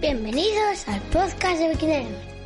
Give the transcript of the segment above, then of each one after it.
Bienvenidos al podcast de Bikineros.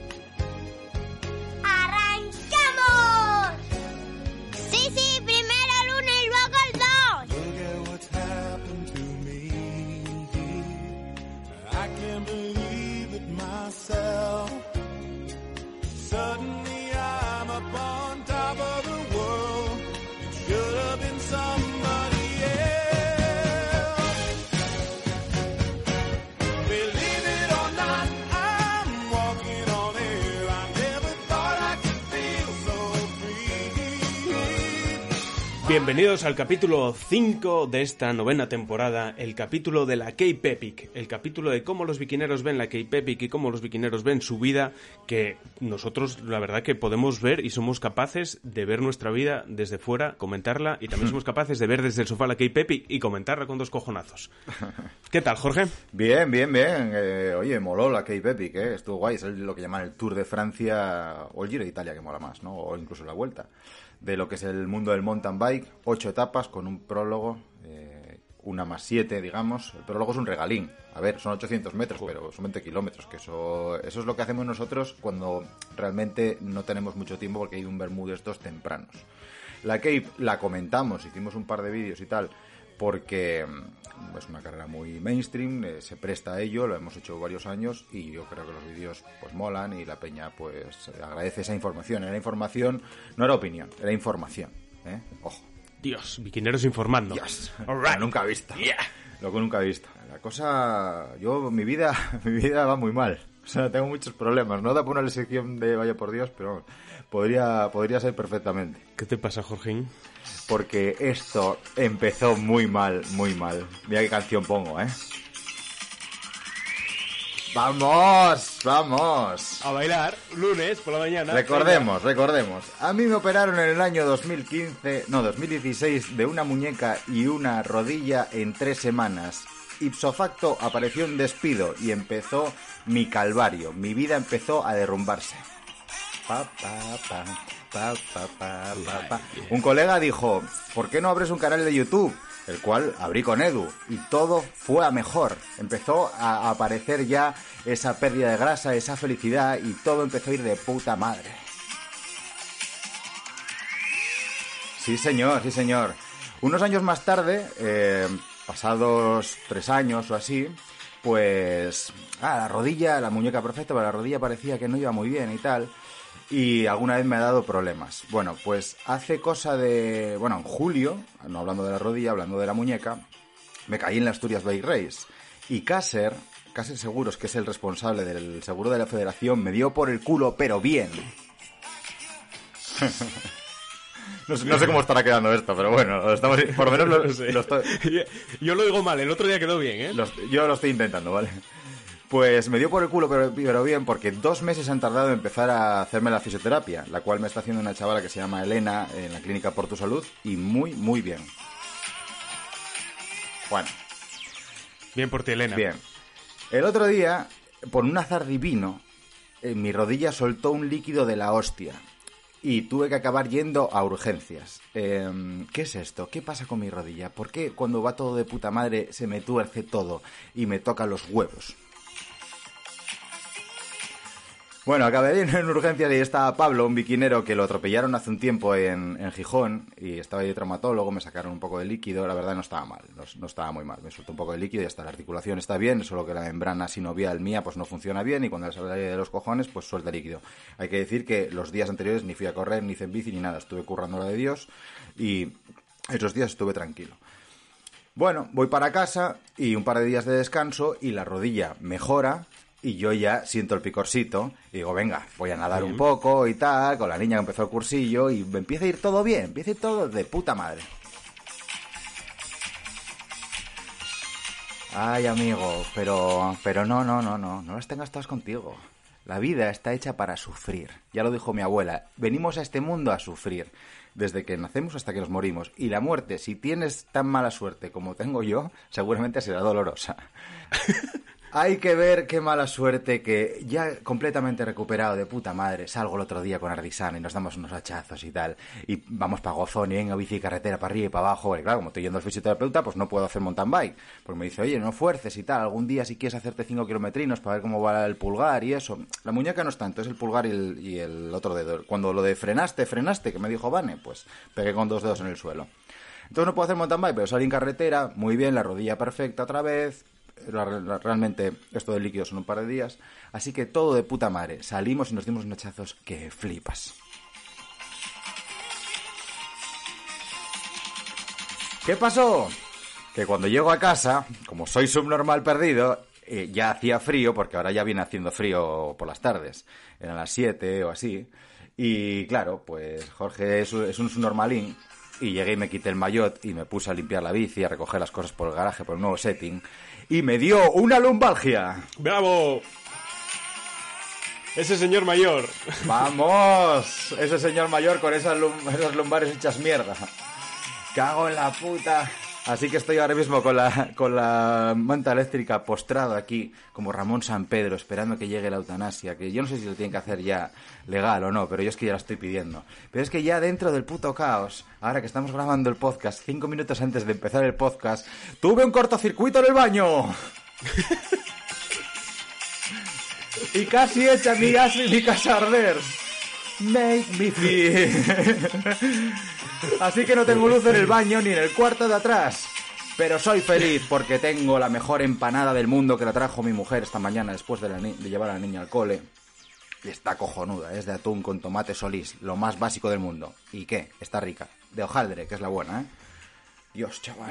Bienvenidos al capítulo 5 de esta novena temporada, el capítulo de la Cape Epic, el capítulo de cómo los biquineros ven la Cape Epic y cómo los biquineros ven su vida, que nosotros la verdad que podemos ver y somos capaces de ver nuestra vida desde fuera, comentarla y también somos capaces de ver desde el sofá la Cape Epic y comentarla con dos cojonazos. ¿Qué tal, Jorge? Bien, bien, bien. Eh, oye, moló la Cape Epic, ¿eh? Estuvo guay. Es lo que llaman el Tour de Francia o el Giro de Italia, que mola más, ¿no? O incluso la Vuelta. De lo que es el mundo del mountain bike. Ocho etapas con un prólogo, eh, una más siete, digamos. El prólogo es un regalín. A ver, son 800 metros, pero son 20 kilómetros. Que eso, eso es lo que hacemos nosotros cuando realmente no tenemos mucho tiempo porque hay un Bermú de estos tempranos. La Cape la comentamos, hicimos un par de vídeos y tal, porque es una carrera muy mainstream, eh, se presta a ello, lo hemos hecho varios años y yo creo que los vídeos pues molan y la peña pues agradece esa información. Era información, no era opinión, era información. ¿eh? Ojo. Dios, biquineros informando. Dios. Right. Nunca visto. Lo que nunca he visto. La cosa, yo, mi vida, mi vida va muy mal. O sea, tengo muchos problemas. No da por una sección de vaya por Dios, pero podría, podría ser perfectamente. ¿Qué te pasa, Jorge? Porque esto empezó muy mal, muy mal. Mira qué canción pongo, ¿eh? ¡Vamos! ¡Vamos! A bailar, lunes por la mañana. Recordemos, recordemos. A mí me operaron en el año 2015, no, 2016, de una muñeca y una rodilla en tres semanas. Ipso facto apareció un despido y empezó mi calvario. Mi vida empezó a derrumbarse. Pa, pa, pa, pa. Un colega dijo, ¿por qué no abres un canal de YouTube? El cual abrí con Edu y todo fue a mejor. Empezó a aparecer ya esa pérdida de grasa, esa felicidad y todo empezó a ir de puta madre. Sí, señor, sí, señor. Unos años más tarde, eh, pasados tres años o así, pues ah, la rodilla, la muñeca perfecta, pero la rodilla parecía que no iba muy bien y tal. Y alguna vez me ha dado problemas. Bueno, pues hace cosa de, bueno, en julio, no hablando de la rodilla, hablando de la muñeca, me caí en la Asturias Bike Race. Y Caser, Caser Seguros, que es el responsable del seguro de la federación, me dio por el culo, pero bien. No sé, no sé cómo estará quedando esto, pero bueno, lo estamos, por lo menos lo, estoy- Yo lo digo mal, el otro día quedó bien, ¿eh? lo- yo lo estoy intentando, ¿vale? Pues me dio por el culo, pero, pero bien, porque dos meses han tardado en empezar a hacerme la fisioterapia, la cual me está haciendo una chavala que se llama Elena en la clínica Por Tu Salud, y muy, muy bien. Bueno, Bien por ti, Elena. bien. El otro día, por un azar divino, en mi rodilla soltó un líquido de la hostia. Y tuve que acabar yendo a urgencias. Em, ¿Qué es esto? ¿Qué pasa con mi rodilla? ¿Por qué cuando va todo de puta madre se me tuerce todo y me tocan los huevos? Bueno, acabé yendo en urgencias y estaba Pablo, un biquinero que lo atropellaron hace un tiempo en, en Gijón y estaba ahí de traumatólogo, me sacaron un poco de líquido, la verdad no estaba mal, no, estaba muy mal, me soltó un poco de líquido y hasta la articulación está bien, solo que la membrana sinovial mía pues no funciona bien y cuando sale de los cojones pues suelta líquido. Hay que decir que los días anteriores ni fui a correr, ni hice bici, ni nada, estuve currando la de Dios y esos días estuve tranquilo. Bueno, voy para casa y un par de días de descanso y la rodilla mejora y yo ya siento el picorcito y digo, venga, voy a nadar un poco y tal, con la niña que empezó el cursillo y me empieza a ir todo bien, empieza a ir todo de puta madre. Ay, amigo, pero, pero no, no, no, no, no las tengas todas contigo. La vida está hecha para sufrir. Ya lo dijo mi abuela. Venimos a este mundo a sufrir. Desde que nacemos hasta que nos morimos. Y la muerte, si tienes tan mala suerte como tengo yo, seguramente será dolorosa. Hay que ver qué mala suerte que ya completamente recuperado de puta madre, salgo el otro día con Ardisana y nos damos unos hachazos y tal, y vamos para Gozón y venga bici y carretera para arriba y para abajo, porque claro, como estoy yendo al fisioterapeuta, pues no puedo hacer mountain bike, porque me dice, oye, no fuerces y tal, algún día si quieres hacerte 5 kilometrinos para ver cómo va el pulgar y eso. La muñeca no es tanto, es el pulgar y el, y el otro dedo. Cuando lo de frenaste, frenaste, que me dijo Vane, pues pegué con dos dedos en el suelo. Entonces no puedo hacer mountain bike, pero salí en carretera, muy bien, la rodilla perfecta otra vez. Realmente esto de líquidos son un par de días. Así que todo de puta madre. Salimos y nos dimos unos hachazos que flipas. ¿Qué pasó? Que cuando llego a casa, como soy subnormal perdido, eh, ya hacía frío, porque ahora ya viene haciendo frío por las tardes. Eran las 7 o así. Y claro, pues Jorge es, un- es un subnormalín. Y llegué y me quité el maillot y me puse a limpiar la bici, a recoger las cosas por el garaje, por el nuevo setting. Y me dio una lumbalgia. ¡Bravo! Ese señor mayor. ¡Vamos! Ese señor mayor con esas, lum- esas lumbares hechas mierda. Cago en la puta. Así que estoy ahora mismo con la, con la manta eléctrica postrado aquí, como Ramón San Pedro, esperando que llegue la eutanasia, que yo no sé si lo tienen que hacer ya legal o no, pero yo es que ya la estoy pidiendo. Pero es que ya dentro del puto caos, ahora que estamos grabando el podcast, cinco minutos antes de empezar el podcast, tuve un cortocircuito en el baño. y casi echa mi gas y mi casa arder. Make me feel. Así que no tengo luz en el baño ni en el cuarto de atrás. Pero soy feliz porque tengo la mejor empanada del mundo que la trajo mi mujer esta mañana después de, la ni- de llevar a la niña al cole. Y está cojonuda, es de atún con tomate solís, lo más básico del mundo. ¿Y qué? Está rica. De hojaldre, que es la buena, ¿eh? Dios, chaval.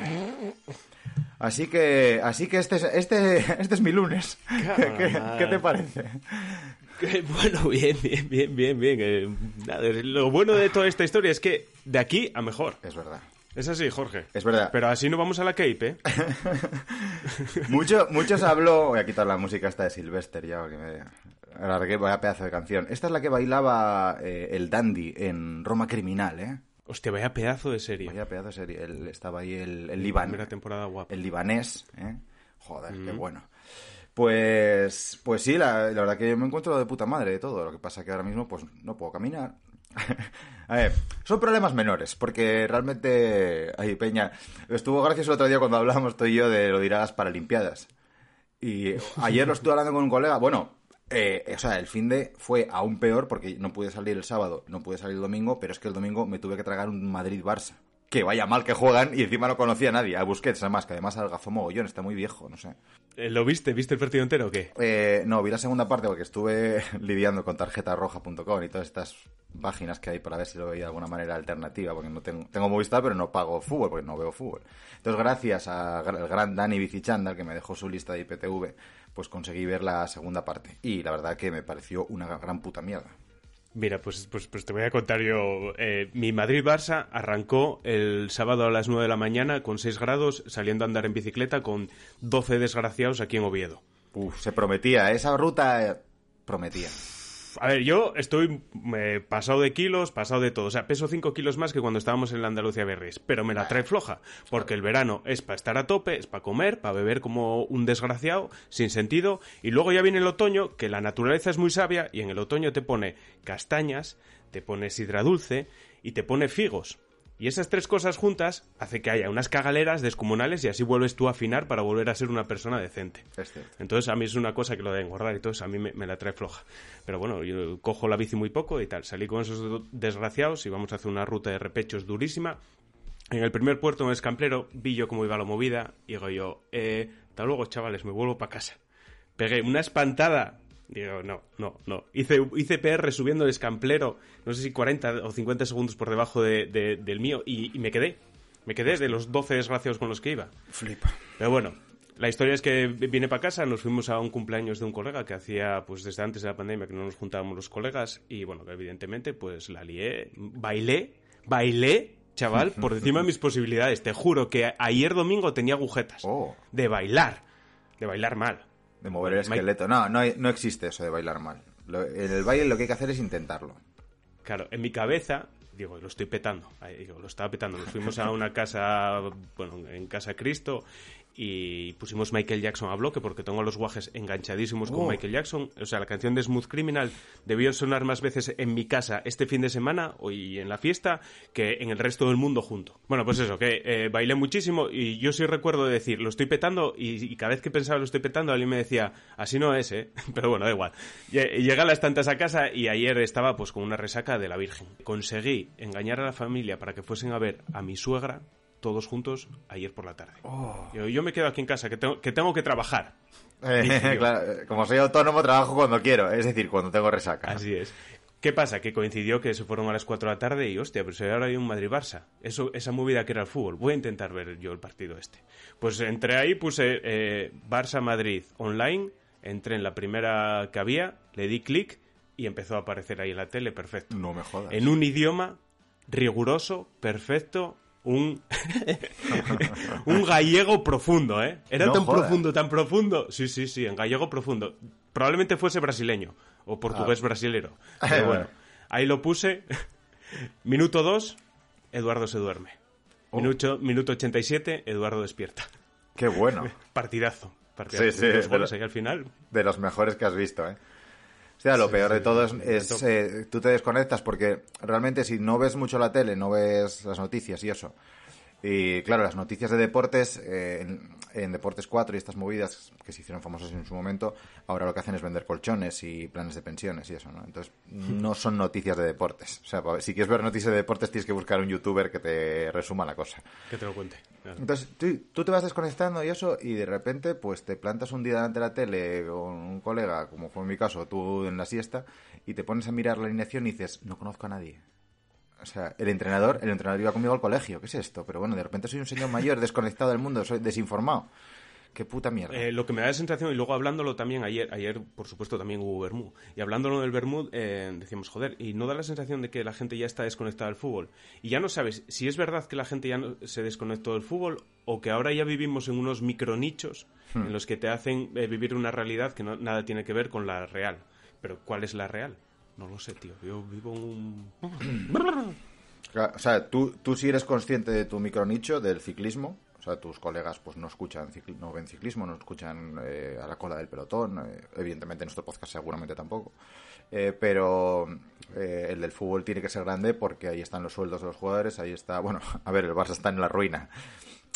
Así que, así que este es, este, este es mi lunes. ¿Qué, qué- qué te parece? Bueno, bien, bien, bien, bien, bien. eh, nada, lo bueno de toda esta historia es que de aquí a mejor. Es verdad. Es así, Jorge. Es verdad. Pero así no vamos a la Cape, ¿eh? Mucho, muchos habló. Voy a quitar la música esta de Sylvester ya, porque me. Alargué, vaya pedazo de canción. Esta es la que bailaba eh, el Dandy en Roma Criminal, ¿eh? Hostia, vaya pedazo de serie. Vaya pedazo de serie. El- estaba ahí el, el Primera Liban. temporada guapa. El libanés, ¿eh? Joder, qué bueno. Pues, pues sí, la, la verdad que me encuentro de puta madre de todo. Lo que pasa que ahora mismo pues no puedo caminar. A ver, son problemas menores, porque realmente hay peña. Estuvo gracioso el otro día cuando hablamos tú y yo de lo a las Paralimpiadas. Y ayer lo estuve hablando con un colega. Bueno, eh, o sea, el fin de fue aún peor porque no pude salir el sábado, no pude salir el domingo, pero es que el domingo me tuve que tragar un Madrid-Barça. Que vaya mal que juegan y encima no conocía a nadie. A Busquets, además, que además algazó mogollón, está muy viejo, no sé. Eh, ¿Lo viste? ¿Viste el partido entero o qué? Eh, no, vi la segunda parte porque estuve lidiando con tarjetarroja.com y todas estas páginas que hay para ver si lo veía de alguna manera alternativa, porque no tengo, tengo Movistar, pero no pago fútbol, porque no veo fútbol. Entonces, gracias al gran Dani Bicichandal, que me dejó su lista de IPTV, pues conseguí ver la segunda parte. Y la verdad que me pareció una gran puta mierda. Mira, pues, pues, pues te voy a contar yo. Eh, mi Madrid-Barça arrancó el sábado a las 9 de la mañana con 6 grados, saliendo a andar en bicicleta con 12 desgraciados aquí en Oviedo. Uf, se prometía, esa ruta eh, prometía. A ver, yo estoy eh, pasado de kilos, pasado de todo. O sea, peso 5 kilos más que cuando estábamos en la Andalucía Berries. Pero me la trae floja. Porque el verano es para estar a tope, es para comer, para beber como un desgraciado, sin sentido. Y luego ya viene el otoño, que la naturaleza es muy sabia. Y en el otoño te pone castañas, te pone sidra dulce y te pone figos. Y esas tres cosas juntas hace que haya unas cagaleras descomunales y así vuelves tú a afinar para volver a ser una persona decente. Es cierto. Entonces a mí es una cosa que lo de engordar y todo eso a mí me, me la trae floja. Pero bueno, yo cojo la bici muy poco y tal. Salí con esos do- desgraciados y vamos a hacer una ruta de repechos durísima. En el primer puerto, en el escamplero, vi yo cómo iba la movida y digo yo, eh, hasta luego chavales, me vuelvo para casa. Pegué una espantada. Digo, no, no, no. Hice, hice PR subiendo el escamplero, no sé si 40 o 50 segundos por debajo de- de- del mío y, y me quedé. Me quedé de los 12 desgraciados con los que iba. Flipa. Pero bueno, la historia es que vine para casa, nos fuimos a un cumpleaños de un colega que hacía, pues desde antes de la pandemia que no nos juntábamos los colegas y bueno, que evidentemente pues la lié, bailé, bailé, chaval, por encima de mis posibilidades. Te juro que ayer domingo tenía agujetas Oh. de bailar, de bailar mal. De mover el esqueleto. No, no, hay- no existe eso de bailar mal. Lo- en el baile lo que hay que hacer es intentarlo. Claro, en mi cabeza, digo, lo estoy petando. Digo, lo estaba petando. Nos fuimos a una casa, bueno, en Casa Cristo, y pusimos Michael Jackson a bloque porque tengo los guajes enganchadísimos con Oh. Michael Jackson. O sea, la canción de Smooth Criminal debió sonar más veces en mi casa este fin de semana y en la fiesta que en el resto del mundo junto. Bueno, pues eso, que eh, bailé muchísimo y yo sí recuerdo de decir, lo estoy petando y, y cada vez que pensaba lo estoy petando, alguien me decía, así no es, ¿eh? Pero bueno, da igual. Lle- Llegué a las tantas a casa y ayer estaba pues con una resaca de la Virgen. Conseguí engañar a la familia para que fuesen a ver a mi suegra todos juntos ayer por la tarde. Yo, yo me quedo aquí en casa, que tengo que, tengo que trabajar. Eh, claro, como soy autónomo, trabajo cuando quiero, es decir, cuando tengo resaca. Así es. ¿Qué pasa? Que coincidió que se fueron a las 4 de la tarde y, hostia, pero si ahora hay un Madrid-Barça. Eso, esa movida que era el fútbol. Voy a intentar ver yo el partido este. Pues entré ahí, puse eh, Barça-Madrid online, entré en la primera que había, le di clic y empezó a aparecer ahí en la tele, perfecto. No me jodas. En un idioma riguroso, perfecto, un, un gallego profundo, ¿eh? Era No tan profundo, tan profundo. Sí, sí, sí, en gallego profundo. Probablemente fuese brasileño o portugués brasilero. Pero bueno. ahí lo puse. Minuto 2, Eduardo se duerme. Minuto, minuto 87, Eduardo despierta. Qué bueno. Partidazo. partidazo. Sí, sí, de ahí al final. De los mejores que has visto, ¿eh? O sea, lo peor de todo es, es, eh, tú te desconectas porque realmente si no ves mucho la tele, no ves las noticias y eso. Y claro, las noticias de deportes, eh, en, en Deportes 4 y estas movidas que se hicieron famosas en su momento, ahora lo que hacen es vender colchones y planes de pensiones y eso, ¿no? Entonces, no son noticias de deportes. O sea, si quieres ver noticias de deportes, tienes que buscar un youtuber que te resuma la cosa. Que te lo cuente. Claro. Entonces tú, tú te vas desconectando y eso, y de repente, pues te plantas un día delante de la tele con un colega, como fue en mi caso, tú en la siesta, y te pones a mirar la alineación y dices, no conozco a nadie. O sea, el entrenador, el entrenador iba conmigo al colegio, ¿qué es esto? Pero bueno, de repente soy un señor mayor, desconectado del mundo, soy desinformado. Qué puta mierda. Eh, lo que me da la sensación, y luego hablándolo también ayer, ayer por supuesto también hubo Bermú, y hablándolo del Bermú eh, decíamos, joder, y no da la sensación de que la gente ya está desconectada del fútbol. Y ya no sabes si es verdad que la gente ya no se desconectó del fútbol o que ahora ya vivimos en unos micronichos en los que te hacen eh, vivir una realidad que no, nada tiene que ver con la real. Pero ¿cuál es la real? No lo sé, tío. Yo vivo un... O sea, tú, tú sí eres consciente de tu micronicho, del ciclismo. O sea, tus colegas pues no escuchan, cicli- no ven ciclismo, no escuchan eh, a la cola del pelotón. eh, evidentemente, en nuestro podcast seguramente tampoco. Eh, pero eh, el del fútbol tiene que ser grande porque ahí están los sueldos de los jugadores, ahí está... Bueno, a ver, el Barça está en la ruina.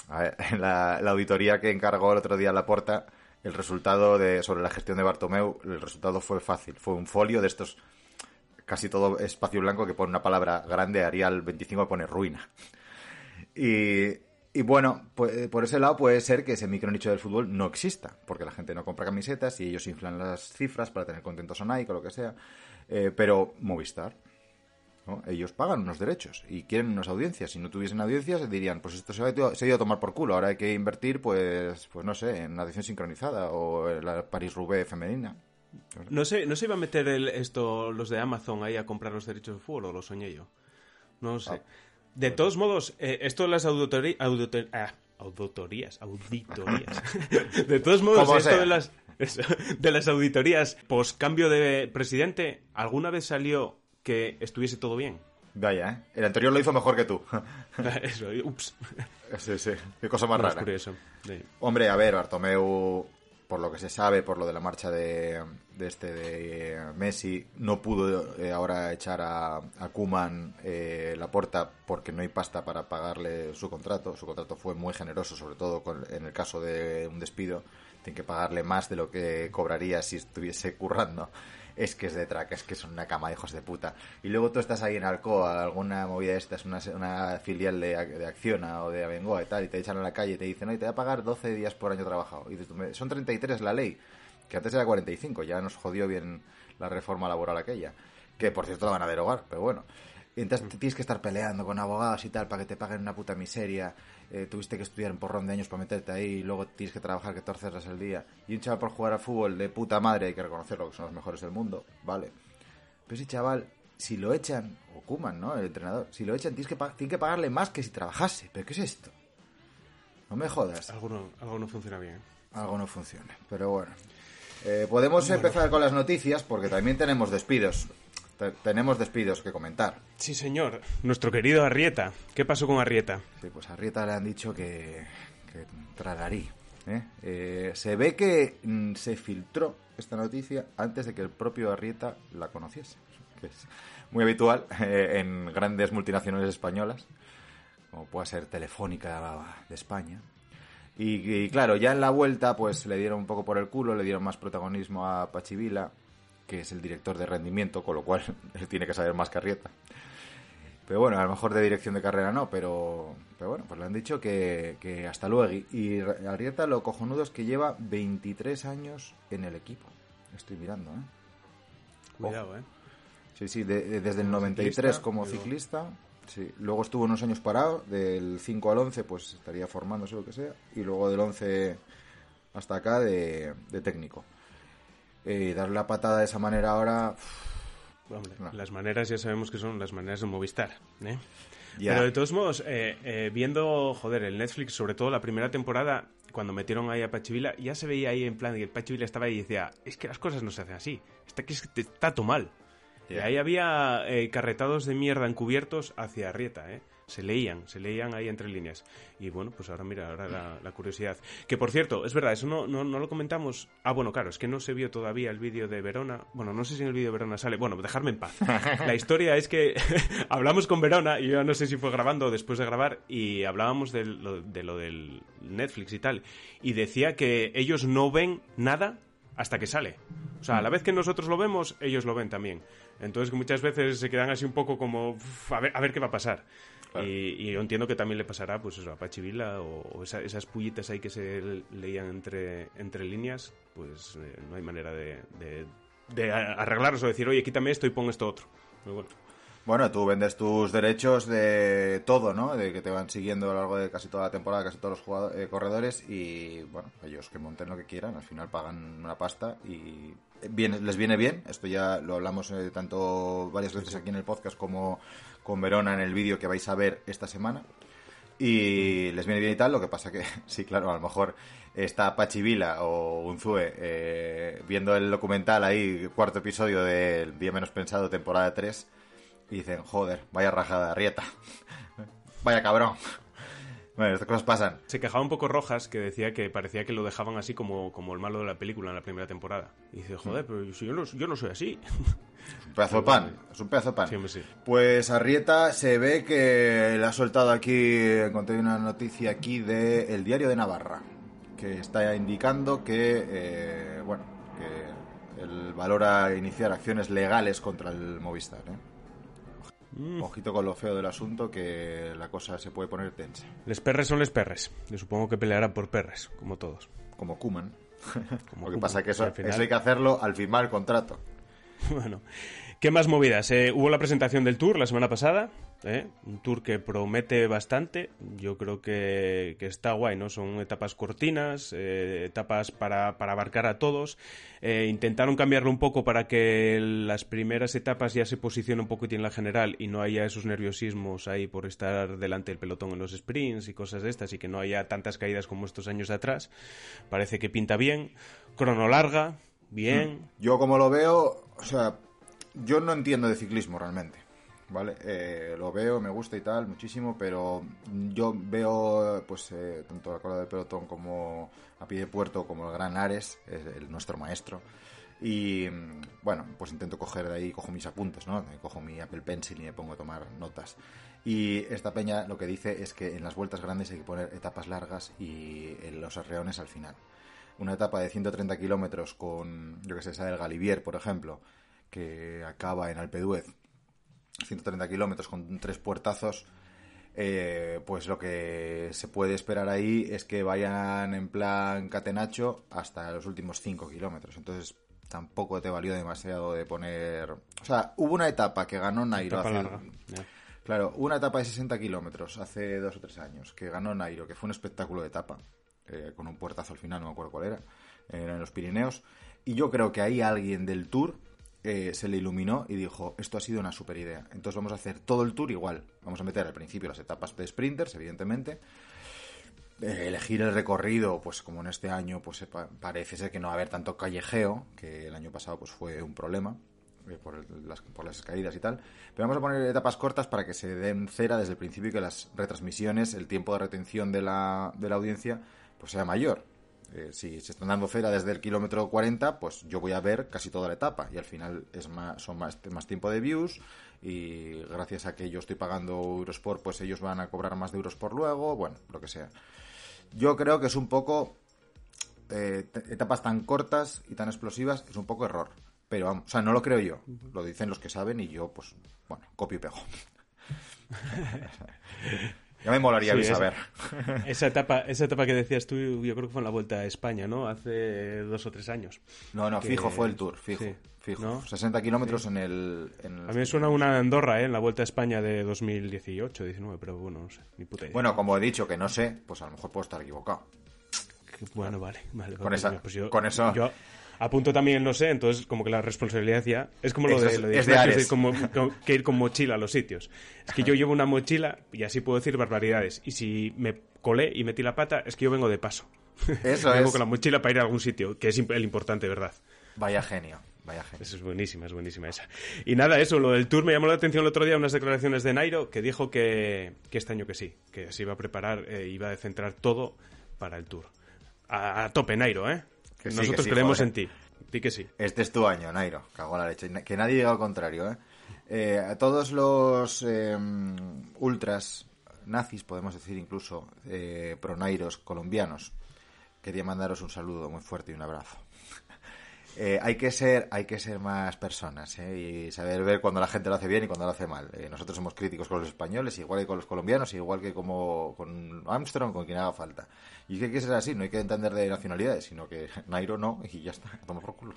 A ver, en la, auditoría que encargó el otro día la Porta, el resultado de, sobre la gestión de Bartomeu, el resultado fue fácil. Fue un folio de estos casi todo espacio blanco que pone una palabra grande, Arial 25 pone ruina. Y, y bueno, pues, por ese lado puede ser que ese micronicho del fútbol no exista, porque la gente no compra camisetas y ellos inflan las cifras para tener contentos a Nike o lo que sea. Eh, pero Movistar, ellos pagan unos derechos y quieren unas audiencias. Si no tuviesen audiencias, dirían, pues esto se ha, ido, a tomar por culo, ahora hay que invertir, pues, pues no sé, en una edición sincronizada o la Paris-Roubaix femenina. No sé, no se iba a meter el, esto, los de Amazon ahí a comprar los derechos de fútbol o lo soñé yo. No lo sé. De todos modos, eh, esto de las auditori- auditor- ah, auditorías, auditorías. de todos modos, esto sea. de las, de las auditorías post cambio de presidente, ¿alguna vez salió que estuviese todo bien? Vaya, ¿eh? El anterior lo hizo mejor que tú. Eso, ups. sí, sí. Qué cosa más No, es rara. curioso. Sí. Hombre, a ver, Bartomeu, por lo que se sabe, por lo de la marcha de, este de eh, Messi, no pudo eh, ahora echar a, a Kuman la puerta porque no hay pasta para pagarle su contrato. Su contrato fue muy generoso, sobre todo con- en el caso de un despido. Tiene que pagarle más de lo que cobraría si estuviese currando. Es que es de track, es que son una cama de hijos de puta. Y luego tú estás ahí en Alcoa, alguna movida de estas, una, una filial de, de Acciona o de Abengoa y tal, y te echan a la calle y te dicen, no, y te voy a pagar 12 días por año trabajado. Y dices tú, "Me- son 33 la ley, que antes era 45, ya nos jodió bien la reforma laboral aquella. Que por cierto la van a derogar, pero bueno. Y entonces te tienes que estar peleando con abogados y tal para que te paguen una puta miseria. Eh, tuviste que estudiar un porrón de años para meterte ahí y luego tienes que trabajar 14 horas al día. Y un chaval por jugar al fútbol de puta madre, hay que reconocerlo, que son los mejores del mundo, vale. Pero ese chaval, si lo echan, o Kuman, ¿no? El entrenador, si lo echan, tienes que, tienen que pagarle más que si trabajase. ¿Pero qué es esto? No me jodas. Algo no, algo no funciona bien. Algo no funciona, pero bueno. Eh, podemos empezar con las noticias porque también tenemos despidos. Te- tenemos despidos que comentar. Sí, señor. Nuestro querido Arrieta. ¿Qué pasó con Arrieta? Sí, pues a Rieta le han dicho que, que tragarí. ¿eh? Eh, se ve que mm, se filtró esta noticia antes de que el propio Arrieta la conociese, que es muy habitual eh, en grandes multinacionales españolas, como puede ser Telefónica de España. Y, y claro, ya en la vuelta pues le dieron un poco por el culo, le dieron más protagonismo a Pachivila, que es el director de rendimiento, con lo cual él tiene que saber más que Arrieta. Pero bueno, a lo mejor de dirección de carrera no, pero, pero bueno, pues le han dicho que, que hasta luego. Y, Arrieta lo cojonudo es que lleva 23 años en el equipo. Estoy mirando, ¿eh? Cuidado, ¿eh? Sí, sí, de- de- desde el Como 93 ciclista, como ciclista. Sí, luego estuvo unos años parado, del 5 al 11 pues estaría formándose lo que sea, y luego del 11 hasta acá de, de técnico. Eh, dar la patada de esa manera ahora... uf, Hombre, No. las maneras ya sabemos que son las maneras de Movistar, ¿eh? Pero de todos modos, eh, eh, viendo, joder, el Netflix, sobre todo la primera temporada, cuando metieron ahí a Pachivila, ya se veía ahí en plan que Pachivila estaba ahí y decía, es que las cosas no se hacen así, está, que es que está todo mal. Y ahí había eh, carretados de mierda encubiertos hacia Arrieta, ¿eh? Se leían, se leían ahí entre líneas. Y bueno, pues ahora mira, ahora la, la curiosidad. Que por cierto, es verdad, eso no, no, no lo comentamos. Ah, bueno, claro, es que no se vio todavía el vídeo de Verona. Bueno, no sé si en el vídeo de Verona sale. Bueno, dejarme en paz. La historia es que hablamos con Verona, y yo no sé si fue grabando o después de grabar, y hablábamos de lo, de lo del Netflix y tal. Y decía que ellos no ven nada hasta que sale. O sea, a la vez que nosotros lo vemos, ellos lo ven también. Entonces muchas veces se quedan así un poco como, "Uf, a ver, a ver qué va a pasar. Claro. Y, y yo entiendo que también le pasará, pues eso, a Pachivila o, o esa- esas pullitas ahí que se leían entre, entre líneas, pues eh, no hay manera de, de, de arreglarlos o decir, oye, quítame esto y pon esto otro. Pero bueno. Bueno, tú vendes tus derechos de todo, ¿no? De que te van siguiendo a lo largo de casi toda la temporada, casi todos los jugadores, eh, corredores y, bueno, ellos que monten lo que quieran, al final pagan una pasta y viene, les viene bien. Esto ya lo hablamos eh, tanto varias veces aquí en el podcast como con Verona en el vídeo que vais a ver esta semana. Y les viene bien y tal, lo que pasa que, sí, claro, a lo mejor está Pachivila o Unzue eh, viendo el documental ahí, cuarto episodio del Día Menos Pensado, temporada 3, y dicen, joder, vaya rajada de Arrieta, vaya cabrón. Bueno, estas cosas pasan. Se quejaba un poco Rojas, que decía que parecía que lo dejaban así como, como el malo de la película en la primera temporada. Y dice, joder, pero si yo no, yo no soy así. Es un pedazo de pan, es un pedazo de pan. Sí. Pues Arrieta se ve que le ha soltado aquí, encontré una noticia aquí de El Diario de Navarra, que está indicando que, eh, bueno, que él valora iniciar acciones legales contra el Movistar. ¿eh? Mm. Ojito con lo feo del asunto, que la cosa se puede poner tensa, Les perres son les perres. Yo supongo que pelearán por perres, como todos. como Kuman. Como Lo que Koeman. pasa es que eso, final- eso hay que hacerlo al firmar el contrato. Bueno, ¿qué más movidas? Eh, hubo la presentación del tour la semana pasada, ¿eh? un tour que promete bastante. Yo creo que, que está guay, ¿no? Son etapas cortinas, eh, etapas para, para abarcar a todos. Eh, intentaron cambiarlo un poco para que las primeras etapas ya se posicione un poquitín en la general y no haya esos nerviosismos ahí por estar delante del pelotón en los sprints y cosas de estas y que no haya tantas caídas como estos años atrás. Parece que pinta bien. Crono larga, bien. Yo como lo veo, o sea, yo no entiendo de ciclismo realmente, ¿vale? Eh, lo veo, me gusta y tal, muchísimo, pero yo veo, pues, eh, tanto la cola del pelotón como a pie de puerto, como el Gran Ares, es el, nuestro maestro. Y bueno, pues intento coger de ahí, cojo mis apuntes, ¿no? Cojo mi Apple Pencil y me pongo a tomar notas. Y esta peña lo que dice es que en las vueltas grandes hay que poner etapas largas y en los arreones al final una etapa de 130 kilómetros con, yo que sé, esa del Galivier, por ejemplo, que acaba en Alpeduez, 130 kilómetros con tres puertazos, eh, pues lo que se puede esperar ahí es que vayan en plan catenacho hasta los últimos 5 kilómetros. Entonces tampoco te valió demasiado de poner... O sea, hubo una etapa que ganó Nairo Etapa hace- larga. Claro, una etapa de 60 kilómetros hace dos o tres años que ganó Nairo, que fue un espectáculo de etapa, eh, con un puertazo al final, no me acuerdo cuál era, era en los Pirineos. Y yo creo que ahí alguien del Tour eh, se le iluminó y dijo, esto ha sido una super idea. Entonces vamos a hacer todo el Tour igual. Vamos a meter al principio las etapas de sprinters, evidentemente. Eh, elegir el recorrido, pues como en este año, pues eh, pa- parece ser que no va a haber tanto callejeo, que el año pasado pues fue un problema eh, por, el- las, por las caídas y tal. Pero vamos a poner etapas cortas para que se den cera desde el principio y que las retransmisiones, el tiempo de retención de la, de la audiencia, pues sea mayor. Eh, si se están dando cera desde el kilómetro 40, pues yo voy a ver casi toda la etapa y al final es más, son más, más tiempo de views y gracias a que yo estoy pagando Eurosport, pues ellos van a cobrar más de Eurosport luego, bueno, lo que sea. Yo creo que es un poco eh, etapas tan cortas y tan explosivas, es un poco error. Pero vamos, o sea, no lo creo yo, lo dicen los que saben y yo, pues, bueno, copio y pego. ya me molaría Sí, esa- saber. Esa etapa, esa etapa que decías tú, yo creo que fue en la Vuelta a España, ¿no? Hace dos o tres años. No, no, que- fijo fue el tour, fijo, sí, fijo. ¿no? 60 kilómetros en el... En A mí me suena una Andorra, ¿eh? En la Vuelta a España de 2018, 19, pero bueno, no sé, ni puta idea. Bueno, como he dicho que no sé, pues a lo mejor puedo estar equivocado. Bueno, vale, vale. Con vale, esa- mira, pues yo, con eso- Yo apunto también el no sé, entonces como que la responsabilidad ya... Es como lo Eso de, lo de es de Ignacio, Ares. como- como- que ir con mochila a los sitios. Es que yo llevo una mochila y así puedo decir barbaridades. Y si me colé y metí la pata, es que yo vengo de paso. Eso vengo es. con la mochila para ir a algún sitio, que es el importante, ¿verdad? Vaya genio, vaya genio. Eso es buenísima, es buenísima esa. Y nada, eso, lo del tour me llamó la atención el otro día unas declaraciones de Nairo que dijo que, que este año que sí, que se iba a preparar, eh, iba a centrar todo para el tour. A, a tope, Nairo, ¿eh? Que sí, Nosotros que sí, creemos joder. en ti. Di que sí. Este es tu año, Nairo. Cago en la leche. Que nadie diga al contrario, ¿eh? Eh, a todos los eh, ultras nazis, podemos decir incluso, eh, pronairos colombianos, quería mandaros un saludo muy fuerte y un abrazo. Eh, hay que ser hay que ser más personas ¿eh? y saber ver cuando la gente lo hace bien y cuando lo hace mal. Eh, nosotros somos críticos con los españoles, igual que con los colombianos, igual que como con Armstrong, con quien haga falta. Y que hay que ser así, no hay que entender de nacionalidades, sino que Nairo no y ya está, toma por culo.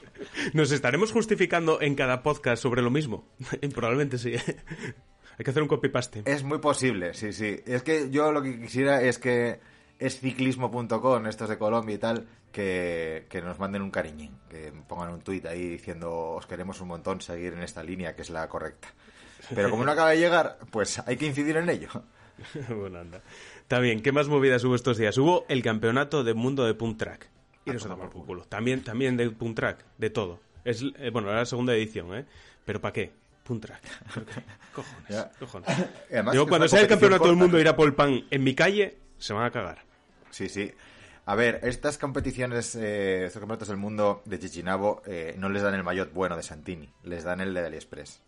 ¿Nos estaremos justificando en cada podcast sobre lo mismo? Probablemente sí. Hay que hacer un copy-paste. Es muy posible, sí, sí. Es que yo lo que quisiera es que es ciclismo.com, estos de Colombia y tal, que, que nos manden un cariñín, que pongan un tuit ahí diciendo os queremos un montón seguir en esta línea que es la correcta. Pero como no acaba de llegar, pues hay que incidir en ello. bueno, anda. Está bien, ¿qué más movidas hubo estos días? Hubo el campeonato de mundo de Punt Track. Y no se toma por culo. También, también de Punt Track, de todo. Es, eh, bueno, era la segunda edición, ¿eh? ¿Pero para qué? Punt Track. Cojones, Ya. cojones. Además, es cuando sea el campeonato del mundo irá por el pan en mi calle, se van a cagar. Sí, sí. A ver, estas competiciones, eh, estos campeonatos del mundo de Chichinabo eh, no les dan el maillot bueno de Santini, les dan el de AliExpress.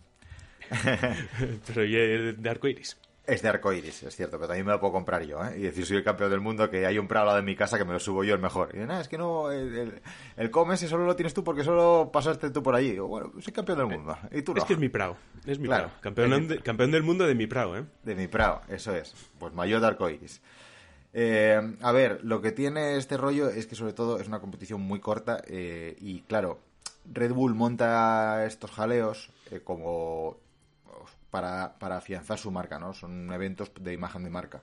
Pero y el de arcoiris. Es de arcoiris, es cierto, pero también me lo puedo comprar yo, ¿eh? Y decir, soy el campeón del mundo, que hay un prado al lado de mi casa que me lo subo yo el mejor. Y nada, es que no, el, el, el come ese solo lo tienes tú porque solo pasaste tú por allí. Digo, bueno, soy campeón del mundo. Y tú no. Es que es mi prao. Es mi Claro. prao. Campeón, Es mi- de- campeón del mundo de mi prao, ¿eh? De mi prado, eso es. Pues mayor de arcoiris. Eh, a ver, lo que tiene este rollo es que sobre todo es una competición muy corta eh, y claro, Red Bull monta estos jaleos eh, como para, para afianzar su marca, ¿no? Son eventos de imagen de marca.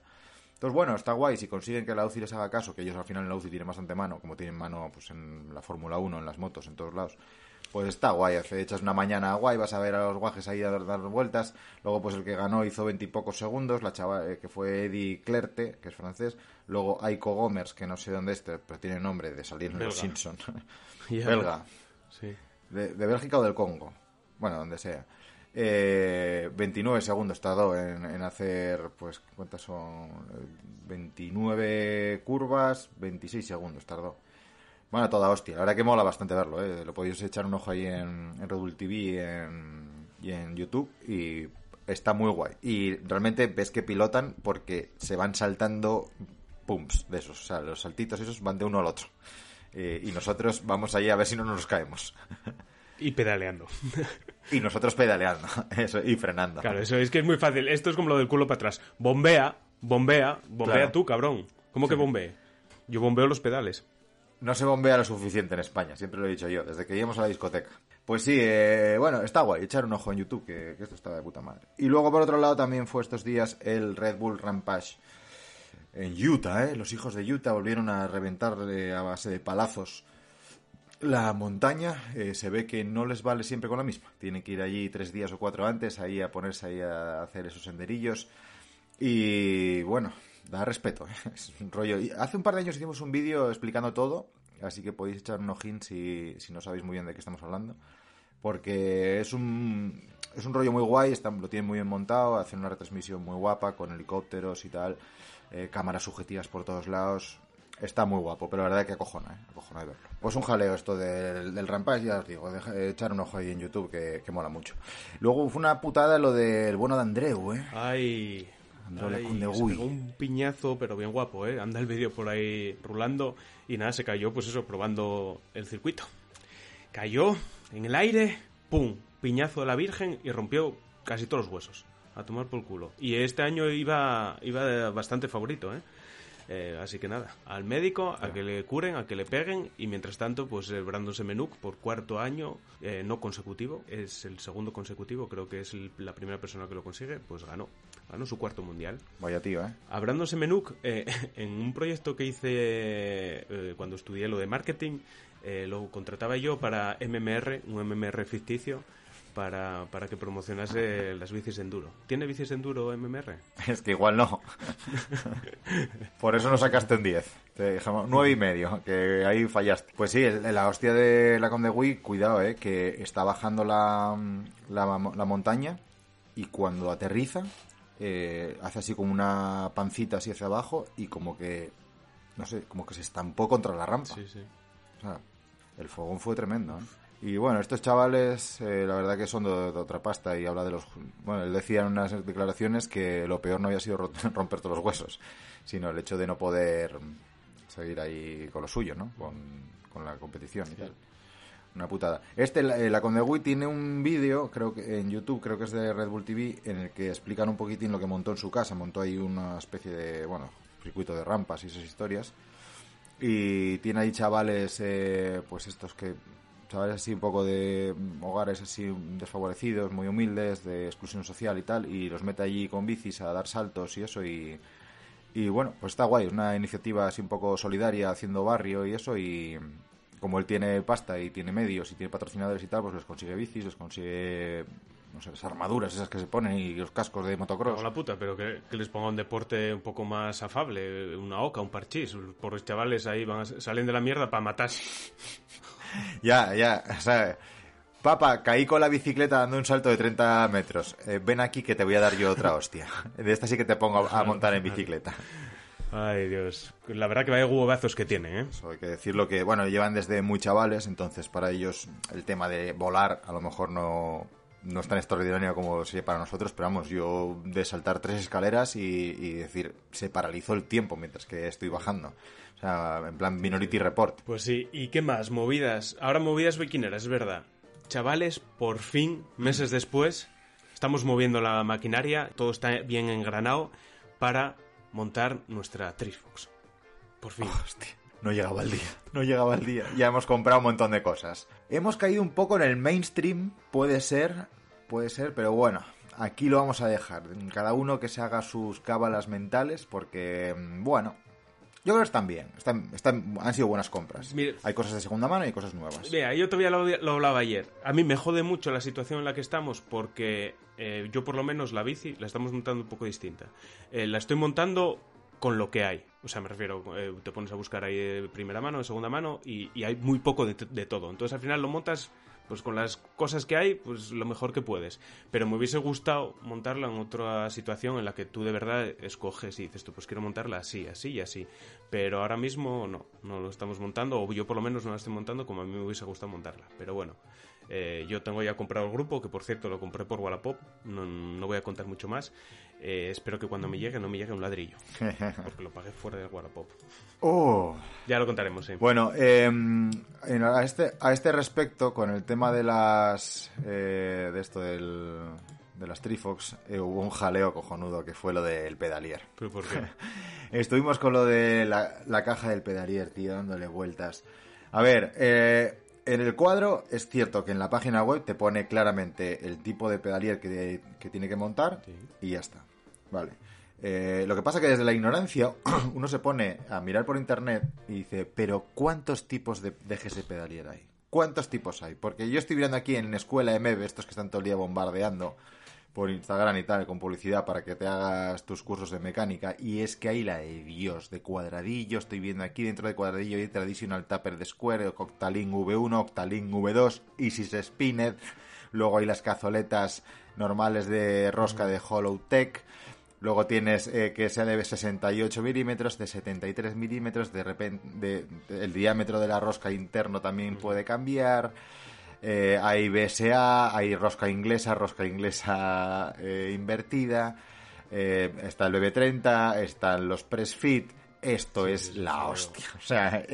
Entonces, bueno, está guay si consiguen que la UCI les haga caso, que ellos al final en la UCI tienen bastante mano, como tienen mano pues en la Fórmula 1, en las motos, en todos lados. Pues está guay, echas una mañana guay, vas a ver a los guajes ahí a dar, dar vueltas. Luego, pues el que ganó hizo veintipocos segundos, la chava eh, que fue Eddie Clerte, que es francés. Luego Aiko Gomers, que no sé dónde es, pero tiene nombre de salir en Los. Simpson. Belga. Sí. De, de Bélgica o del Congo. Bueno, donde sea. Eh, 29 segundos tardó en, en hacer, pues, ¿cuántas son? Eh, 29 curvas, 26 segundos tardó. Bueno, toda hostia. La verdad que mola bastante verlo, ¿eh? Lo podéis echar un ojo ahí en, en Red Bull TV y en, y en YouTube y está muy guay. Y realmente ves que pilotan porque se van saltando pumps de esos. O sea, los saltitos esos van de uno al otro. Eh, y nosotros vamos ahí a ver si no nos caemos. Y pedaleando. Y nosotros pedaleando, eso, y frenando. Claro, eso es que es muy fácil. Esto es como lo del culo para atrás. Bombea, bombea, bombea Claro. tú, cabrón. ¿Cómo que bombee? Yo bombeo los pedales. No se bombea lo suficiente en España, siempre lo he dicho yo, desde que íbamos a la discoteca. Pues sí, eh, bueno, está guay, echar un ojo en YouTube, que, que esto estaba de puta madre. Y luego, por otro lado, también fue estos días el Red Bull Rampage en Utah, ¿eh? Los hijos de Utah volvieron a reventar eh, a base de palazos la montaña. eh, se ve que no les vale siempre con la misma. Tienen que ir allí tres días o cuatro antes, ahí a ponerse ahí a hacer esos senderillos. Y bueno, da respeto, ¿eh? es un rollo. Y hace un par de años hicimos un vídeo explicando todo, así que podéis echar un ojín si, no sabéis muy bien de qué estamos hablando. Porque es un, es un rollo muy guay, está, lo tienen muy bien montado, hacen una retransmisión muy guapa con helicópteros y tal, eh, cámaras subjetivas por todos lados. Está muy guapo, pero la verdad es que acojona, ¿eh? acojona de verlo. Pues un jaleo esto del, del Rampage, ya os digo, deja- echar un ojo ahí en YouTube que, que mola mucho. Luego fue una putada lo del bueno de Andreu, ¿eh? Ay. Andreu se pegó un piñazo, pero bien guapo, ¿eh? Anda el vídeo por ahí rulando y nada, se cayó, pues eso, probando el circuito. Cayó en el aire, ¡pum! Piñazo de la Virgen y rompió casi todos los huesos. A tomar por culo. Y este año iba, iba bastante favorito, ¿eh? Eh, así que nada, al médico, a que le curen, a que le peguen y mientras tanto, pues Brandon Semenuk por cuarto año, eh, no consecutivo, es el segundo consecutivo, creo que es el- la primera persona que lo consigue, pues ganó, ganó su cuarto mundial. Vaya tío, ¿eh? A Brandon Semenuk, eh, en un proyecto que hice eh, cuando estudié lo de marketing, eh, lo contrataba yo para MMR, un MMR ficticio, para, para que promocionase las bicis enduro. ¿Tiene bicis enduro MMR? Es que igual no. Por eso no sacaste un 10. Te dejamos 9 y medio, que ahí fallaste. Pues sí, la hostia de la Conde Wii, cuidado, eh, que está bajando la, la, la montaña y cuando aterriza eh, hace así como una pancita así hacia abajo y como que, no sé, como que se estampó contra la rampa. Sí, sí. O sea, el fogón fue tremendo. ¿eh? Y bueno, estos chavales, eh, la verdad que son de, de otra pasta y habla de los... Bueno, él decía en unas declaraciones que lo peor no había sido ro- romper todos los huesos, sino el hecho de no poder seguir ahí con lo suyo, ¿no? Con, con la competición y tal. Una putada. Este, la, eh, la tiene un vídeo, creo que en YouTube, creo que es de Red Bull TV, en el que explican un poquitín lo que montó en su casa. Montó ahí una especie de, bueno, circuito de rampas y esas historias. Y tiene ahí chavales, eh, pues estos que, chavales así un poco de hogares así desfavorecidos, muy humildes, de exclusión social y tal, y los mete allí con bicis a dar saltos y eso, y, y bueno, pues está guay, es una iniciativa así un poco solidaria, haciendo barrio y eso, y como él tiene pasta y tiene medios y tiene patrocinadores y tal, pues les consigue bicis, les consigue, no sé, las armaduras esas que se ponen y los cascos de motocross. La puta, pero que, que les ponga un deporte un poco más afable, una oca, un parchís. Por los chavales ahí van a- salen de la mierda para matarse. Ya, ya, o sea, papá, caí con la bicicleta dando un salto de 30 metros. Eh, ven aquí que te voy a dar yo otra hostia. De esta sí que te pongo a, a montar en bicicleta. Ay, Dios. La verdad que vaya huevazos que tiene, ¿eh? Eso hay que decirlo que, bueno, llevan desde muy chavales, entonces para ellos el tema de volar a lo mejor no, no es tan extraordinario como sería para nosotros, pero vamos, yo de saltar tres escaleras y, y decir, se paralizó el tiempo mientras que estoy bajando. O sea, en plan Minority Report. Pues sí, ¿y qué más? Movidas. Ahora movidas biquineras, es verdad. Chavales, por fin, meses después, estamos moviendo la maquinaria, todo está bien engranado para montar nuestra Trifox. Por fin. Hostia, no llegaba el día, no llegaba el día. Ya hemos comprado un montón de cosas. Hemos caído un poco en el mainstream, puede ser, puede ser, pero bueno, aquí lo vamos a dejar. Cada uno que se haga sus cábalas mentales, porque, mm, bueno, yo creo que están bien, están, están, han sido buenas compras. Mire- Hay cosas de segunda mano y hay cosas nuevas. Mira, yo todavía lo, lo hablaba ayer. A mí me jode mucho la situación en la que estamos porque eh, yo por lo menos la bici la estamos montando un poco distinta. Eh, la estoy montando con lo que hay. O sea, me refiero, eh, te pones a buscar ahí de primera mano, de segunda mano y, y hay muy poco de, de todo. Entonces al final lo montas pues con las cosas que hay, pues lo mejor que puedes. Pero me hubiese gustado montarla en otra situación en la que tú de verdad escoges y dices tú, pues quiero montarla así, así y así. Pero ahora mismo no, no lo estamos montando, o yo por lo menos no la estoy montando como a mí me hubiese gustado montarla. Pero bueno, eh, yo tengo ya comprado el grupo, que por cierto lo compré por Wallapop, no, no voy a contar mucho más. Eh, espero que cuando me llegue no me llegue un ladrillo, porque lo pagué fuera del Wallapop. Oh, Ya lo contaremos, sí. Bueno, eh, en- a, este, a este respecto, con el tema de las. eh, de esto del, de las Trifox, eh, hubo un jaleo cojonudo que fue lo del pedalier. ¿Pero por qué? Estuvimos con lo de la, la caja del pedalier, tío, dándole vueltas. A ver, eh, en el cuadro es cierto que en la página web te pone claramente el tipo de pedalier que, que tiene que montar Sí. y ya está. Vale. Eh, lo que pasa que desde la ignorancia uno se pone a mirar por internet y dice, pero ¿cuántos tipos de, de ejes de pedalier hay? ¿Cuántos tipos hay? Porque yo estoy mirando aquí en Escuela MB, estos que están todo el día bombardeando por Instagram y tal, con publicidad para que te hagas tus cursos de mecánica, y es que hay la de Dios, de cuadradillo, estoy viendo aquí dentro de cuadradillo hay Traditional Tupper de Square, Octalink V1, Octalink V2, Isis Spinner, luego hay las cazoletas normales de rosca de Hollow Tech, Luego tienes eh, que sea de 68 milímetros, de 73 milímetros, de repente de- el diámetro de la rosca interno también puede cambiar. Eh, hay BSA, hay rosca inglesa, rosca inglesa eh, invertida. está el BB30, están los Press Fit. Esto es la hostia. O sea,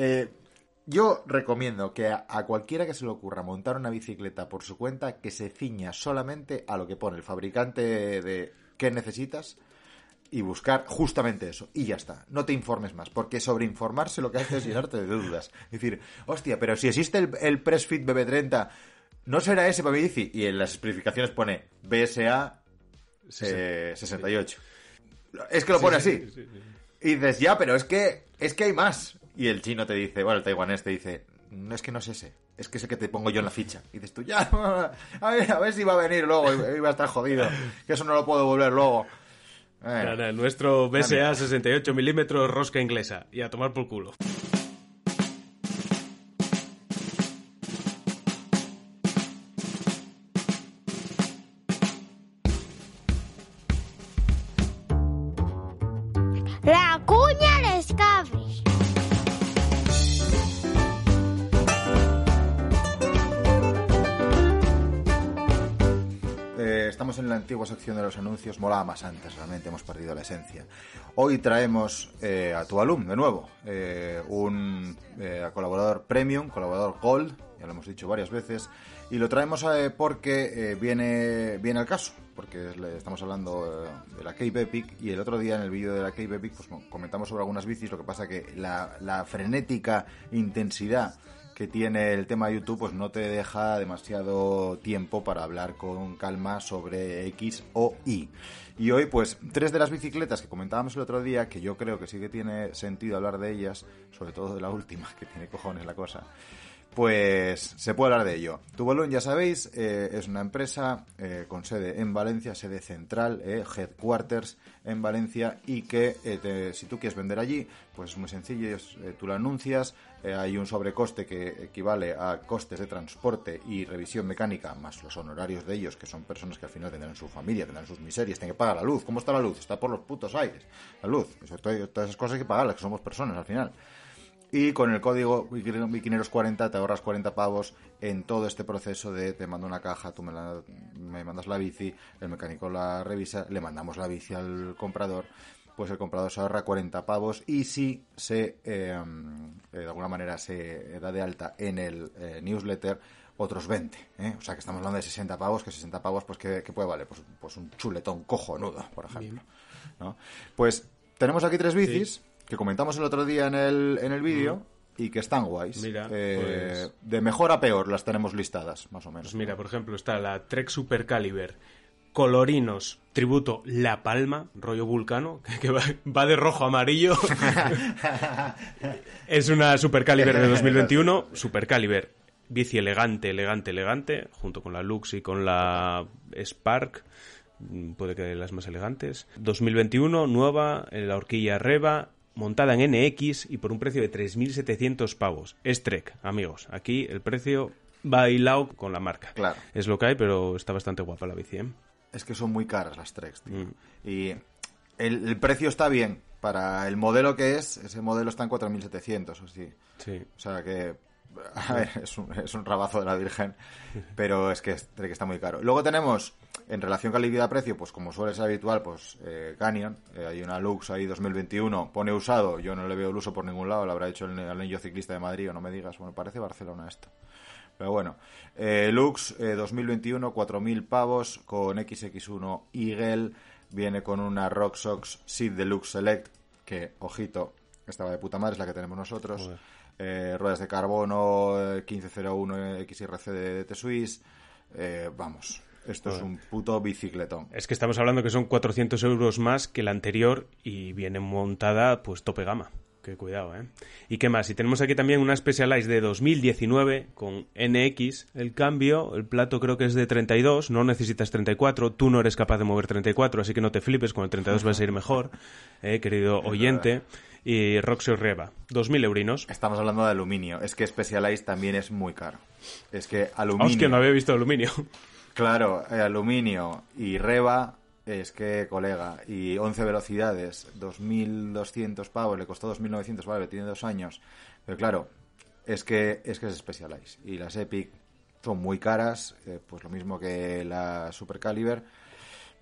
yo recomiendo que a, a cualquiera que se le ocurra montar una bicicleta por su cuenta, que se ciña solamente a lo que pone el fabricante de qué necesitas y buscar justamente eso. Y ya está. No te informes más, porque sobre informarse lo que hace es llenarte de dudas. Es decir, hostia, pero si existe el, el Press Fit BB30, ¿no será ese para mi bici? Y en las especificaciones pone BSA eh, 68. Es que lo pone así. Y dices, ya, pero es que, es que hay más. Y el chino te dice, bueno, el taiwanés te dice, no es que no es ese, es que ese que te pongo yo en la ficha. Y dices tú, ya, a ver, a ver si va a venir luego, va a estar jodido, que eso no lo puedo volver luego. Nada, nuestro BSA 68 milímetros rosca inglesa. Y a tomar por culo. Antigua sección de los anuncios, molaba más antes, realmente hemos perdido la esencia. Hoy traemos eh, a tu alum, de nuevo, eh, un eh, colaborador premium, colaborador gold, ya lo hemos dicho varias veces, y lo traemos eh, porque viene, viene al caso, porque estamos hablando de la Cape Epic, y el otro día en el vídeo de la Cape Epic pues, comentamos sobre algunas bicis, lo que pasa que la, la frenética intensidad que tiene el tema de YouTube, pues no te deja demasiado tiempo para hablar con calma sobre X o Y. Y hoy, pues, tres de las bicicletas que comentábamos el otro día, que yo creo que sí que tiene sentido hablar de ellas, sobre todo de la última, que tiene cojones la cosa, pues se puede hablar de ello. Tubolón, ya sabéis, eh, es una empresa eh, con sede en Valencia, sede central, eh, headquarters en Valencia, y que eh, te- si tú quieres vender allí, pues es muy sencillo, es, eh, tú lo anuncias, eh, hay un sobrecoste que equivale a costes de transporte y revisión mecánica, más los honorarios de ellos, que son personas que al final tendrán su familia, tendrán sus miserias, tienen que pagar la luz. ¿Cómo está la luz? Está por los putos aires. La luz. Eso, todas esas cosas hay que pagarlas, que somos personas al final. Y con el código Wikineros40 te ahorras 40 pavos en todo este proceso de te mando una caja, tú me, la- me mandas la bici, el mecánico la revisa, le mandamos la bici al comprador, pues el comprador se ahorra 40 pavos y si se, eh, de alguna manera se da de alta en el eh, newsletter, otros 20. ¿eh? O sea que estamos hablando de 60 pavos, que 60 pavos, pues ¿qué, qué puede valer? Pues, pues un chuletón cojonudo, por ejemplo. ¿no? Pues tenemos aquí tres bicis que comentamos el otro día en el, en el vídeo y que están guays. Mira, Eh, pues- De mejor a peor las tenemos listadas, más o menos. Pues mira, por ejemplo, está la Trek Super Caliber Colorinos Tributo La Palma, rollo vulcano, que, va, va de rojo a amarillo. es una Super Caliber de 2021, Super Caliber, bici elegante, elegante, elegante, junto con la Lux y con la Spark, mm, puede que de las más elegantes. 2021, nueva, en la horquilla Reva, montada en NX y por un precio de 3.700 pavos. Es Trek, amigos. Aquí el precio va hilado con la marca. Claro. Es lo que hay, pero está bastante guapa la bici, ¿eh? Es que son muy caras las Treks, tío. Mm. Y el, el precio está bien. Para el modelo que es, ese modelo está en 4.700, o sí. Sí. O sea que, a ver, es un, es un rabazo de la Virgen, pero es que, es- que está muy caro. Luego tenemos, en relación calidad-precio, pues como suele ser habitual, pues eh, Canyon, eh, hay una Lux ahí 2021, pone usado, yo no le veo el uso por ningún lado, lo habrá hecho el anillo ciclista de Madrid, o no me digas, bueno, parece Barcelona esto. Pero bueno, eh, Lux eh, 2021, 4.000 pavos con XX1 Eagle. Viene con una Rock Sox Seed Deluxe Select, que, ojito, estaba de puta madre, es la que tenemos nosotros. Joder. Eh, ruedas de carbono, eh, 1501 XRC de T-Swiss. Eh, vamos, esto es un puto bicicletón. Es que estamos hablando que son 400 euros más que la anterior y viene montada pues tope gama. Que cuidado, ¿eh? ¿Y qué más? Y tenemos aquí también una Specialized de 2019 con NX. El cambio, el plato creo que es de 32, no necesitas 34. Tú no eres capaz de mover 34, así que no te flipes, con el 32 vas a ir mejor, eh, querido oyente. Y Roxy Reva, 2.000 eurinos. Estamos hablando de aluminio. Es que Specialized también es muy caro. Es que aluminio... Hostia, no había visto aluminio. Claro, eh, aluminio y reba Es que, colega, y 11 velocidades, 2.200 pavos, le costó 2.900, vale, tiene dos años. Pero claro, es que es que es Specialized. Y las Epic son muy caras, eh, pues lo mismo que la Super Caliber.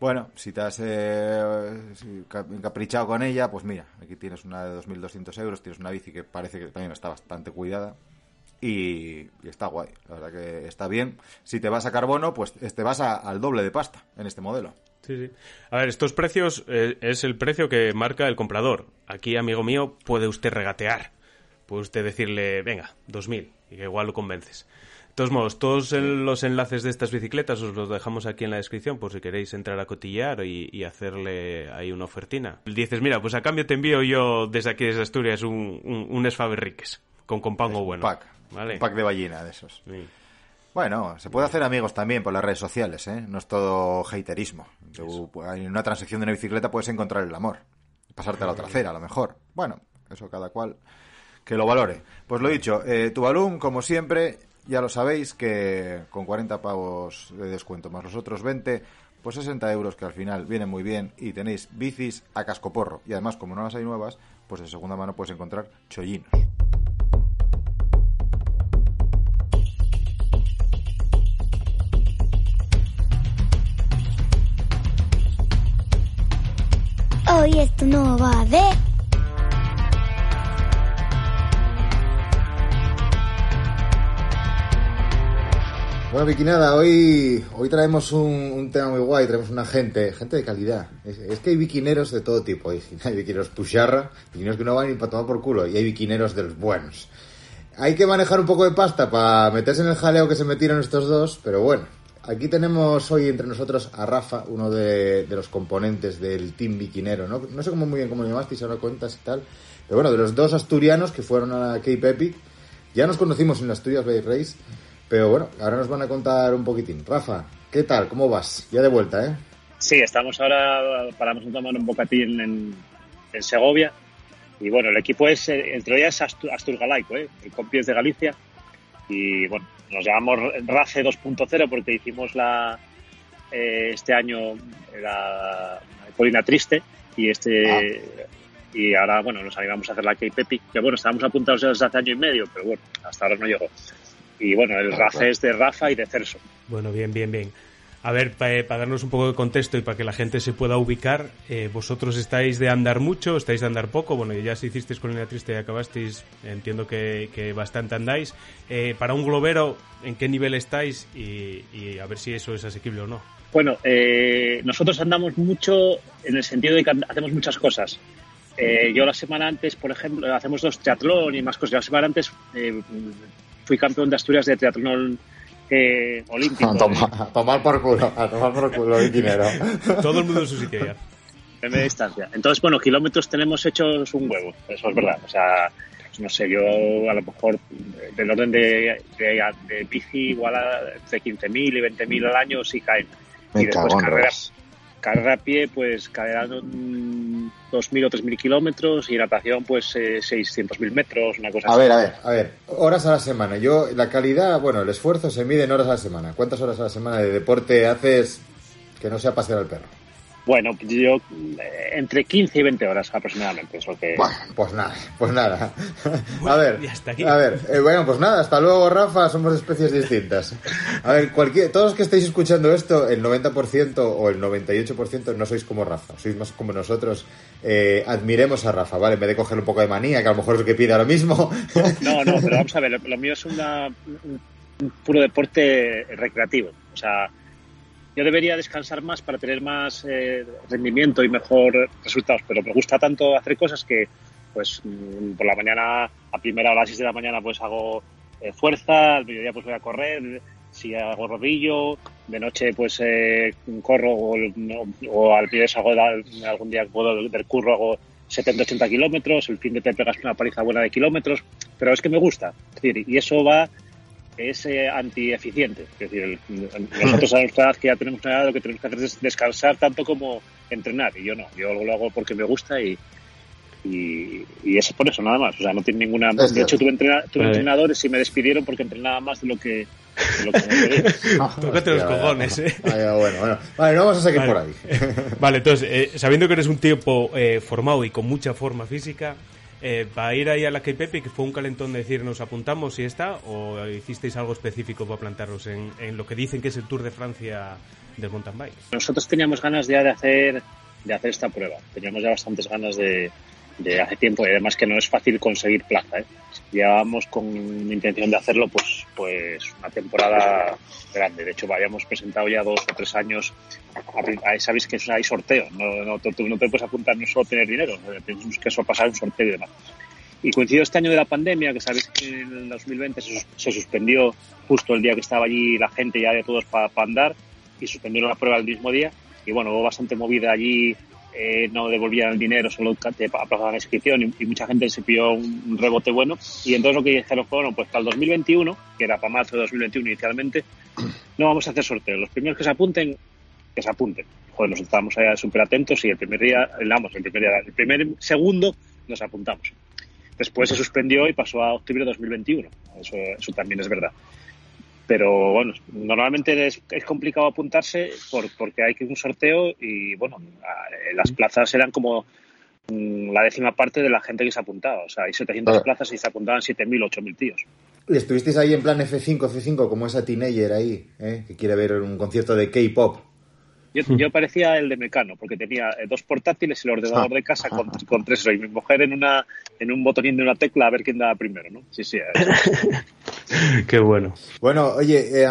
Bueno, si te has eh, encaprichado con ella, pues mira, aquí tienes una de 2.200 euros, tienes una bici que parece que también está bastante cuidada y, está guay, la verdad que está bien. Si te vas a carbono, pues te vas al doble de pasta en este modelo. Sí, sí. A ver, estos precios eh, es el precio que marca el comprador. Aquí, amigo mío, puede usted regatear. Puede usted decirle, venga, 2.000, y que igual lo convences. De todos modos, todos el- los enlaces de estas bicicletas os los dejamos aquí en la descripción por si queréis entrar a cotillear y, y hacerle ahí una ofertina. Dices, mira, pues a cambio te envío yo desde aquí, desde Asturias, un, un, un Esfaberriques con compango bueno. pack, ¿vale? un pack de ballena de esos. Sí. Bueno, se puede hacer amigos también por las redes sociales, ¿eh? No es todo haterismo. Tú, en una transacción de una bicicleta puedes encontrar el amor. Pasarte a la otra acera, a lo mejor. Bueno, eso cada cual que lo valore. Pues lo dicho, eh, tu balón, como siempre, ya lo sabéis que con 40 pavos de descuento más los otros 20, pues 60 euros que al final vienen muy bien y tenéis bicis a cascoporro. Y además, como no las hay nuevas, pues de segunda mano puedes encontrar chollinos. Hoy esto no va de... Bueno, Vicky, nada, hoy, hoy traemos un, un tema muy guay, traemos una gente, gente de calidad. Es, es que hay viquineros de todo tipo. Hay, hay viquineros pusharra, viquineros que no van ni para tomar por culo, y hay viquineros de los buenos. Hay que manejar un poco de pasta para meterse en el jaleo que se metieron estos dos, pero bueno. Aquí tenemos hoy entre nosotros a Rafa, uno de, de los componentes del team viquinero. ¿no? no sé cómo muy bien cómo lo llamasteis, ahora cuentas y tal. Pero bueno, de los dos asturianos que fueron a Cape Epic, ya nos conocimos en Asturias Bay Race, pero bueno, ahora nos van a contar un poquitín. Rafa, ¿qué tal? ¿Cómo vas? Ya de vuelta, ¿eh? Sí, estamos ahora, paramos a tomar un bocatín en, en Segovia. Y bueno, el equipo es, eh, entre ellas, Astur, Asturgalaico, ¿eh? el Compies de Galicia. Y bueno, nos llamamos RACE 2.0 porque hicimos la eh, este año la Colina Triste y este y ahora bueno nos animamos a hacer la Cape Epic que bueno estábamos apuntados desde hace año y medio pero bueno hasta ahora no llegó y bueno el RACE es de Rafa y de Cerso Bueno, bien, bien, bien. A ver, para darnos un poco de contexto y para que la gente se pueda ubicar, eh, vosotros estáis de andar mucho, estáis de andar poco, bueno, ya si hicisteis Colina Triste y acabasteis, entiendo que, que bastante andáis. Eh, para un globero, ¿en qué nivel estáis? Y, y a ver si eso es asequible o no. Bueno, eh, nosotros andamos mucho en el sentido de que hacemos muchas cosas. Eh, yo la semana antes, por ejemplo, hacemos dos triatlón y más cosas. La semana antes eh, fui campeón de Asturias de triatlón eh, olímpico. A, toma- a tomar por culo, a tomar por culo, viquinero. Todo el mundo en su sitio ya. de media distancia. Entonces, bueno, kilómetros tenemos hechos un huevo, eso es verdad. O sea, no sé, yo a lo mejor eh, del orden de, de, de bici igual a entre 15.000 y 20.000 al año sí caen. Me y después en carrera, a pie, pues caerán mm, 2.000 o 3.000 kilómetros y natación, pues eh, 600.000 metros, una cosa A así. ver, a ver, a ver. Horas a la semana. Yo, la calidad, bueno, el esfuerzo se mide en horas a la semana. ¿Cuántas horas a la semana de deporte haces que no sea pasear al perro? Bueno, yo eh, entre 15 y 20 horas aproximadamente es lo que... Bueno, pues nada, pues nada. A ver, hasta aquí. a ver, eh, bueno, pues nada, hasta luego, Rafa, somos especies distintas. A ver, cualquier, todos los que estáis escuchando esto, el 90% o el 98% no sois como Rafa, sois más como nosotros. Eh, admiremos a Rafa, ¿vale? En vez de coger un poco de manía, que a lo mejor es lo que pide ahora mismo. No, no, pero vamos a ver, lo, lo mío es una, un puro deporte recreativo. O sea, yo debería descansar más para tener más eh, rendimiento y mejor resultados, pero me gusta tanto hacer cosas que, pues, mm, por la mañana, a primera hora, a las 6 de la mañana, pues hago eh, fuerza, al mediodía, pues voy a correr, si hago rodillo, de noche, pues eh, corro, o, o al pie hago algún día puedo del curro, hago 70-80 kilómetros, el fin de te pegas una paliza buena de kilómetros, pero es que me gusta. Es decir, y eso va, es eh, antieficiente. Es decir, el- nosotros a nuestra edad que ya tenemos una edad, lo que tenemos que hacer es descansar tanto como entrenar, y yo no, yo lo hago porque me gusta y, Y, y es por eso nada más. O sea, no tiene ninguna. Es De hecho, tuve, entrena- tuve Vale. entrenadores y me despidieron porque entrenaba más de lo que, de lo que me. Tócate los cojones, eh. Vaya, bueno, bueno. Vale, no vamos a seguir Vale. por ahí. Vale, entonces, eh, sabiendo que eres un tipo eh, formado y con mucha forma física, eh, ¿para ir ahí a la K-Pepi, que fue un calentón de decir nos apuntamos y está? ¿O hicisteis algo específico para plantaros en, en lo que dicen que es el Tour de Francia del mountain bike? Nosotros teníamos ganas ya de hacer, de hacer esta prueba. Teníamos ya bastantes ganas de, de hace tiempo y además que no es fácil conseguir plaza. ¿eh? Llevábamos con intención de hacerlo pues, pues una temporada grande. De hecho, habíamos presentado ya dos o tres años. Sabéis que hay sorteo. No, no, tú no te puedes apuntar no solo tener dinero. Tenemos que eso pasar un sorteo y demás. Y coincidió este año de la pandemia, que sabéis que en el 2020 se, se suspendió justo el día que estaba allí la gente ya de todos para andar y suspendieron la prueba el mismo día. Y bueno, hubo bastante movida allí, eh, no devolvían el dinero, solo te aplazaban la inscripción y, mucha gente se pilló un, rebote bueno. Y entonces lo que dijeron fue, bueno, pues para el 2021, que era para marzo de 2021 inicialmente, no vamos a hacer sorteo. Los primeros que se apunten, que se apunten. Joder, nosotros estábamos allá súper atentos y el primer día, eh, vamos, el primer día, el primer segundo nos apuntamos. Después se suspendió y pasó a octubre de 2021. Eso, eso también es verdad. Pero bueno, normalmente es, es complicado apuntarse por, porque hay que un sorteo y bueno, a- las plazas eran como mm, la décima parte de la gente que se apuntaba. O sea, hay 700 Claro. plazas y se apuntaban 7.000, 8.000 tíos. ¿Y estuvisteis ahí en plan F5, F5, como esa teenager ahí, eh, que quiere ver un concierto de K-pop? Yo, yo parecía el de Mecano, porque tenía eh, dos portátiles y el ordenador de casa con, con tres y mi mujer en una en un botonín de una tecla a ver quién daba primero, ¿no? Sí, sí. Qué bueno. Bueno, oye, eh,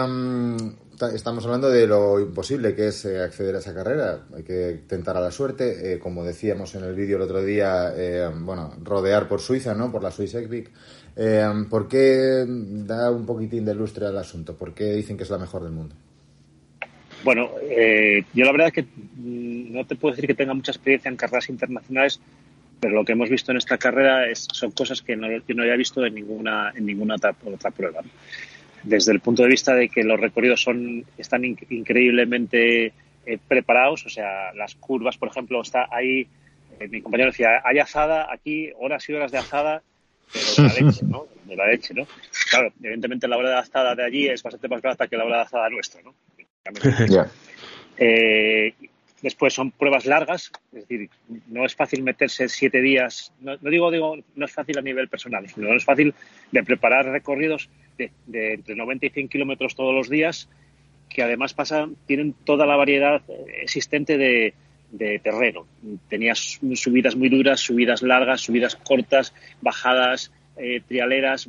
ta- estamos hablando de lo imposible que es eh, acceder a esa carrera. Hay que tentar a la suerte. eh, como decíamos en el vídeo el otro día, eh, bueno, rodear por Suiza, ¿no? Por la Swiss Epic. Eh, ¿Por qué da un poquitín de lustre al asunto? ¿Por qué dicen que es la mejor del mundo? Bueno, eh, yo la verdad es que mm, no te puedo decir que tenga mucha experiencia en carreras internacionales, pero lo que hemos visto en esta carrera es, son cosas que no, que no había visto en ninguna, en ninguna otra, otra prueba. ¿no? Desde el punto de vista de que los recorridos son, están in- increíblemente eh, preparados, o sea, las curvas, por ejemplo, está ahí, eh, mi compañero decía, hay azada aquí, horas y horas de azada, pero de la leche, ¿no? De la leche, ¿no? Claro, evidentemente la hora de azada de allí es bastante más barata que la hora de azada nuestra, ¿no? Ya. Eh, después son pruebas largas, es decir, no es fácil meterse siete días, no, no digo, digo, no es fácil a nivel personal, sino no es fácil de preparar recorridos de, de entre 90 y 100 kilómetros todos los días, que además pasan, tienen toda la variedad existente de, de terreno. Tenías subidas muy duras, subidas largas, subidas cortas, bajadas eh, trialeras.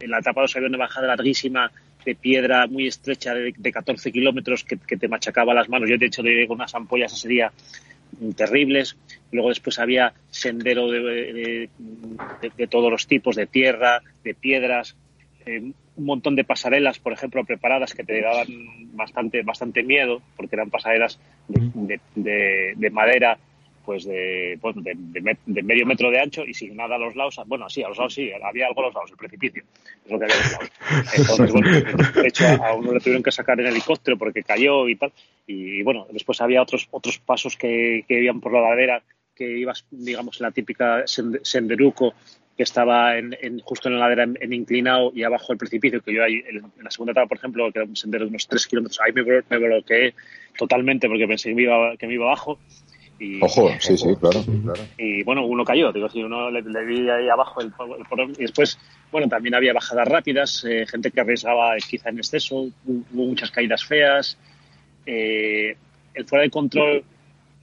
En la etapa 2 había una bajada larguísima de piedra muy estrecha de, de 14 kilómetros que, que te machacaba las manos. Yo, de hecho, de unas ampollas ese día mm, terribles. Luego después había sendero de, de- todos los tipos, de tierra, de piedras, eh, un montón de pasarelas, por ejemplo, preparadas que te daban bastante, bastante miedo, porque eran pasarelas de- de madera, pues de, bueno, de, de me- de medio metro de ancho y sin nada a los lados. Bueno, sí, a los lados sí, había algo a los lados, el precipicio. Es lo que había a los lados. Entonces, bueno, de hecho, a uno le tuvieron que sacar en helicóptero porque cayó y tal. Y bueno, después había otros, otros pasos que, que iban por la ladera, que ibas, digamos, en la típica sende- senderuco que estaba en, en- justo en la ladera en, en inclinado y abajo el precipicio, que yo ahí, en, en la segunda etapa, por ejemplo, que era un sendero de unos 3 kilómetros, ahí me, me bloqueé totalmente porque pensé que me iba, que me iba abajo. Y, Ojo, sí, sí, claro. Claro. y bueno, uno cayó, digo, si uno le, le vi ahí abajo el, el y después, bueno, también había bajadas rápidas, eh, gente que arriesgaba quizá en exceso, hu- hubo muchas caídas feas, eh, el fuera de control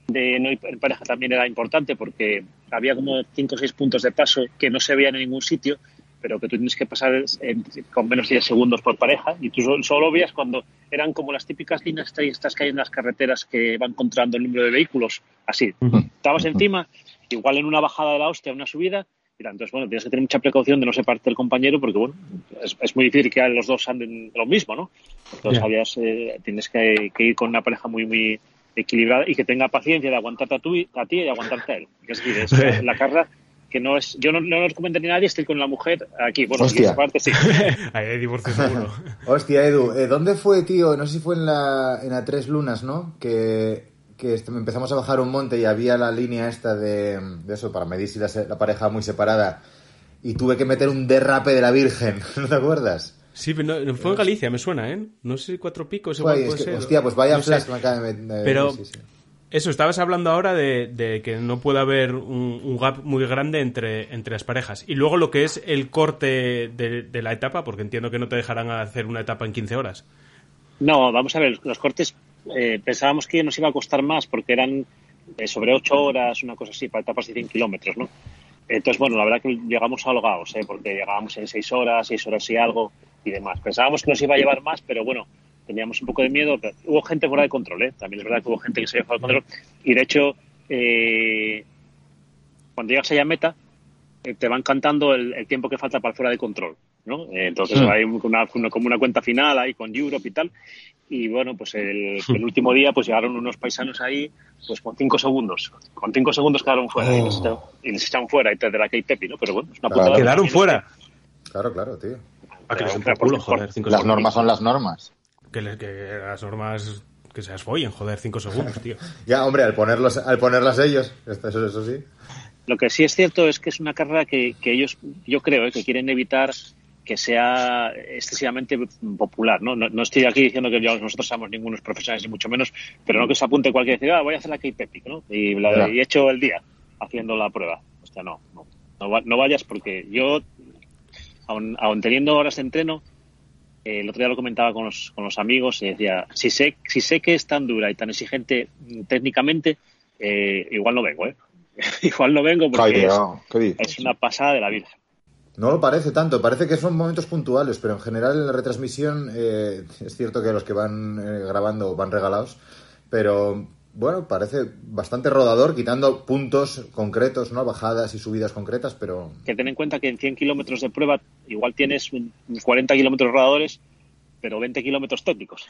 de no ir en pareja también era importante porque había como cinco o seis puntos de paso que no se veían en ningún sitio, pero que tú tienes que pasar en- con menos de 10 segundos por pareja y tú solo, solo veías cuando eran como las típicas líneas estas que hay en las carreteras que van controlando el número de vehículos, así. Estabas encima, igual en una bajada de la hostia, una subida, y entonces, bueno, tienes que tener mucha precaución de no separarte del compañero porque, bueno, es, es muy difícil que los dos anden lo mismo, ¿no? Entonces, Ya. habías, eh, tienes que, que ir con una pareja muy, muy equilibrada y que tenga paciencia de aguantarte a, a ti y aguantarte a él. Es decir, es la carrera que no es... Yo no, no lo recomendaría a nadie, estoy con la mujer aquí. Bueno, Hostia. separarte, sí. Ahí hay divorcio seguro. Hostia, Edu, eh, ¿dónde fue, tío? No sé si fue en la, en la Tres Lunas, ¿no? Que, que empezamos a bajar un monte y había la línea esta de, de eso para medir si la, se- la pareja muy separada y tuve que meter un derrape de la Virgen, ¿no te acuerdas? Sí, pero no, fue en Galicia, me suena, ¿eh? No sé, cuatro picos, igual puede que, ser. hostia, pues vaya No sé. flash que me acaba de- Pero- sí, sí. Eso, estabas hablando ahora de, de que no puede haber un, gap muy grande entre, entre las parejas. Y luego lo que es el corte de, la etapa, porque entiendo que no te dejarán hacer una etapa en 15 horas. No, vamos a ver, los cortes eh, pensábamos que nos iba a costar más porque eran eh, sobre 8 horas, una cosa así, para etapas de 100 kilómetros, ¿no? Entonces, bueno, la verdad que llegamos holgados, ¿eh? porque llegábamos en 6 horas, 6 horas y algo y demás. Pensábamos que nos iba a llevar más, pero bueno, teníamos un poco de miedo. pero Hubo gente fuera de control, ¿eh? También es verdad que hubo gente que se había fuera de control. Y de hecho, eh, cuando llegas allá a meta, eh, te van cantando el, el tiempo que falta para fuera de control, ¿no? Eh, Entonces hay una, una- como una cuenta final ahí con Europe y tal. Y bueno, pues el, el último día pues llegaron unos paisanos ahí pues con cinco segundos. Con cinco segundos quedaron fuera y, les echaron, y les echaron fuera y te de la K-Pepi, ¿no? Pero bueno, es una Claro. putada. Quedaron fuera. Claro, claro, tío. Ah, que les den Pero, por culo, por- joder, cinco Las segundos. normas son las normas. Que, les- que las normas que se las follen, joder, 5 segundos, tío. Ya, hombre, al ponerlos, al ponerlas ellos, eso, eso sí. Lo que sí es cierto es que es una carrera que, que ellos, yo creo, ¿eh? que quieren evitar que sea excesivamente popular. ¿no? No, no estoy aquí diciendo que yo- nosotros seamos ningunos profesionales, ni mucho menos, pero no que se apunte cualquier decir, ah, voy a hacer la K-Pepic, ¿no? Y, la- Ya. y he hecho el día haciendo la prueba. Hostia, no, no, no, va- no vayas porque yo, aun, aun teniendo horas de entreno, el otro día lo comentaba con los, con los amigos y decía, si sé, si sé que es tan dura y tan exigente mm, técnicamente, eh, igual no vengo, ¿eh? igual no vengo porque es una pasada de la Virgen. No lo parece tanto, parece que son momentos puntuales, pero en general en la retransmisión eh, es cierto que los que van eh, grabando van regalados, pero bueno, parece bastante rodador, quitando puntos concretos, ¿no? Bajadas y subidas concretas, pero Que ten en cuenta que en 100 kilómetros de prueba igual tienes un- unos 40 kilómetros rodadores, pero 20 kilómetros técnicos.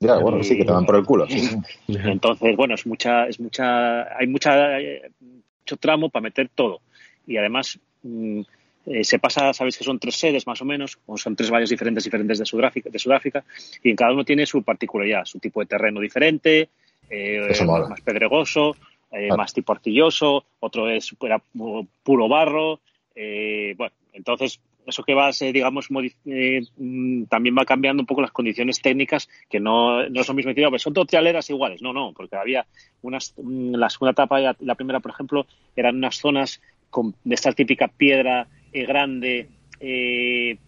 Ya, bueno, sí, que te van por el culo. sí. Entonces, bueno, es mucha, es mucha, hay mucha, mucho tramo para meter todo. Y además, mm, eh, se pasa, sabéis que son tres sedes más o menos, o son tres valles diferentes diferentes de Sudáfrica, de Sudáfrica, y en cada uno tiene su particularidad, su tipo de terreno diferente, eh, más pedregoso, eh, Ah. más tipo arcilloso, otro es pu- puro barro, eh, bueno, entonces eso que vas, eh, digamos, eh, mm, también va cambiando un poco las condiciones técnicas, que no, no es lo mismo decir, "Ah, pues son dos trialeras iguales. No, no, porque había unas, mm, la segunda etapa y la, primera, por ejemplo, eran unas zonas con, de esta típica piedra eh, grande,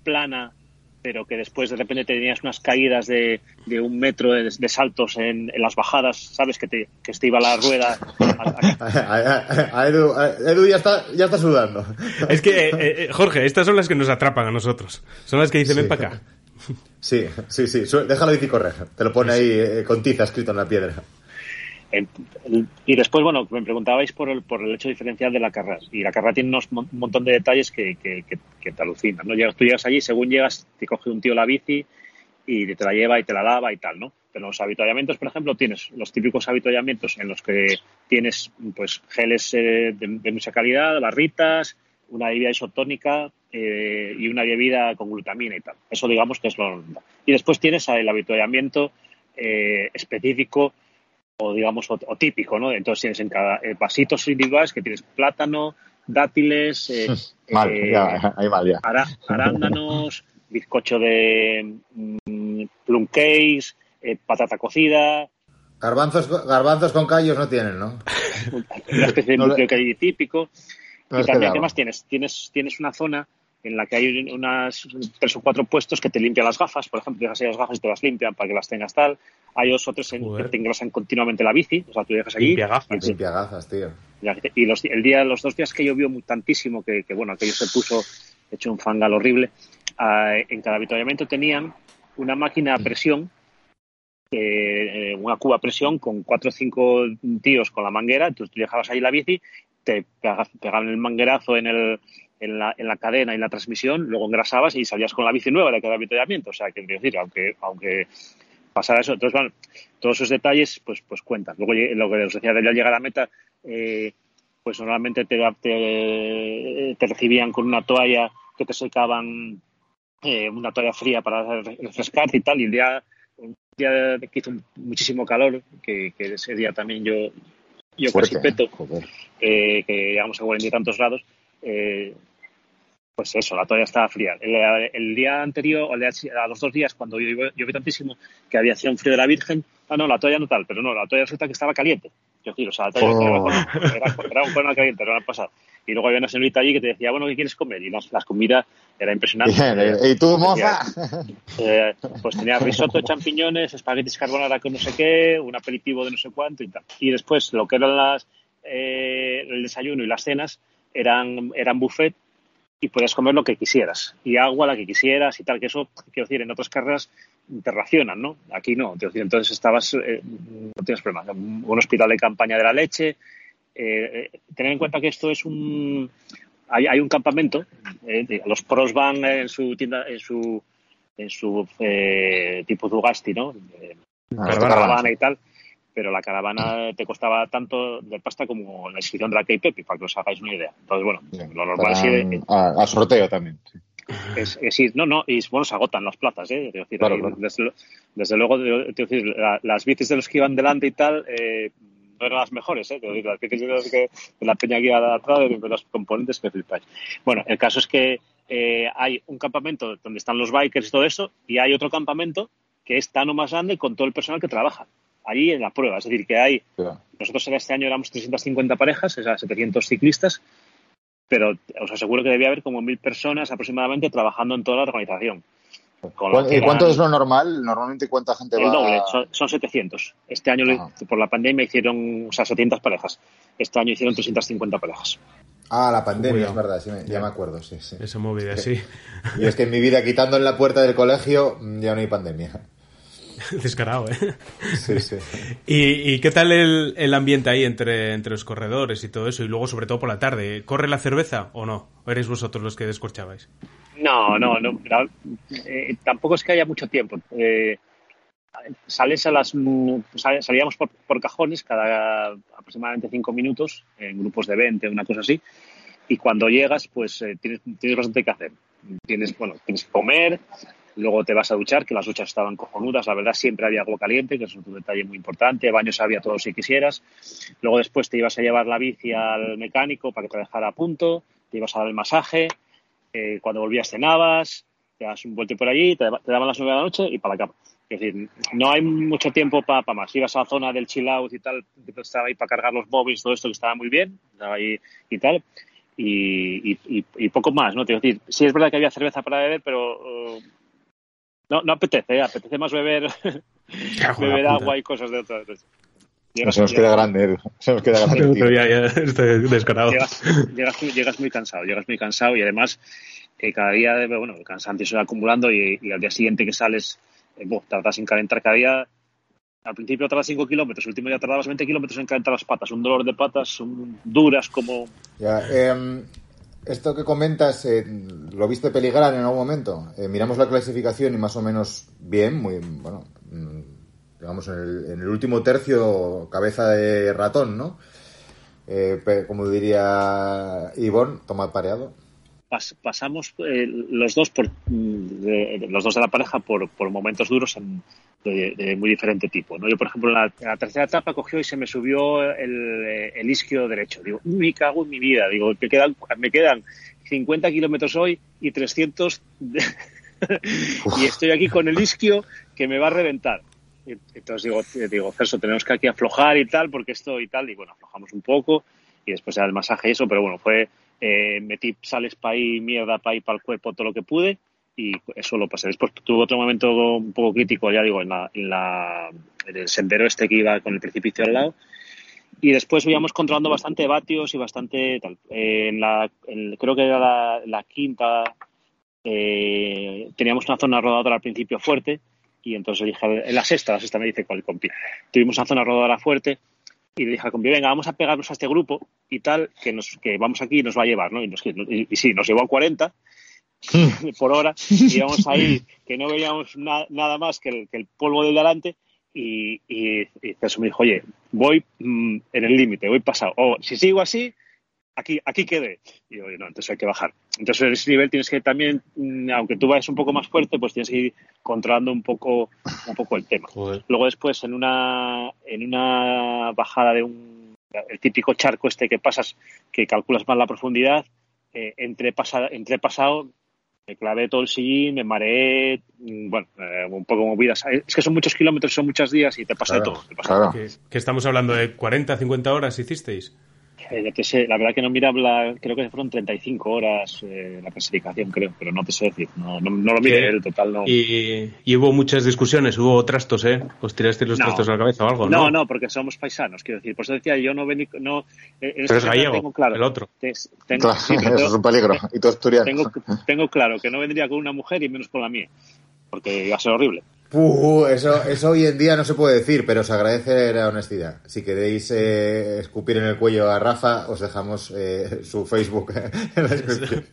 plana, pero que después de repente tenías unas caídas de, de un metro de, de saltos en, en las bajadas, ¿sabes? Que te, que te iba la rueda. a- a- a, Edu, a- Edu ya está, ya está sudando. Es que, eh, eh, Jorge, estas son las que nos atrapan a nosotros. Son las que dicen, Sí. ven para acá. Sí, sí, sí, la bici correr, te lo pone ahí eh, con tiza escrito en la piedra. Y después, bueno, me preguntabais por el, por el hecho diferencial de la carrera. Y la carrera tiene unos un montón de detalles que, que, que- te alucinan. ¿no? Llegas, tú llegas allí, según llegas, te coge un tío la bici y te la lleva y te la lava y tal, ¿no? Pero los avituallamientos, por ejemplo, tienes los típicos avituallamientos en los que tienes pues geles eh, de, mucha calidad, barritas, una bebida isotónica eh, y una bebida con glutamina y tal. Eso digamos que es lo normal. Y después tienes el avituallamiento eh, específico o digamos o, o típico, ¿no? Entonces tienes en cada eh, vasitos individuales que tienes plátano, dátiles, eh, Mal, eh, ya, ahí mal, ya. ara- arándanos, bizcocho de mm, plum cakes, eh, patata cocida, Garbanzos, garbanzos con callos no tienen, ¿no? una especie de No le- núcleo que hay típico. No y también además tienes, tienes, tienes una zona en la que hay unas tres o cuatro puestos que te limpian las gafas, por ejemplo, dejas ahí las gafas y te las limpian para que las tengas tal. Hay dos o tres en Joder. que te engrasan continuamente la bici, o sea, tú dejas allí. Limpia gafas. y- Limpia gafas, tío. Y los, el día, los dos días que llovió tantísimo, que, que, bueno, aquello se puso hecho un fangal horrible, ah, en cada avituallamiento tenían una máquina a presión, eh, una cuba a presión con cuatro o cinco tíos con la manguera, entonces tú dejabas ahí la bici, te pega- pegaban el manguerazo en, el, en, la, en la cadena y en la transmisión, luego engrasabas y salías con la bici nueva de cada avituallamiento. O sea, que decir, aunque, aunque pasara eso, entonces, bueno, todos esos detalles pues, pues cuentan. Luego, lle- lo que os decía de ya llegar a meta, eh, pues normalmente te, te, te recibían con una toalla que te secaban, eh, una toalla fría para refrescarte y tal, y el día día que hizo muchísimo calor, que, que ese día también yo, yo Fuerte, casi peto, ¿eh? Joder. eh, que llegamos a cuarenta y tantos grados, eh, pues eso, la toalla estaba fría. El, el día anterior, o el día- a los dos días, cuando llovió, tantísimo, que había sido un frío de la Virgen, ah, no, la toalla no tal, pero no, la toalla resulta que estaba caliente. Yo decir, o sea, la toalla Oh. era, era, era un corona caliente, no era pasado. Y luego había una señorita allí que te decía, bueno, ¿qué quieres comer? Y las, las comidas era impresionante. Bien, ¿y tú, moza? Eh, pues tenía risotto, champiñones, espaguetis carbonara con no sé qué, un aperitivo de no sé cuánto y tal. Y después lo que eran las, eh, el desayuno y las cenas eran, eran buffet y podías comer lo que quisieras. Y agua la que quisieras y tal, que eso, quiero decir, en otras carreras te racionan, ¿no? Aquí no. Quiero decir, entonces estabas, eh, no tienes problema. Un hospital de campaña de la leche. Eh, eh, tener en cuenta que esto es un... Hay, hay un campamento, eh, los pros van en su tienda, en su en su eh, tipo Zugasti, ¿no? Ah, caravana. y tal, pero la caravana te costaba tanto de pasta como la inscripción de la K-Pepi, para que os hagáis una idea. Entonces, bueno, Bien. lo normal es ir, a, a sorteo también. sí. es, es ir- no, no, y bueno, se agotan las plazas, ¿eh? Decir, Claro, ahí, claro. Desde, luego, quiero decir, la- las bicis de los que iban delante y tal, eh, no eran las mejores, ¿eh? Decir, las bicis de, los que, de la peña que iba atrás, de los componentes que flipáis. Bueno, el caso es que eh, hay un campamento donde están los bikers y todo eso, y hay otro campamento que es tan o más grande con todo el personal que trabaja allí en la prueba. Es decir, que hay Claro. nosotros en este año éramos 350 parejas, o sea, 700 ciclistas, pero os aseguro que debía haber como mil personas aproximadamente trabajando en toda la organización. Con lo ¿Cu- que ¿Y cuánto es lo normal? Normalmente, ¿cuánta gente el va? doble, son, son 700. Este año, Ajá. por la pandemia, hicieron o sea, 700 parejas. Este año hicieron 350 parejas. Ah, la pandemia, es verdad, sí, ya Ya. me acuerdo, sí, sí. Esa movida, sí. Y es que en mi vida, quitando en la puerta del colegio, ya no hay pandemia. Descarado, ¿eh? Sí, sí. ¿Y, y qué tal el, el ambiente ahí entre, entre los corredores y todo eso? Y luego, sobre todo por la tarde, ¿corre la cerveza o no? ¿O erais vosotros los que descorchabais? No, no, no. eh, tampoco es que haya mucho tiempo. Eh, sales a las. sal- salíamos por, por cajones cada aproximadamente cinco minutos en grupos de 20, una cosa así. Y cuando llegas, pues eh, tienes, tienes bastante que hacer. Tienes, bueno, tienes que comer, luego te vas a duchar, que las duchas estaban cojonudas. La verdad, siempre había agua caliente, que es un detalle muy importante. Baños había todos si quisieras. Luego, después te ibas a llevar la bici al mecánico para que te dejara a punto. Te ibas a dar el masaje eh, cuando volvías cenabas, te das un vuelto por allí, te, te daban las nueve de la noche y para la cama. Es decir, no hay mucho tiempo para más. Ibas a la zona del chill out y tal, estaba ahí para cargar los móviles, todo esto que estaba muy bien, estaba ahí y tal. Y, y, y- poco más, ¿no? Te decir, sí es verdad que había cerveza para beber, pero eh, no, no apetece, ¿eh? apetece más beber, beber agua y cosas de otras. Se nos queda grande, Edu. Se nos queda grande. Pero ya, ya estoy descarado. llegas, llegas, muy- llegas muy cansado, llegas muy cansado y además eh, cada día, bueno, el cansancio se va acumulando y, y al día siguiente que sales, eh, buh, tardas en calentar cada día. Al principio tardas 5 kilómetros, el último día tardabas 20 kilómetros en calentar las patas. Un dolor de patas, son duras como... Ya, em, esto que comentas, eh, ¿lo viste peligrar en algún momento? Eh, miramos la clasificación y más o menos bien, muy bueno, mm, digamos en el, en el último tercio, cabeza de ratón, ¿no? Eh, como diría Ivonne, toma pareado. Pas- pasamos eh, los dos por mm, de- los dos de la pareja por, por momentos duros en- de, de muy diferente tipo ¿no? yo por ejemplo en la, en la tercera etapa cogió y se me subió el, eh, el isquio derecho. Digo me cago en mi vida digo me quedan me quedan 50 kilómetros hoy y 300 de- y estoy aquí con el isquio que me va a reventar entonces digo digo Celso tenemos que aquí aflojar y tal porque esto y tal y bueno aflojamos un poco y después era el masaje y eso pero bueno fue eh, metí sales para ahí, mierda para ahí, para el cuerpo, todo lo que pude y eso lo pasé. Después tuve otro momento un poco crítico, ya digo, en, la, en, la, en el sendero este que iba con el precipicio al lado. Y después íbamos controlando bastante vatios y bastante tal. Eh, en la, en- creo que era la, la quinta, eh, teníamos una zona rodadora al principio fuerte y entonces dije, en la sexta, la sexta me dice con el compi, tuvimos una zona rodadora fuerte y le dije al compi, venga, vamos a pegarnos a este grupo y tal, que, nos, que vamos aquí y nos va a llevar, ¿no? Y, nos, y, y sí, nos llevó a 40 por hora y íbamos ahí, que no veíamos na- nada más que el, que el polvo del delante y, y, y me dijo, oye, voy mm, en el límite, voy pasado. O si sigo así, aquí, aquí quede. Y yo, no, entonces hay que bajar. Entonces, en ese nivel tienes que también, mm, aunque tú vayas un poco más fuerte, pues tienes que ir controlando un poco, un poco el tema. Joder. Luego después, en una, en una bajada de un, el típico charco este que pasas, que calculas mal la profundidad, eh, entre, pasa, entre pasado, me clavé todo el sillín, me mareé, mm, bueno, eh, un poco movidas. Es que son muchos kilómetros, son muchos días y te pasa Claro, de todo. te pasa de claro. Que, que estamos hablando de 40, 50 horas hicisteis. Eh, no te sé, la verdad que no miraba, la- creo que fueron 35 horas eh, la clasificación, creo, pero no te sé decir, no, no, no lo miré, el total no. Y, y hubo muchas discusiones, hubo trastos, ¿eh? ¿Os tirasteis los No. trastos a la cabeza o algo? no, No, no, porque somos paisanos, quiero decir, por eso decía, yo no vení, no, eh, Pero es gallego, tengo claro, el otro. te- tengo, Claro, sí, pero eso tengo- es un peligro. Y tú asturiano. tengo, tengo claro que no vendría con una mujer y menos con la mía, porque iba a ser horrible. Puh, eso, eso hoy en día no se puede decir, pero os agradece la honestidad. Si queréis eh, escupir en el cuello a Rafa, os dejamos eh, su Facebook en la descripción.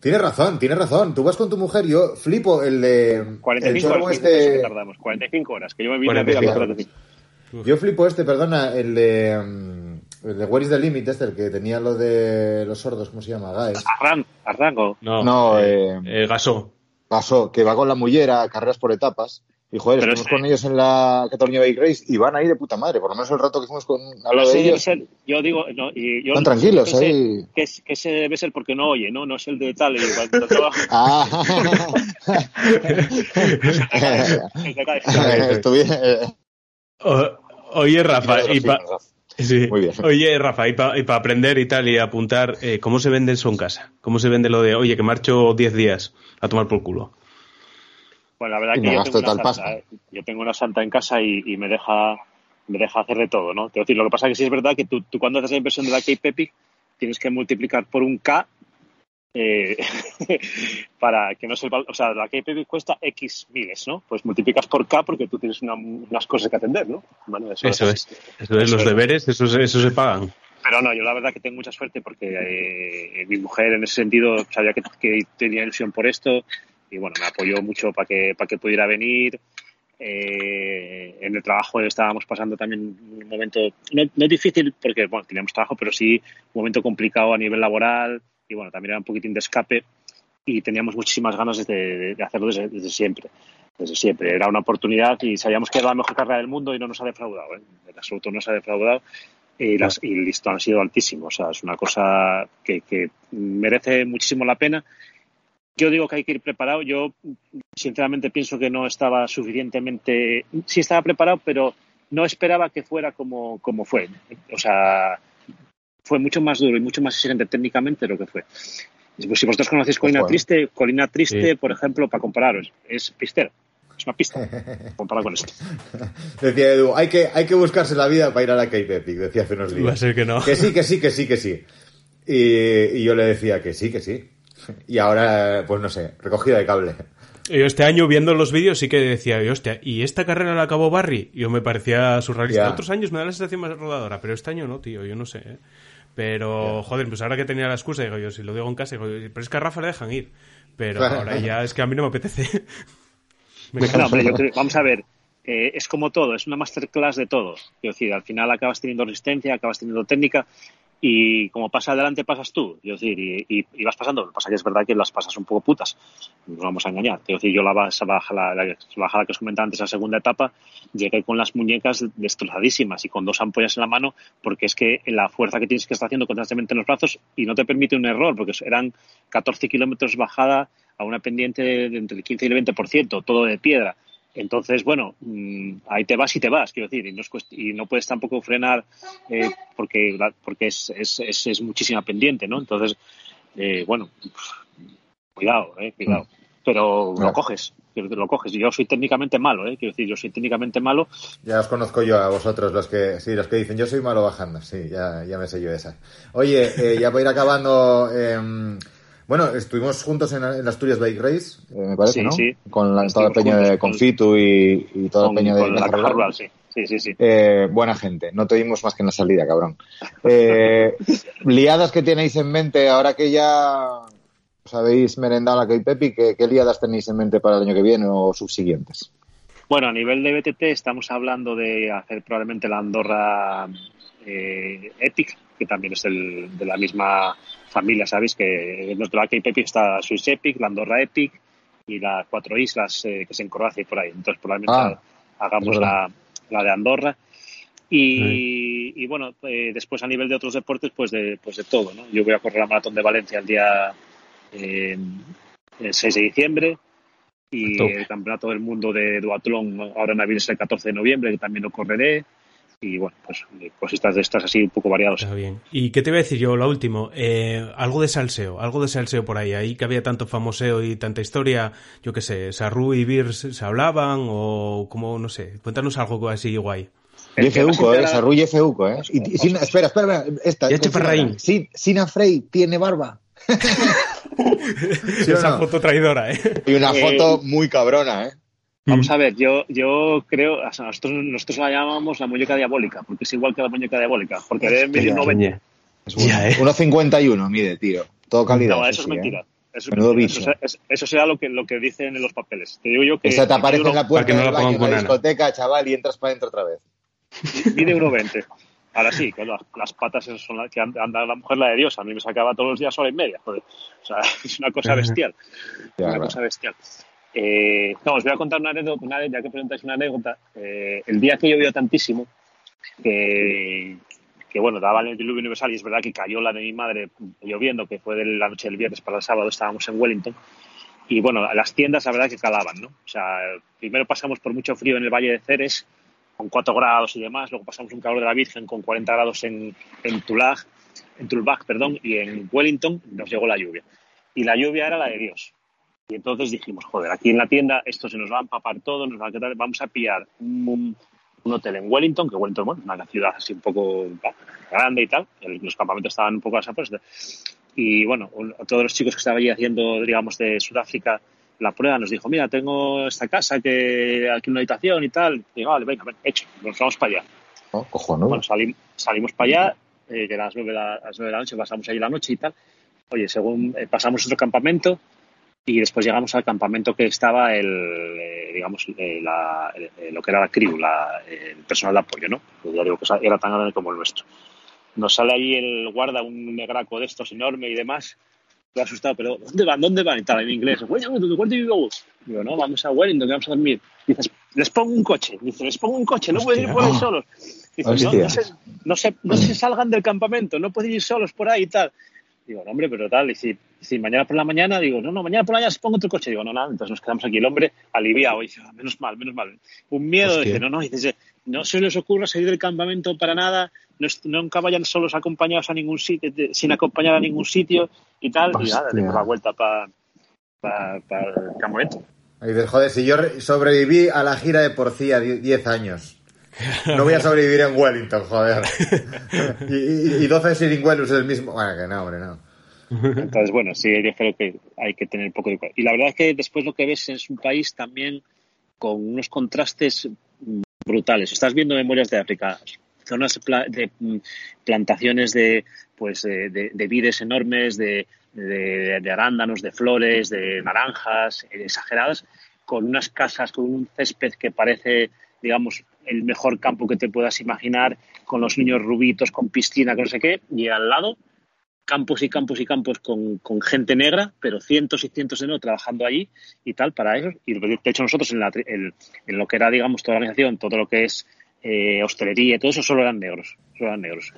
tienes razón, tienes razón. Tú vas con tu mujer, yo flipo el de... El 45 chorro horas, este... que tardamos, 45 horas, que yo me vine a 45 a horas. 45. Yo flipo este, perdona, el de... mm, El de Where is the Limit, este, el que tenía lo de los sordos, ¿cómo se llama? Gaes. Arran, Arrango. no, No, eh, eh, eh, gasó. Pasó, que va con la mullera a carreras por etapas. Y joder, Pero estuvimos ese- con ellos en la Cataluña Bike Race y van ahí de puta madre. Por lo menos el rato que fuimos con, al lado de ellos. ser- yo digo, no, y yo Están tranquilos que ese- ahí. Que, es- que ese debe ser porque no oye, ¿no? No es el de tal. Y cuando trabaja- Ah, eh, O- oye, Rafa, y pa- sí. Muy bien. Oye, Rafa, y para aprender y tal y apuntar, eh, ¿cómo se vende eso en casa? ¿Cómo se vende lo de, oye, que marcho 10 días a tomar por culo? Bueno, la verdad Y que yo tengo, una tal santa. ¿eh? yo tengo una santa en casa y, y me deja me deja hacer de todo, ¿no? Quiero decir, lo que pasa es que sí es verdad que tú, tú cuando haces la inversión de la Cape Epic tienes que multiplicar por un K eh, para que no se... O sea, la Epic cuesta X miles, ¿no? Pues multiplicas por K porque tú tienes una- unas cosas que atender, ¿no? Bueno, Eso es. Eso es, Eso los es. deberes, eso, se- eso se pagan. Pero no, yo la verdad que tengo mucha suerte porque eh, mi mujer en ese sentido sabía que, que tenía ilusión por esto y bueno, me apoyó mucho para que, para que pudiera venir. Eh, en el trabajo estábamos pasando también un momento, no, no difícil porque bueno, teníamos trabajo, pero sí un momento complicado a nivel laboral y bueno, también era un poquitín de escape y teníamos muchísimas ganas de, de- hacerlo desde, desde siempre. Desde siempre. Era una oportunidad y sabíamos que era la mejor carrera del mundo y no nos ha defraudado. ¿eh? En absoluto no nos ha defraudado y, las, y el listón ha sido altísimo. O sea, es una cosa que, que merece muchísimo la pena. Yo digo que hay que ir preparado. Yo, sinceramente, pienso que no estaba suficientemente. Sí estaba preparado, pero no esperaba que fuera como, como fue. O sea, fue mucho más duro y mucho más exigente técnicamente de lo que fue. Pues si vosotros conocéis Colina Ojo, eh. Triste, Colina Triste, Sí. por ejemplo, para compararos, es pistera. Es una pista comparado con esto. Decía Edu, hay que, hay que buscarse la vida para ir a la Cape Epic, decía hace unos días. Va a ser que no. Que sí, que sí, que sí, que sí. Y, y yo le decía que sí, que sí. Y ahora, pues no sé, recogida de cable. Yo este año viendo los vídeos sí que decía, "Oye, hostia, ¿y esta carrera la acabó Barry? Yo me parecía surrealista. Ya. Otros años me da la sensación más rodadora, pero este año no, tío, yo no sé. ¿eh? Pero, joder, pues ahora que tenía la excusa, digo yo, si lo digo en casa, digo, pero es que a Rafa le dejan ir. Pero ahora ya es que a mí no me apetece. Me No, canso. hombre, yo creo- vamos a ver, eh, es como todo, es una masterclass de todo. Quiero decir, al final acabas teniendo resistencia, acabas teniendo técnica y como pasa adelante pasas tú. Quiero decir, y, vas pasando. Lo que pasa que es verdad que las pasas un poco putas, no nos vamos a engañar. Quiero decir, yo la bajada, la, que os comentaba antes, la segunda etapa, llegué con las muñecas destrozadísimas y con dos ampollas en la mano porque es que la fuerza que tienes que estar haciendo constantemente en los brazos y no te permite un error porque eran 14 kilómetros bajada a una pendiente de entre el 15 y el 20%, todo de piedra. Entonces, bueno, mm, ahí te vas y te vas, quiero decir, y no, es y no puedes tampoco frenar eh, porque, porque es, es, es, es muchísima pendiente, ¿no? Entonces, eh, bueno, cuidado, eh, cuidado. Pero lo coges, lo coges. Yo soy técnicamente malo, ¿eh? Quiero decir, yo soy técnicamente malo Ya os conozco yo a vosotros, los que, sí, los que dicen yo soy malo bajando, sí, ya, ya me sé yo esa. Oye, eh, ya para ir acabando, em, bueno, estuvimos juntos en, en Asturias Bike Race, eh, me parece, Sí, ¿no? sí. Con la, toda la peña de con- Confitu y, y toda con, la peña de con la sí. Sí, sí, sí. Eh, buena gente, no te dimos más que en la salida, cabrón. Eh, liadas que tenéis en mente ahora que ya os habéis merendado la Cape Epic, ¿qué, qué liadas tenéis en mente para el año que viene o subsiguientes? Bueno, a nivel de BTT estamos hablando de hacer probablemente la Andorra eh, Epic, que también es del- de la misma familia, ¿sabéis? Que en nuestro Cape Epic está Swiss Epic, la Andorra Epic y las cuatro islas eh, que es en Croacia y por ahí. Entonces, probablemente Ah, hagamos la, la de Andorra. Y, y bueno, eh, después a nivel de otros deportes, pues de, pues de todo, ¿no? Yo voy a correr la maratón de Valencia el día eh, el 6 de diciembre y el campeonato del mundo de duatlón ahora en abril es el 14 de noviembre, que también lo correré. Y bueno, pues eh, cositas de estas así un poco variados. Está bien. ¿Y qué te voy a decir yo, la último? Eh, algo de salseo, algo de salseo por ahí. Ahí que había tanto famoseo y tanta historia, yo qué sé, Sarru y Birs se hablaban o como, no sé, cuéntanos algo así guay. El Jeff Euco, eh, Sarru Jeff Euco, eh. Y, y sin- espera, espera, espera, esta. Y. Ferraín. Sin, Sina Frey tiene barba. ¿Sí Esa no? foto traidora, ¿eh? Y una Eh, foto muy cabrona, eh. Vamos a ver, yo, yo creo, o sea, nosotros, nosotros la llamamos la muñeca diabólica, porque es igual que la muñeca diabólica, porque debe medir ya, 90. Es Ya, bueno. eh. 1.51 mide, tío. Todo calidad. No, eso eso es sí, eh. mentira. Eso, bicho. Eso, es- eso será lo que, lo que dicen en los papeles. Te digo yo que Esa te aparece mide en la uno- puerta no del la la discoteca, chaval, y entras para adentro otra vez. mide 1,20. Ahora sí, que las, las patas esas son las que anda la mujer la de Dios. A mí me sacaba todos los días hora y media. joder. O sea, es una cosa bestial. Ya, una claro. cosa bestial. Eh, no, os voy a contar una anécdota, una, ya que preguntáis una anécdota. Eh, el día que llovió tantísimo, que, bueno, daba el diluvio universal y es verdad que cayó la de mi madre lloviendo, que fue de la noche del viernes para el sábado, estábamos en Wellington. Y bueno, las tiendas la verdad que calaban, ¿no? O sea, primero pasamos por mucho frío en el Valle de Ceres, con 4 grados y demás, luego pasamos un calor de la Virgen con 40 grados en, en en Tulbag, perdón, y en Wellington nos llegó la lluvia. Y la lluvia era la de Dios. Y entonces dijimos, joder, aquí en la tienda esto se nos va a empapar todo, nos va a quedar, vamos a pillar un, un hotel en Wellington, que Wellington, bueno, una ciudad así un poco grande y tal, los campamentos estaban un poco a esa puesta. Y bueno, un- todos los chicos que estaban allí haciendo, digamos, de Sudáfrica la prueba, nos dijo, mira, tengo esta casa, que aquí una habitación y tal. Y vale, venga, ven, hecho, nos vamos para allá. ¿no? Cojonudo. Bueno, salim- salimos para allá, eh, que a las nueve, de la, a las nueve de la noche pasamos allí la noche y tal. Oye, según eh, pasamos otro campamento y después llegamos al campamento que estaba el, eh, digamos, eh, la- eh, lo que era la crew, la, el personal de apoyo, ¿no? Ya digo que era tan grande como el nuestro. Nos sale ahí el guarda, un negraco de estos enorme y demás. Estoy asustado, pero ¿dónde van? ¿Dónde van? Y tal, en inglés. Do you go? Digo, no, vamos a Wellington, que vamos a dormir. Dices, les pongo un coche. Dice, les pongo un coche, no pueden ir por ahí solos. Dice, no, no, se, no, se, no se salgan del campamento, no pueden ir solos por ahí y tal. Digo, no, hombre, pero tal. Y si, si mañana por la mañana, digo, no, no, mañana por la mañana pongo otro coche. Digo, no, nada. Entonces nos quedamos aquí. El hombre aliviado. Y dice, "Ah, menos mal, menos mal. Un miedo. Hostia. Dice, no, no. Dice, no se les ocurra salir del campamento para nada. No, nunca vayan solos acompañados a ningún sitio, de- sin acompañar a ningún sitio y tal. Y nada, Hostia. dimos la vuelta para el campamento. Y dices, joder, si yo re- sobreviví a la gira de Porcía 10 años, no voy a sobrevivir en Wellington, joder. y, y, y 12 Siringuelus es el mismo. Bueno, que no, hombre, no. Entonces, bueno, sí, yo creo que hay que tener un poco de cuidado. Y la verdad es que después lo que ves es un país también con unos contrastes brutales. Estás viendo Memorias de África, zonas de mm, plantaciones de, pues, de, de- de vides enormes, de, de- de arándanos, de flores, de naranjas, eh, exageradas, con unas casas, con un césped que parece, digamos, el mejor campo que te puedas imaginar, con los niños rubitos, con piscina, con no sé qué, y al lado campos y campos y campos con, con gente negra, pero cientos y cientos de no trabajando allí y tal para eso. Y de hecho nosotros en, la, el- en lo que era, digamos, toda la organización, todo lo que es eh, hostelería y todo eso, solo eran negros. Solo eran negros.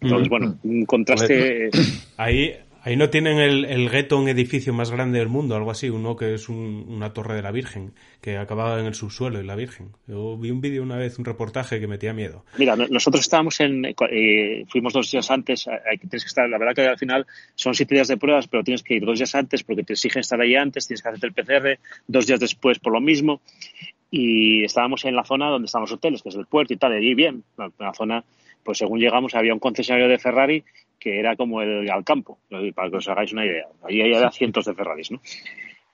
Entonces, Mm. bueno, un contraste... Ahí, ahí no tienen el, el gueto, un edificio más grande del mundo, algo así, uno que es un- una torre de la Virgen, que acababa en el subsuelo de la Virgen. Yo vi un vídeo una vez, un reportaje que metía miedo. Mira, no- nosotros estábamos en, eh, fuimos dos días antes, eh, hay tienes que estar, la verdad que al final son siete días de pruebas, pero tienes que ir dos días antes porque te exigen estar ahí antes, tienes que hacerte el PCR, dos días después por lo mismo, y estábamos en la zona donde están los hoteles, que es el puerto y tal, y allí bien, en la zona, pues según llegamos había un concesionario de Ferrari que era como el al campo, para que os hagáis una idea, ahí había cientos de Ferraris, ¿no?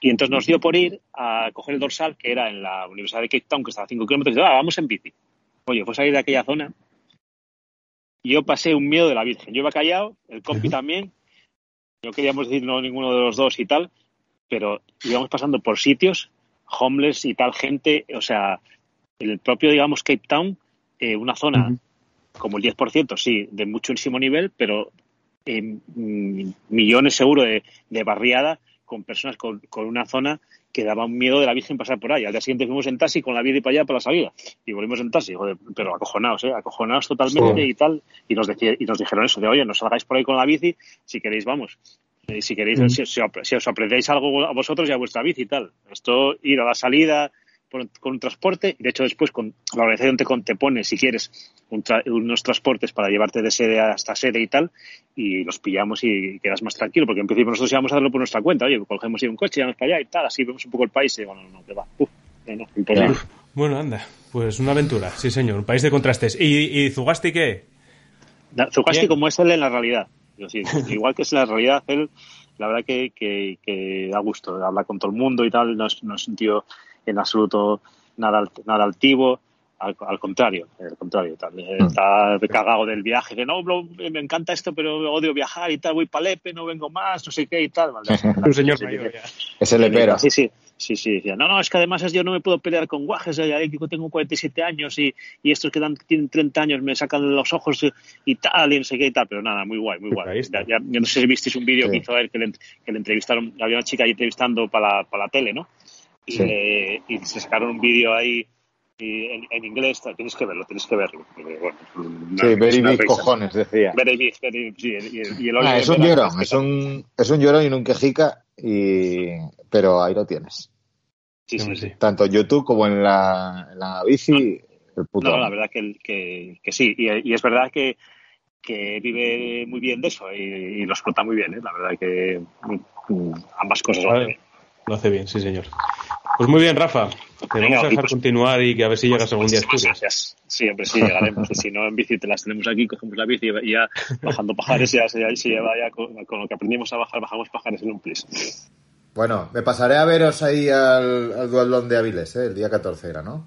Y entonces nos dio por ir a coger el dorsal, que era en la Universidad de Cape Town, que estaba a 5 kilómetros, y dice, ah, vamos en bici. Oye, fue salir de aquella zona y yo pasé un miedo de la Virgen. Yo iba callado, el compi también, no queríamos decir no ninguno de los dos y tal, pero íbamos pasando por sitios, homeless y tal gente, o sea, el propio, digamos, Cape Town, eh, una zona como el 10%, sí, de muchísimo nivel, pero eh, mm, millones seguro de, de barriada con personas con, con una zona que daba un miedo de la Virgen pasar por ahí. Al día siguiente fuimos en taxi con la bici para allá para la salida y volvimos en taxi, joder, pero acojonados, ¿eh? acojonados totalmente y tal. Y nos, decía, y nos dijeron eso de, oye, no salgáis por ahí con la bici, si queréis, vamos. Y si queréis, si, si os- si os aprendéis algo a vosotros y a vuestra bici y tal. Esto, ir a la salida con un transporte, y de hecho después con la organización te, con- te pone, si quieres, un tra- unos transportes para llevarte de sede hasta sede y tal, y los pillamos y quedas más tranquilo, porque en principio nosotros íbamos a hacerlo por nuestra cuenta, oye, cogemos ahí un coche, vamos para allá y tal, así vemos un poco el país y digo, no, que va, uf, no, no, imposible. Bueno, anda, pues una aventura, sí señor, un país de contrastes. ¿Y, y Zugasti qué? Da- Zugasti Bien. como es él en la realidad. Decir, igual que es en la realidad, él, la verdad que, que, que da gusto, habla con todo el mundo y tal, no es, no es un tío en absoluto nada, nada altivo, al, al contrario, al contrario, tal, eh, está cagado del viaje, que no, bro, me encanta esto, pero odio viajar y tal, voy para Lepe, no vengo más, no sé qué y tal. Vale, Un señor sí, mayor ya. Es el lepero. Sí, sí, sí, sí, decía, no, no, es que además es- yo no me puedo pelear con guajes, yo tengo 47 años y, y estos que dan, tienen 30 años me sacan los ojos y, tal, y no sé qué y tal, pero nada, muy guay, muy guay. Ya, ya- yo no sé si visteis un vídeo Sí. que hizo él, que le, que le entrevistaron, había una chica ahí entrevistando para la, para la tele, ¿no? Y, Sí. le- y se sacaron un vídeo ahí y en, en inglés, tienes que verlo, tienes que verlo. porque, bueno, una- Sí, es very big cojones, decía. Very big, very- sí, y, el- y el Ah, Oliver es un llorón, es un, es un llorón y un quejica, y... pero ahí lo tienes. Sí, sí, Sí, sí. sí. Tanto en YouTube como en la, en la bici, el puto. No, la verdad que, que, que sí. Y, y es verdad que, que vive muy bien de eso y, y lo explota muy bien. ¿eh? La verdad que mm, ambas cosas. lo Vale. hacen. Lo hace bien, sí señor. Pues muy bien, Rafa. Te Venga, vamos a dejar pues- continuar y que a ver si llegas algún día a Muchísimas Asturias. gracias. Sí, hombre, sí, llegaremos. Y si no, en bici te las tenemos aquí, cogemos la bici y ya bajando pajares, ya lleva ya con, con lo que aprendimos a bajar, bajamos pajares en un plis. Bueno, me pasaré a veros ahí al, al duatlón de Avilés, ¿eh? el día 14 era, ¿no?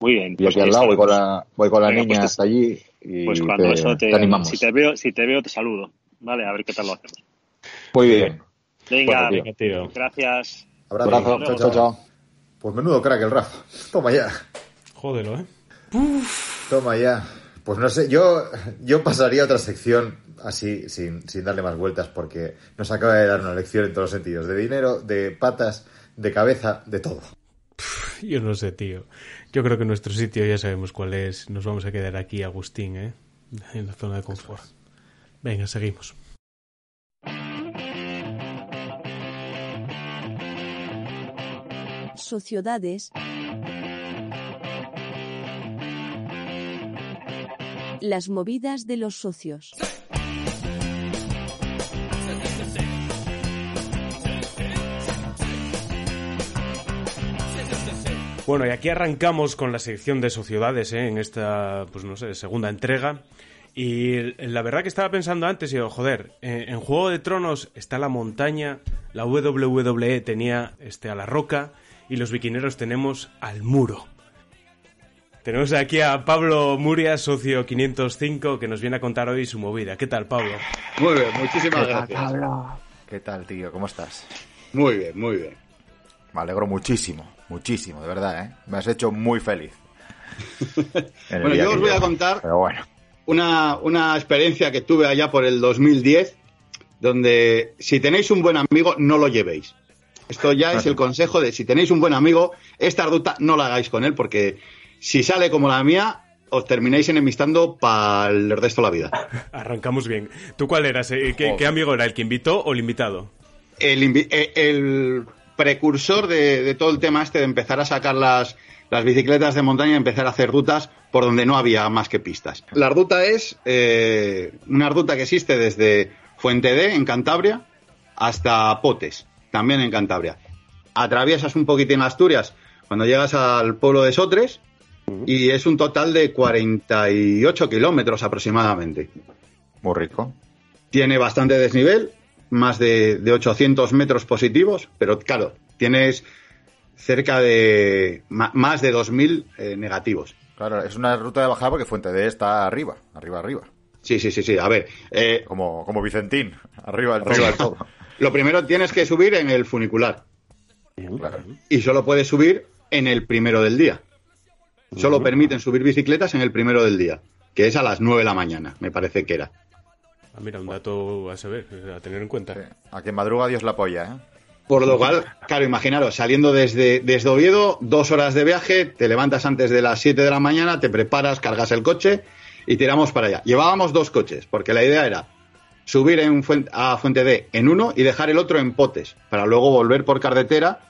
Muy bien. Y aquí ahí al lado voy con la, voy con la Venga, niña pues te- hasta allí y Pues cuando te, eso te, te animamos. si te veo, si te veo te saludo. Vale, a ver qué tal lo hacemos. Muy bien. Venga, Bueno, tío. Venga, tío. gracias. Abrazo. Chao, chao. Pues menudo crack el Rafa. Toma ya. Jódelo, ¿eh? Toma ya. Pues no sé, yo, yo pasaría a otra sección así, sin, sin darle más vueltas, porque nos acaba de dar una lección en todos los sentidos. De dinero, de patas, de cabeza, de todo. Yo no sé, tío. Yo creo que nuestro sitio ya sabemos cuál es. Nos vamos a quedar aquí, Agustín, ¿eh? En la zona de confort. Venga, seguimos. Sociedades, las movidas de los socios. Bueno, y aquí arrancamos con la sección de sociedades, ¿eh? En esta, pues no sé, segunda entrega. Y la verdad que estaba pensando antes, y digo, joder, eh, en Juego de Tronos está la montaña, la WWE tenía este, a la roca, y los biquineros tenemos al muro. Tenemos aquí a Pablo Muria, socio 505, que nos viene a contar hoy su movida. ¿Qué tal, Pablo? Muy bien, muchísimas gracias. ¿Qué tal, tío? ¿Cómo estás? Muy bien, muy bien. Me alegro muchísimo, muchísimo, de verdad, ¿eh? Me has hecho muy feliz. En el Bueno, yo os voy a contar Pero bueno, una, una experiencia que tuve allá por el 2010, donde si tenéis un buen amigo, no lo llevéis. Esto ya es el consejo de si tenéis un buen amigo, esta ruta no la hagáis con él, porque si sale como la mía, os termináis enemistando para el resto de la vida. Arrancamos bien. ¿Tú cuál eras? eh? ¿Qué, amigo era? ¿El que invitó o el invitado? el, invi- eh, el precursor de, de todo el tema este de empezar a sacar las, las bicicletas de montaña y empezar a hacer rutas por donde no había más que pistas. La ruta es eh, una ruta que existe desde Fuente D, en Cantabria, hasta Potes, también en Cantabria. Atraviesas un poquitín Asturias cuando llegas al pueblo de Sotres y es un total de 48 kilómetros aproximadamente muy rico. tiene bastante desnivel, más de, de 800 metros positivos, pero claro, tienes cerca de más de 2.000 eh, negativos. Claro, es una ruta de bajada porque Fuente D está arriba, arriba, arriba. Sí, sí, sí, sí. A ver, eh, Como, como Vicentín, arriba del Arriba todo. Lo primero tienes que subir en el funicular Claro. y solo puedes subir en el primero del día. Solo permiten subir bicicletas en el primero del día. que es a las 9 de la mañana, me parece que era. Ah, mira, un dato a saber, a tener en cuenta. Sí. A quien madruga Dios la apoya, ¿eh? Por lo cual, claro, imaginaros, saliendo desde, desde Oviedo, dos horas de viaje, te levantas antes de las 7 de la mañana, te preparas, cargas el coche y tiramos para allá. Llevábamos dos coches, porque la idea era subir en Fuen- a Fuente D en uno y dejar el otro en Potes, para luego volver por carretera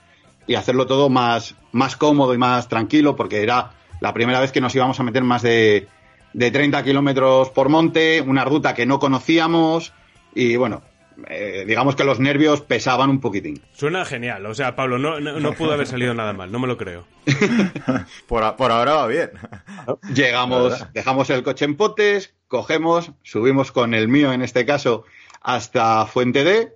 y hacerlo todo más, más cómodo y más tranquilo, porque era la primera vez que nos íbamos a meter más de, de 30 kilómetros por monte, una ruta que no conocíamos y bueno, eh, digamos que los nervios pesaban un poquitín. Suena genial, o sea, Pablo, no, no, no pudo haber salido nada mal, no me lo creo. Por, a- por ahora va bien. Llegamos, dejamos el coche en potes, cogemos, subimos con el mío en este caso hasta Fuente D.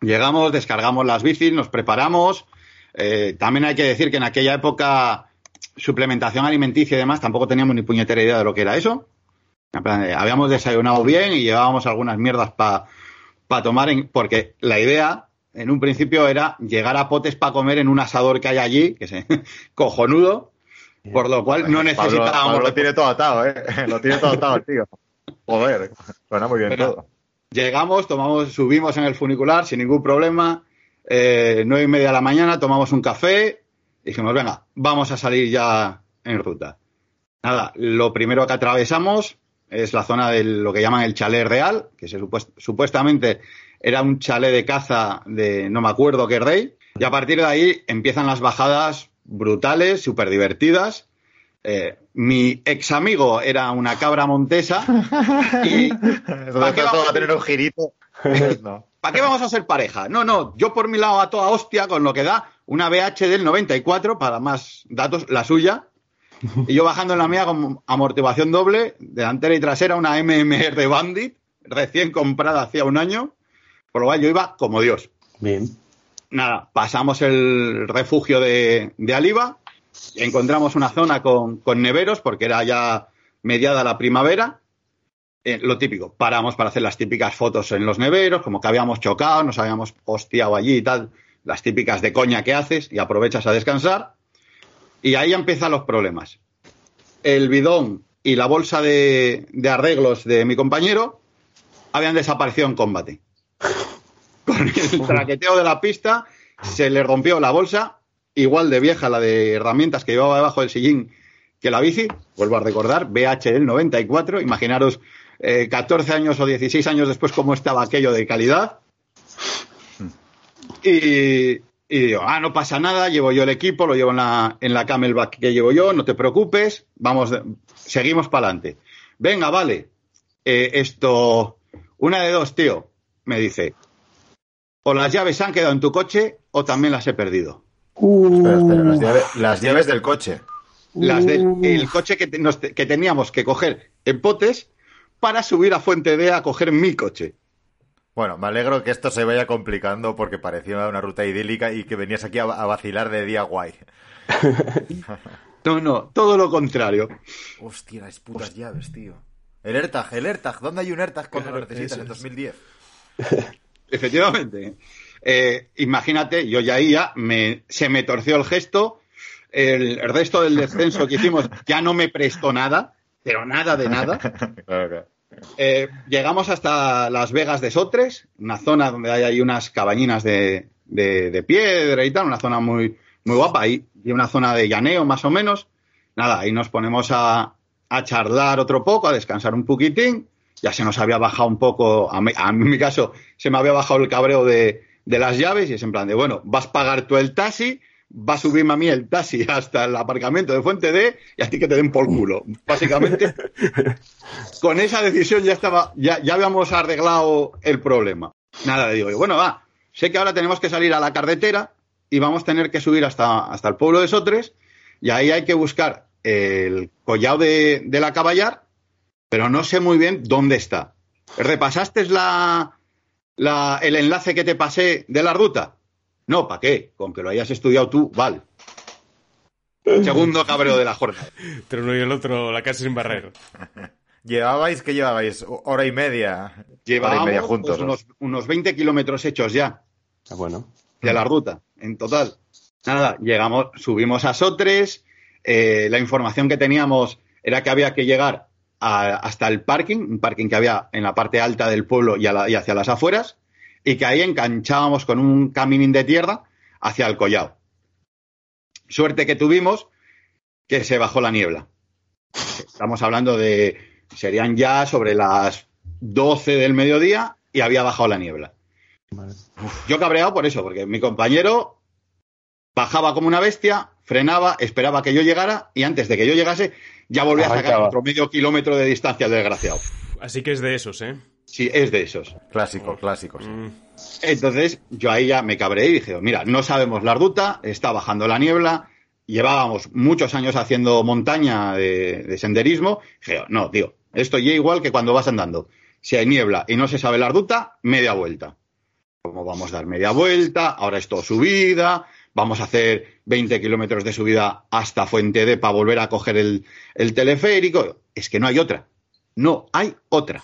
Llegamos, descargamos las bicis, nos preparamos. Eh, también hay que decir que en aquella época suplementación alimenticia y demás tampoco teníamos ni puñetera idea de lo que era eso. Eh, habíamos desayunado bien y llevábamos algunas mierdas para tomar, en- porque la idea en un principio era llegar a potes para comer en un asador que hay allí, que es cojonudo, por lo cual no necesitábamos Pablo lo tiene todo atado, ¿eh? Lo tiene todo atado el tío. Joder, suena muy bien Pero- todo. Llegamos, tomamos, subimos en el funicular sin ningún problema. Eh, nueve y media de la mañana, tomamos un café. Y dijimos, venga, vamos a salir ya en ruta. Nada, lo primero que atravesamos es la zona de lo que llaman el chalet real, que se supuest- supuestamente era un chalet de caza de no me acuerdo qué rey. Y a partir de ahí empiezan las bajadas brutales, súper divertidas. Eh, mi ex amigo era una cabra montesa y ¿Para qué vamos va a- a tener un girito. No. ¿Para qué vamos a ser pareja? No, no, yo por mi lado a toda hostia con lo que da una BH del 94, para más datos, la suya. Y yo bajando en la mía con amortiguación doble, delantera y trasera, una MMR de Bandit, recién comprada hacía un año. Por lo cual yo iba como Dios. Bien. Nada, pasamos el refugio de, de Aliva, encontramos una zona con, neveros, porque era ya mediada la primavera. Eh, lo típico, paramos para hacer las típicas fotos en los neveros, como que habíamos chocado, nos habíamos hostiado allí y tal, las típicas de coña que haces y aprovechas a descansar. Y ahí empiezan los problemas. El bidón y la bolsa de arreglos de mi compañero habían desaparecido en combate. Con el traqueteo de la pista se le rompió la bolsa, igual de vieja la de herramientas que llevaba debajo del sillín que la bici, vuelvo a recordar, BH del 94, imaginaros eh, 14 años o 16 años después cómo estaba aquello de calidad. Y, y digo, ah, no pasa nada, llevo yo el equipo, lo llevo en la, en la camelback que llevo yo, no te preocupes, vamos, seguimos para adelante. Venga, vale, eh, esto, una de dos, tío, me dice, o las llaves se han quedado en tu coche o también las he perdido. Espera, espera, las, llaves, las llaves del coche. Las del el coche que, te- nos te- que teníamos que coger en potes para subir a Fuente D a coger mi coche. Bueno, me alegro que esto se vaya complicando porque parecía una ruta idílica y que venías aquí a, a vacilar de día guay. No, no, todo lo contrario. Hostia, las putas llaves, tío. El AirTag, el AirTag. ¿Dónde hay un AirTag cuando Claro, lo necesitas en es. 2010? Efectivamente. Eh, imagínate, yo ya ahí ya me, se me torció el gesto. El, el resto del descenso que hicimos ya no me prestó nada, pero nada de nada. Eh, llegamos hasta Las Vegas de Sotres, una zona donde hay ahí unas cabañinas de, de- de piedra y tal, una zona muy, muy guapa, ahí, y una zona de llaneo más o menos. Nada, ahí nos ponemos a, a charlar otro poco, a descansar un poquitín. Ya se nos había bajado un poco, a mí, a mí en mi caso, se me había bajado el cabreo de, de las llaves y es en plan de, bueno, vas a pagar tú el taxi, va a subirme a mí el taxi hasta el aparcamiento de Fuente D y a ti que te den por culo. Básicamente, con esa decisión ya estaba, ya, ya habíamos arreglado el problema. Nada, le digo, yo, bueno, va, sé que ahora tenemos que salir a la carretera y vamos a tener que subir hasta, hasta el pueblo de Sotres y ahí hay que buscar el collado de, de la caballar, pero no sé muy bien dónde está. ¿Repasaste la, la, el enlace que te pasé de la ruta? No, ¿para qué? Con que lo hayas estudiado tú, vale. Segundo cabreo de la jornada. Pero uno y el otro, la casa sin barrer. ¿Llevabais, qué llevabais? Hora y media. Hora y Llevábamos media juntos. pues, ¿no? unos, unos 20 kilómetros hechos ya. Ah, bueno. de la ruta, en total. Nada, llegamos, subimos a Sotres, eh, la información que teníamos era que había que llegar a- hasta el parking, un parking que había en la parte alta del pueblo y, a la- y hacia las afueras, y que ahí enganchábamos con un caminín de tierra hacia el collado. Suerte que tuvimos que se bajó la niebla. Estamos hablando de, serían ya sobre las 12 del mediodía y había bajado la niebla. Yo cabreado por eso, porque mi compañero bajaba como una bestia, frenaba, esperaba que yo llegara y antes de que yo llegase ya volvía a sacar otro medio kilómetro de distancia desgraciado. Así que es de esos, ¿eh? Sí, es de esos. Clásico, clásico. sí. Mm. Entonces yo ahí ya me cabré y dije, mira, no sabemos la ruta, está bajando la niebla, llevábamos muchos años haciendo montaña de, de senderismo. Dije, no, tío, esto ya igual que cuando vas andando. Si hay niebla y no se sabe la ruta, media vuelta. Como vamos a dar media vuelta, ahora es todo subida, vamos a hacer 20 kilómetros de subida hasta Fuente D para volver a coger el, el teleférico. Es que no hay otra. No hay otra.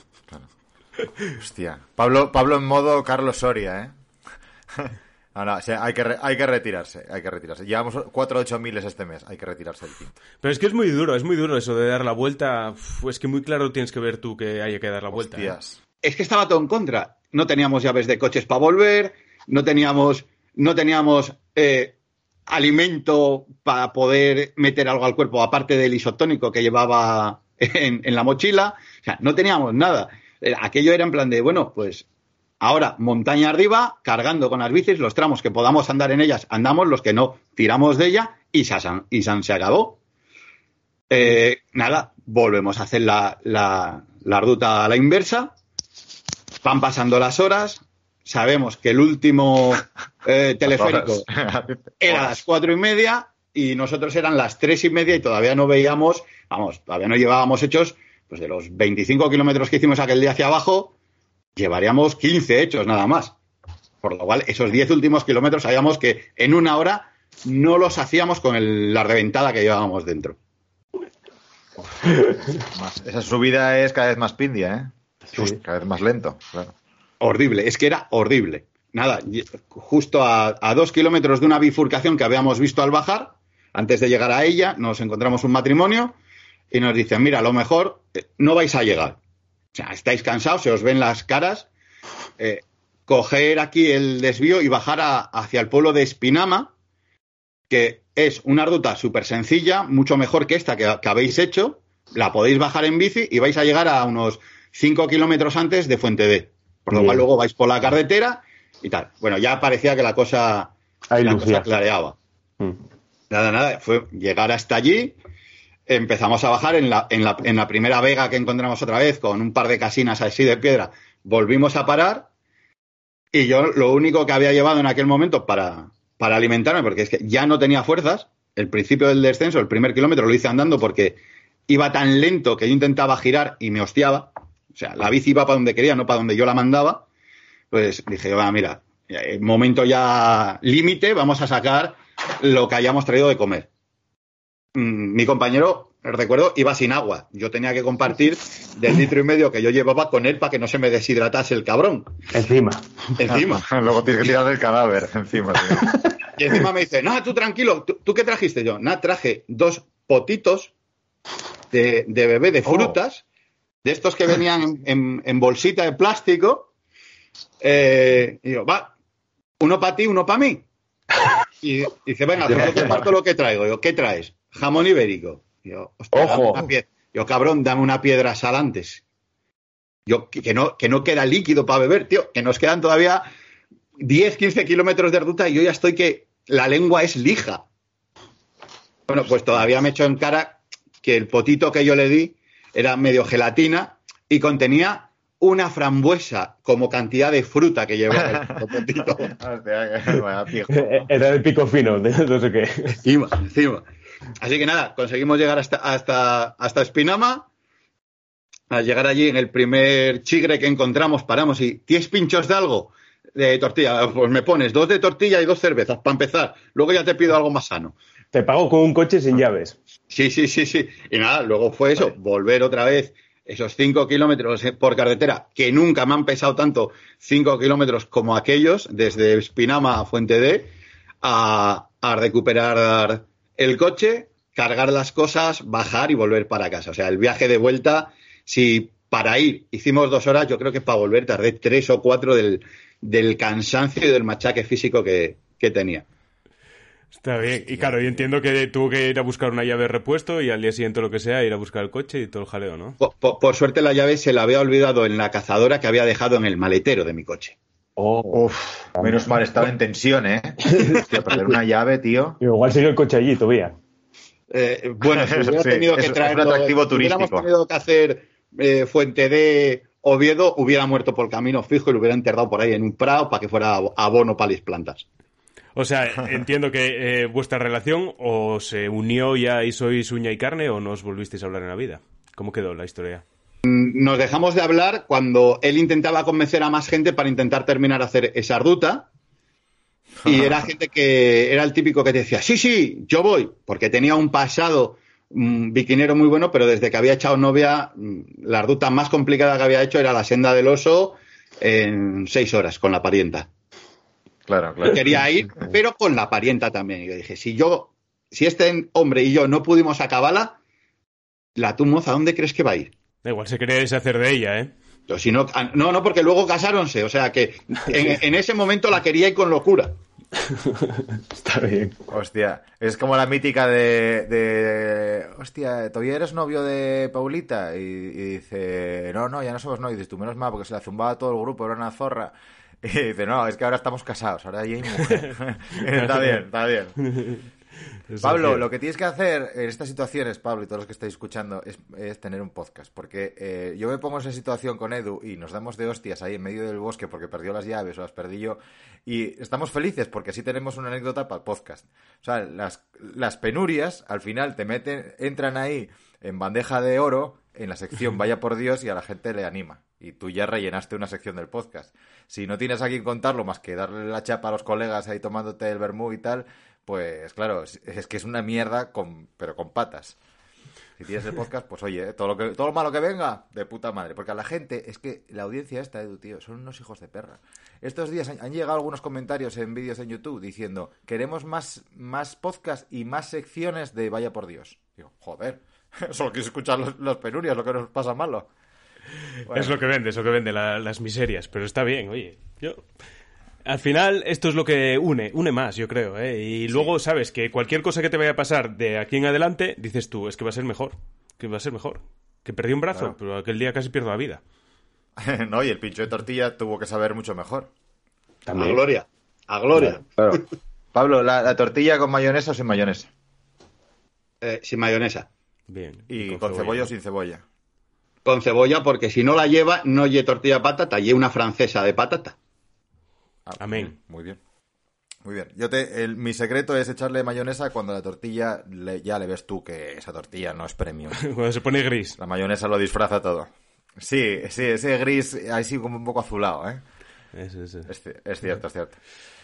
Hostia. Pablo, Pablo en modo Carlos Soria, ¿eh? No, no, o sea, hay, que re- hay que retirarse, hay que retirarse. Llevamos 4 8 miles este mes, hay que retirarse del quinto. Pero es que es muy duro, es muy duro eso de dar la vuelta. Uf, es que muy claro tienes que ver tú que haya que dar la vuelta. ¿eh? Hostias. es que estaba todo en contra. No teníamos llaves de coches para volver, no teníamos, no teníamos eh, alimento para poder meter algo al cuerpo, aparte del isotónico que llevaba en, la mochila. O sea, no teníamos nada. Eh, Aquello era en plan de, bueno, pues ahora montaña arriba, cargando con las bicis, los tramos que podamos andar en ellas, andamos, los que no, tiramos de ella y se acabó. Eh, nada, volvemos a hacer la ruta a la inversa. Van pasando las horas. Sabemos que el último eh, teleférico era a las cuatro y media y nosotros eran las tres y media y todavía no veíamos, vamos, todavía no llevábamos hechos, pues de los 25 kilómetros que hicimos aquel día hacia abajo, llevaríamos 15 hechos nada más. Por lo cual, esos 10 últimos kilómetros sabíamos que en una hora no los hacíamos con el- la reventada que llevábamos dentro. Esa subida es cada vez más pindia, ¿eh? Sí. Cada vez más lento, claro. Horrible, es que era horrible. Nada, justo a, dos kilómetros de una bifurcación que habíamos visto al bajar, antes de llegar a ella, nos encontramos un matrimonio y nos dicen, mira, a lo mejor eh, no vais a llegar. O sea, estáis cansados, se os ven las caras. eh, coger aquí el desvío y bajar hacia el pueblo de Espinama, que es una ruta súper sencilla, mucho mejor que esta que, que habéis hecho. La podéis bajar en bici y vais a llegar a unos 5 kilómetros antes de Fuente D. Por lo Bien. cual luego vais por la carretera y tal. Bueno, ya parecía que la cosa, Ahí la cosa clareaba. Mm. Nada, nada, fue llegar hasta allí. Empezamos a bajar en la, en, la, en la primera vega que encontramos otra vez con un par de casinas así de piedra. Volvimos a parar y yo lo único que había llevado en aquel momento para, para alimentarme, porque es que ya no tenía fuerzas, el principio del descenso, el primer kilómetro lo hice andando porque iba tan lento que yo intentaba girar y me hostiaba. O sea, la bici iba para donde quería, no para donde yo la mandaba. Pues dije, va, mira, eh, momento ya límite, vamos a sacar lo que hayamos traído de comer. Mm, Mi compañero, recuerdo, iba sin agua. Yo tenía que compartir del litro y medio que yo llevaba con él para que no se me deshidratase el cabrón. Encima. Encima. Luego tienes que tirar del cadáver encima. tío. Y encima me dice, no, tú tranquilo, ¿tú, tú qué trajiste yo? Nada, traje dos potitos de, de bebé de frutas, de estos que venían en, en- en bolsita de plástico. Eh, y digo, va, uno para ti, uno para mí. Y dice, venga, pues yo comparto lo que traigo. Digo, ¿qué traes? Jamón ibérico. Hostia, dame Ojo. Digo, cabrón, dame una piedra sal antes. Yo, que, que no, que no queda líquido para beber, tío, que nos quedan todavía 10, 15 kilómetros de ruta y yo ya estoy que la lengua es lija. Bueno, pues todavía me echo en cara que el potito que yo le di era medio gelatina y contenía una frambuesa como cantidad de fruta que llevaba el. Hostia, que- pijo. Era el pico fino, de no sé qué. encima, encima. Así que nada, conseguimos llegar hasta, hasta, hasta Espinama. Al llegar allí, en el primer chigre que encontramos, paramos y ¿tienes pinchos de algo? De tortilla. Pues me pones dos de tortilla y dos cervezas para empezar. Luego ya te pido algo más sano. Te pago con un coche sin llaves. Sí, sí, sí, sí. Y nada, luego fue eso, volver otra vez esos cinco kilómetros por carretera, que nunca me han pesado tanto cinco kilómetros como aquellos, desde Espinama a Fuente D, a, a recuperar el coche, cargar las cosas, bajar y volver para casa. O sea, el viaje de vuelta, si para ir hicimos dos horas, yo creo que para volver tardé tres o cuatro del, del cansancio y del machaque físico que, que tenía. Está bien. Y claro, yo entiendo que tuvo que ir a buscar una llave de repuesto y al día siguiente lo que sea, ir a buscar el coche y todo el jaleo, ¿no? Por, por- por suerte la llave se la había olvidado en la cazadora que había dejado en el maletero de mi coche. Oh, Uf, menos mal, estaba en tensión, ¿eh? Hostia, perder una llave, tío. igual sigue el coche allí todavía. Eh, bueno, si hubiera Sí, tenido que es un atractivo si hubiéramos turístico. tenido que hacer eh, Fuente de Oviedo, hubiera muerto por camino fijo y lo hubiera enterrado por ahí en un prado para que fuera abono para las plantas. O sea, entiendo que eh, vuestra relación o se unió ya y sois uña y carne o no os volvisteis a hablar en la vida. ¿Cómo quedó la historia? Nos dejamos de hablar cuando él intentaba convencer a más gente para intentar terminar de hacer esa ruta. Y era gente que era el típico que te decía, sí, sí, yo voy, porque tenía un pasado mm, biquinero muy bueno, pero desde que había echado novia, mm, la ruta más complicada que había hecho era la senda del oso en seis horas con la parienta. Claro, claro. Quería ir, pero con la parienta también. Y yo dije, si yo, si este hombre y yo no pudimos acabarla, la tu moza, ¿a dónde crees que va a ir? Da igual, se quería deshacer de ella, ¿eh? Pero si no, ah, no, no, porque luego casáronse. O sea que en, en ese momento la quería ir con locura. Está bien. Hostia, es como la mítica de, de hostia, ¿todavía eres novio de Paulita? Y, y dice, no, no, ya no somos novios. Y dices, tú menos mal, porque se la zumbaba todo el grupo, era una zorra. Y dice, no, es que ahora estamos casados, ahora ya hay mujer. está bien, está bien. Pablo, lo que tienes que hacer en estas situaciones, Pablo y todos los que estáis escuchando, es, es tener un podcast. Porque eh, yo me pongo en esa situación con Edu y nos damos de hostias ahí en medio del bosque porque perdió las llaves o las perdí yo. Y estamos felices porque así tenemos una anécdota para el podcast. O sea, las, las penurias al final te meten, entran ahí en bandeja de oro en la sección Vaya por Dios y a la gente le anima. Y tú ya rellenaste una sección del podcast. Si no tienes a quien contarlo más que darle la chapa a los colegas ahí tomándote el vermú y tal, pues claro, es, que es una mierda, con, pero con patas. Si tienes el podcast, pues oye, todo lo, que, todo lo malo que venga, de puta madre. Porque a la gente, es que la audiencia esta, Edu, tío, son unos hijos de perra. Estos días han, han llegado algunos comentarios en vídeos en YouTube diciendo, queremos más, más podcast y más secciones de Vaya por Dios. Digo, joder, solo quieres escuchar los, los penurias, lo que nos pasa malo. Bueno. Es lo que vende, es lo que vende, la- las miserias. Pero está bien, oye. Yo... Al final, esto es lo que une, une más, yo creo. ¿eh? Y luego sabes que cualquier cosa que te vaya a pasar de aquí en adelante, dices tú, es que va a ser mejor. Que va a ser mejor. Que perdí un brazo, Claro. pero aquel día casi pierdo la vida. no, y el pincho de tortilla tuvo que saber mucho mejor. A También. gloria. A gloria. Claro. Pablo, ¿la, la tortilla con mayonesa o sin mayonesa? Eh, sin mayonesa. Bien. Y, con, cebolla o sin cebolla. Con cebolla, porque si no la lleva, no lle tortilla de patata, lle una francesa de patata. Amén. Muy bien. Muy bien. Yo te, el- mi secreto es echarle mayonesa cuando la tortilla le- ya le ves tú que esa tortilla no es premium. Cuando se pone gris. La mayonesa lo disfraza todo. Sí, sí, ese gris así como un poco azulado, ¿eh? Eso, eso. Es, ci- es cierto, es cierto.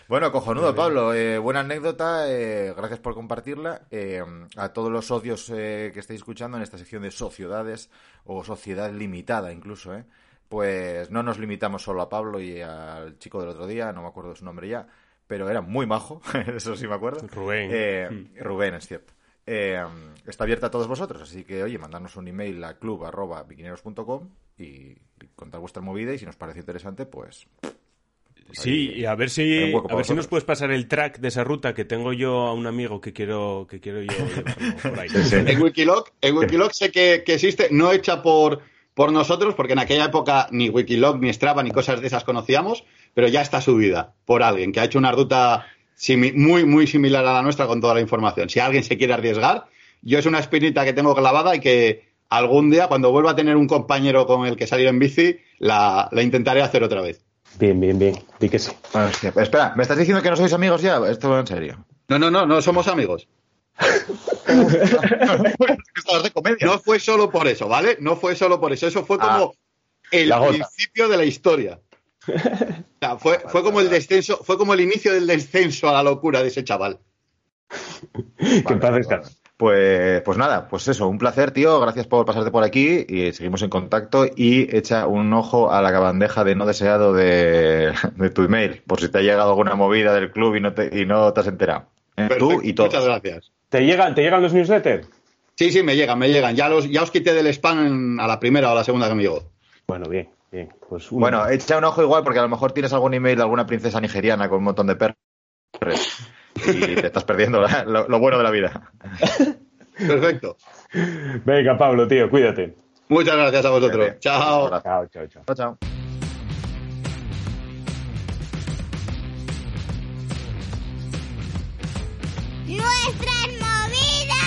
Bueno, cojonudo, Pablo. eh, buena anécdota. eh, gracias por compartirla. Eh, a todos los socios eh, que estáis escuchando en esta sección de sociedades o sociedad limitada incluso, ¿eh? Pues no nos limitamos solo a Pablo y al chico del otro día, no me acuerdo su nombre ya, pero era muy majo, eso sí me acuerdo. Rubén. Rubén, es cierto. Eh, está abierta a todos vosotros, así que, oye, mandarnos un email a club.biquineros.com y contar vuestra movida y si nos parece interesante, pues Sí, y a ver si, a ver si nos puedes pasar el track de esa ruta que tengo yo a un amigo que quiero que quiero yo por ahí. En Wikiloc, en Wikiloc sé que, que existe, no hecha por, por nosotros, porque en aquella época ni Wikiloc, ni Strava, ni cosas de esas conocíamos, pero ya está subida por alguien que ha hecho una ruta muy, muy similar a la nuestra con toda la información. Si alguien se quiere arriesgar, yo es una espinita que tengo clavada y que algún día, cuando vuelva a tener un compañero con el que salir en bici, la, la intentaré hacer otra vez. Bien, bien, bien. Di que sí. Hostia, espera, ¿me estás diciendo que no sois amigos ya? Esto va en serio. No, no, no, no somos amigos. No fue solo por eso, ¿vale? No fue solo por eso. Eso fue Ah. como el principio de la historia. O sea, fue, fue como el descenso, fue como el inicio del descenso a la locura de ese chaval. que paz Vale, descanse. Pues, pues nada, pues eso, un placer, tío. Gracias por pasarte por aquí y seguimos en contacto. Y echa un ojo a la bandeja de no deseado de, de tu email, por si te ha llegado alguna movida del club y no te, y no te has enterado. ¿eh? Tú Perfecto, y todos. Muchas gracias. ¿Te llegan, ¿Te llegan los newsletters? Sí, sí, me llegan, me llegan. Ya, los, ya os quité del spam a la primera o a la segunda que me llegó. Bueno, bien, bien. Pues. Bueno, echa un ojo igual porque a lo mejor tienes algún email de alguna princesa nigeriana con un montón de perros y te estás perdiendo la- lo, lo bueno de la vida. Perfecto. Venga, Pablo, tío, cuídate. Muchas gracias a vosotros. Chao. Chao, chao, chao. Chao, chao. ¡Nuestras movidas!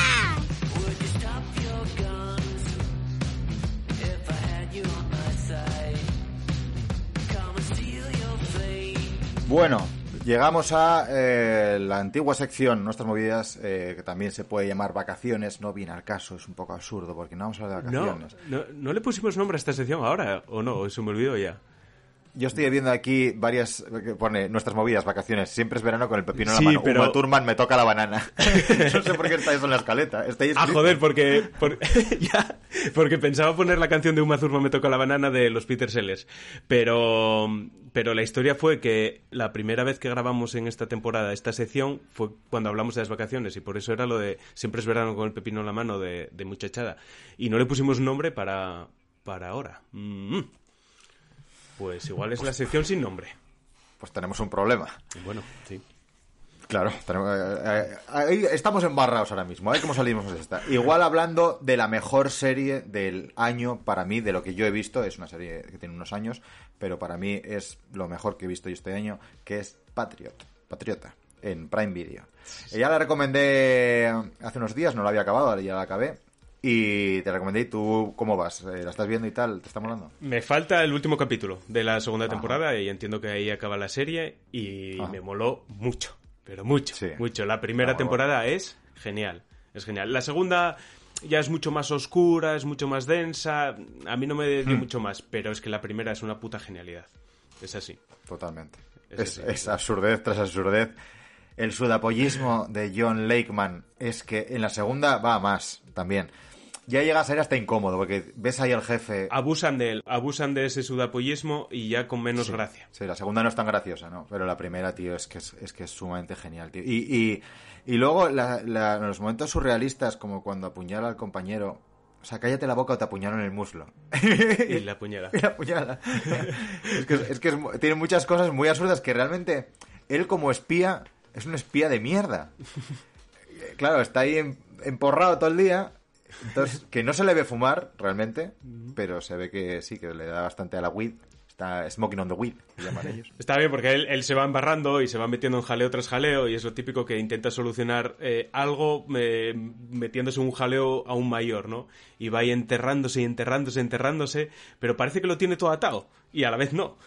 Bueno, llegamos a eh, la antigua sección, nuestras movidas, eh, que también se puede llamar vacaciones. No viene al caso, es un poco absurdo porque no vamos a hablar de No, vacaciones. no, ¿no le pusimos nombre a esta sección ahora, ¿o no? ¿O Se me olvidó ya. Yo estoy viendo aquí varias, que pone nuestras movidas, vacaciones. Siempre es verano con el pepino en Sí, la mano. pero- Uma Thurman me toca la banana. no sé por qué está eso en la escaleta. Está ahí Ah, joder, porque, por- ya, porque pensaba poner la canción de Uma Thurman me toca la banana de los Peter Sellers. Pero, pero la historia fue que la primera vez que grabamos en esta temporada esta sección fue cuando hablamos de las vacaciones y por eso era lo de siempre es verano con el pepino en la mano de, de muchachada. Y no le pusimos nombre para, para ahora. Mm. Pues igual es la sección sin nombre. Pues tenemos un problema. Bueno, sí. Claro, tenemos- eh, eh, estamos embarrados ahora mismo. ¿eh? ¿Cómo salimos de esta? Igual hablando de la mejor serie del año para mí, de lo que yo he visto, es una serie que tiene unos años, pero para mí es lo mejor que he visto yo este año, que es Patriot, Patriota, en Prime Video. Eh, Ya la recomendé hace unos días, no la había acabado, ahora ya la acabé. Y te recomendé, ¿y tú cómo vas? Eh, ¿La estás viendo y tal? ¿Te está molando? Me falta el último capítulo de la segunda temporada y entiendo que ahí acaba la serie y Ajá. me moló mucho, pero mucho, Sí. mucho. La primera Ah, temporada es genial, es genial. La segunda ya es mucho más oscura, es mucho más densa, a mí no me dio Hmm. mucho más, pero es que la primera es una puta genialidad. Es así. Totalmente. Es Es, así. es absurdez tras absurdez. El sudapollismo de John Lakeman es que en la segunda va a más también. Ya llega a ser hasta incómodo porque ves ahí al jefe. Abusan de él, abusan de ese sudapollismo y ya con menos Sí, gracia. Sí, la segunda no es tan graciosa, ¿no? Pero la primera, tío, es que es, es que es sumamente genial, tío. Y, y, y luego la- los momentos surrealistas, como cuando apuñala al compañero. O sea, cállate la boca o te apuñalo en el muslo. Y la puñada. Y la apuñala. es que, es que es tiene muchas cosas muy absurdas que realmente él como espía es un espía de mierda. Claro, está ahí em- emporrado todo el día. Entonces, que no se le ve fumar realmente, pero se ve que sí, que le da bastante a la weed. Está smoking on the weed, que llaman ellos. Está bien porque él, él se va embarrando y se va metiendo en jaleo tras jaleo y es lo típico que intenta solucionar eh, algo eh, metiéndose en un jaleo aún mayor, ¿no? Y va ahí enterrándose y enterrándose, enterrándose, pero parece que lo tiene todo atado y a la vez no.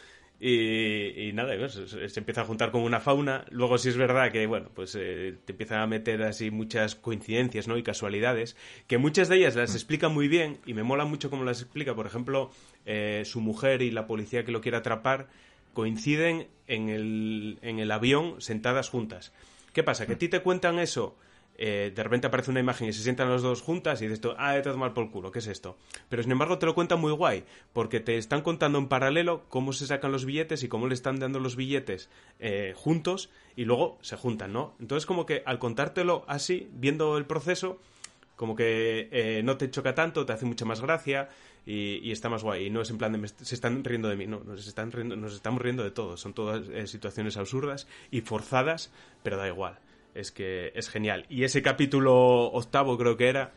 Y, y nada, pues, se, empieza a juntar con una fauna. Luego sí es verdad que, bueno, pues eh, te empiezan a meter así muchas coincidencias, ¿no? Y casualidades, que muchas de ellas las explica muy bien y me mola mucho cómo las explica. Por ejemplo, eh, su mujer y la policía que lo quiere atrapar coinciden en el, en el avión sentadas juntas. ¿Qué pasa? Que a ti te cuentan eso, eh, de repente aparece una imagen y se sientan los dos juntas y dices tú, ah, te mal por el culo, ¿qué es esto? Pero sin embargo te lo cuentan muy guay, porque te están contando en paralelo cómo se sacan los billetes y cómo le están dando los billetes eh, juntos y luego se juntan, ¿no? Entonces como que al contártelo así, viendo el proceso, como que eh, no te choca tanto, te hace mucha más gracia y, está más guay. Y no es en plan de me se están riendo de mí, no, nos, están riendo, nos estamos riendo de todo. Son todas eh, situaciones absurdas y forzadas, pero da igual. Es que es genial. Y ese capítulo octavo creo que era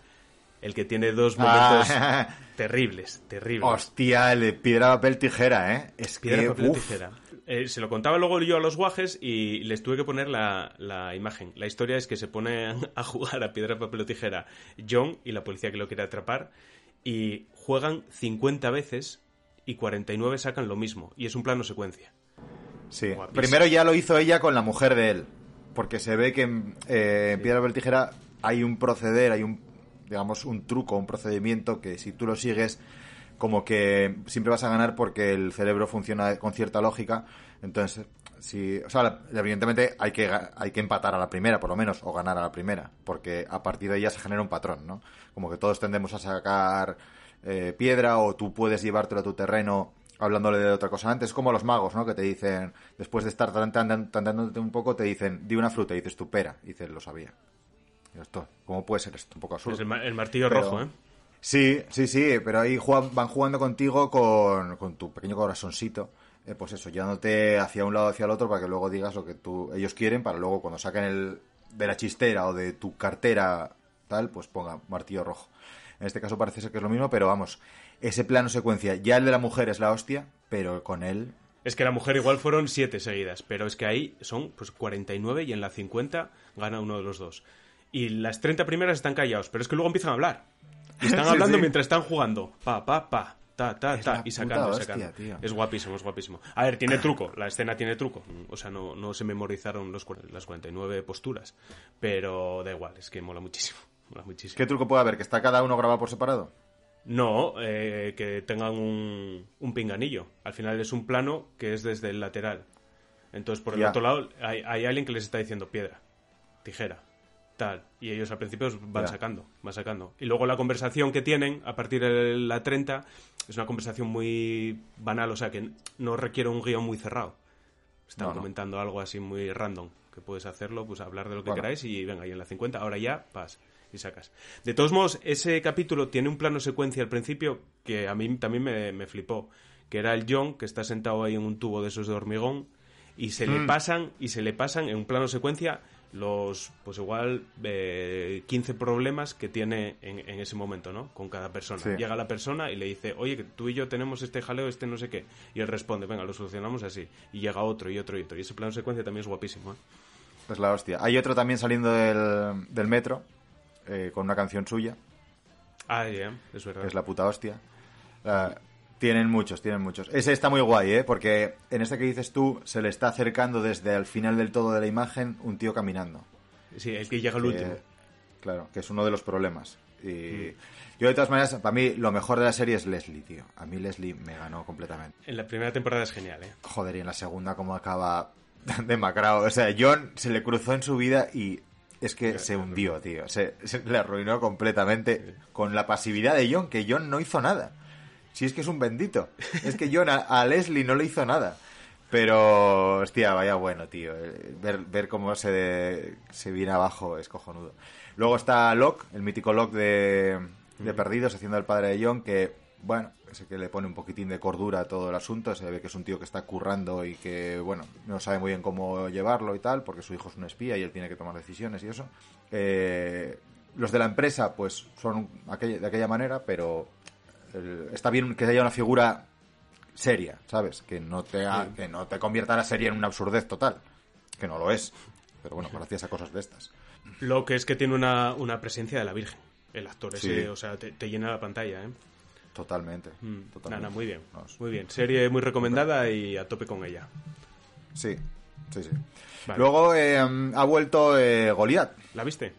el que tiene dos momentos Ah. terribles, terribles. Hostia, el de piedra, papel, tijera, ¿eh? Es Piedra, que, papel, uf. tijera. Eh, se lo contaba luego yo a los guajes y les tuve que poner la, la imagen. La historia es que se ponen a jugar a piedra, papel o tijera John y la policía que lo quiere atrapar y juegan 50 veces y 49 sacan lo mismo. Y es un plano secuencia. Sí. Guapísimo. Primero ya lo hizo ella con la mujer de él. Porque se ve que en eh, en piedra, papel, tijera hay un proceder, hay un, digamos, un truco, un procedimiento que si tú lo sigues, como que siempre vas a ganar porque el cerebro funciona con cierta lógica. Entonces, si, o sea, evidentemente hay que, hay que empatar a la primera, por lo menos, o ganar a la primera, porque a partir de ella se genera un patrón, ¿no? Como que todos tendemos a sacar eh, piedra o tú puedes llevártelo a tu terreno hablándole de otra cosa antes, como los magos, ¿no? Que te dicen, después de estar tantándote un poco, te dicen, di una fruta, y dices tu pera, y dices, lo sabía. Y Esto, ¿Cómo puede ser esto? Un poco absurdo. Es el, ma- el martillo Pero- rojo, ¿eh? Sí, sí, sí, pero ahí van jugando contigo con, con tu pequeño corazoncito. eh, pues eso, llevándote hacia un lado hacia el otro para que luego digas lo que tú, ellos quieren, para luego cuando saquen el, de la chistera o de tu cartera tal, pues ponga martillo rojo. En este caso parece ser que es lo mismo, pero vamos, ese plano secuencia, ya el de la mujer es la hostia, pero con él Es que la mujer igual fueron siete seguidas, pero es que ahí son pues 49 y en la 50 gana uno de los dos. Y las 30 primeras están callados, pero es que luego empiezan a hablar. Y están hablando sí. mientras están jugando. Pa, pa, pa. Ta, ta, ta. Y sacando, hostia, sacando. tío. Es guapísimo, es guapísimo. A ver, tiene truco. La escena tiene truco. O sea, no, no se memorizaron los, las 49 posturas. Pero da igual, es que mola muchísimo. Mola muchísimo. ¿Qué truco puede haber? ¿Que está cada uno grabado por separado? No, eh, que tengan un, un pinganillo. Al final es un plano que es desde el lateral. Entonces, por el otro lado, hay, hay alguien que les está diciendo piedra, tijera, tal. Y ellos al principio van sacando, van sacando. Y luego la conversación que tienen a partir de la 30 es una conversación muy banal, o sea, que no requiere un guion muy cerrado. Están No, no. comentando algo así muy random, que puedes hacerlo, pues hablar de lo que Bueno. queráis y venga, y en la 50, ahora ya, pas, y sacas. De todos modos, ese capítulo tiene un plano secuencia al principio que a mí también me, me flipó, que era el John que está sentado ahí en un tubo de esos de hormigón y se le Mm. pasan, y se le pasan en un plano secuencia los, pues igual, eh, 15 problemas que tiene en, en ese momento, ¿no? Con cada persona. Sí. Llega la persona y le dice, oye, tú y yo tenemos este jaleo, este no sé qué. Y él responde, venga, lo solucionamos así. Y llega otro y otro y otro. Y ese plano secuencia también es guapísimo, ¿eh? Es la hostia. Hay otro también saliendo del, del metro, eh, con una canción suya, Ah, ya, es verdad. que es la puta hostia. Ah, tienen muchos, tienen muchos. Ese está muy guay, ¿eh? Porque en este que dices tú, se le está acercando desde el final del todo de la imagen un tío caminando. Sí, el que llega al último. Claro, que es uno de los problemas. Y Mm. yo de todas maneras, para mí lo mejor de la serie es Leslie, tío. A mí Leslie me ganó completamente. En la primera temporada es genial, ¿eh? Joder, y en la segunda cómo acaba demacrado. O sea, John se le cruzó en su vida y es que se hundió, tío. Se, se le arruinó completamente con la pasividad de John, que John no hizo nada. Si es que es un bendito. Es que John a, a Leslie no le hizo nada. Pero, hostia, vaya bueno, tío. Eh, Ver, ver cómo se, se viene abajo es cojonudo. Luego está Locke, el mítico Locke de, de Perdidos, haciendo el padre de John, que, bueno, ese que le pone un poquitín de cordura a todo el asunto. Se ve que es un tío que está currando y que, bueno, no sabe muy bien cómo llevarlo y tal, porque su hijo es un espía y él tiene que tomar decisiones y eso. Eh, los de la empresa, pues, son aquella- de aquella manera, pero el- está bien que haya una figura seria, ¿sabes? Que no te ha- que no te convierta la serie en una absurdez total, que no lo es. Pero bueno, gracias a cosas de estas. Lo que es que tiene una, una presencia de la Virgen. El actor ese, Sí. o sea, te, te llena la pantalla, ¿eh? Totalmente. Mm, totalmente. muy bien. Muy bien. Serie muy recomendada y a tope con ella. Sí, sí, sí. Vale. Luego eh, ha vuelto eh, Goliath. ¿La viste?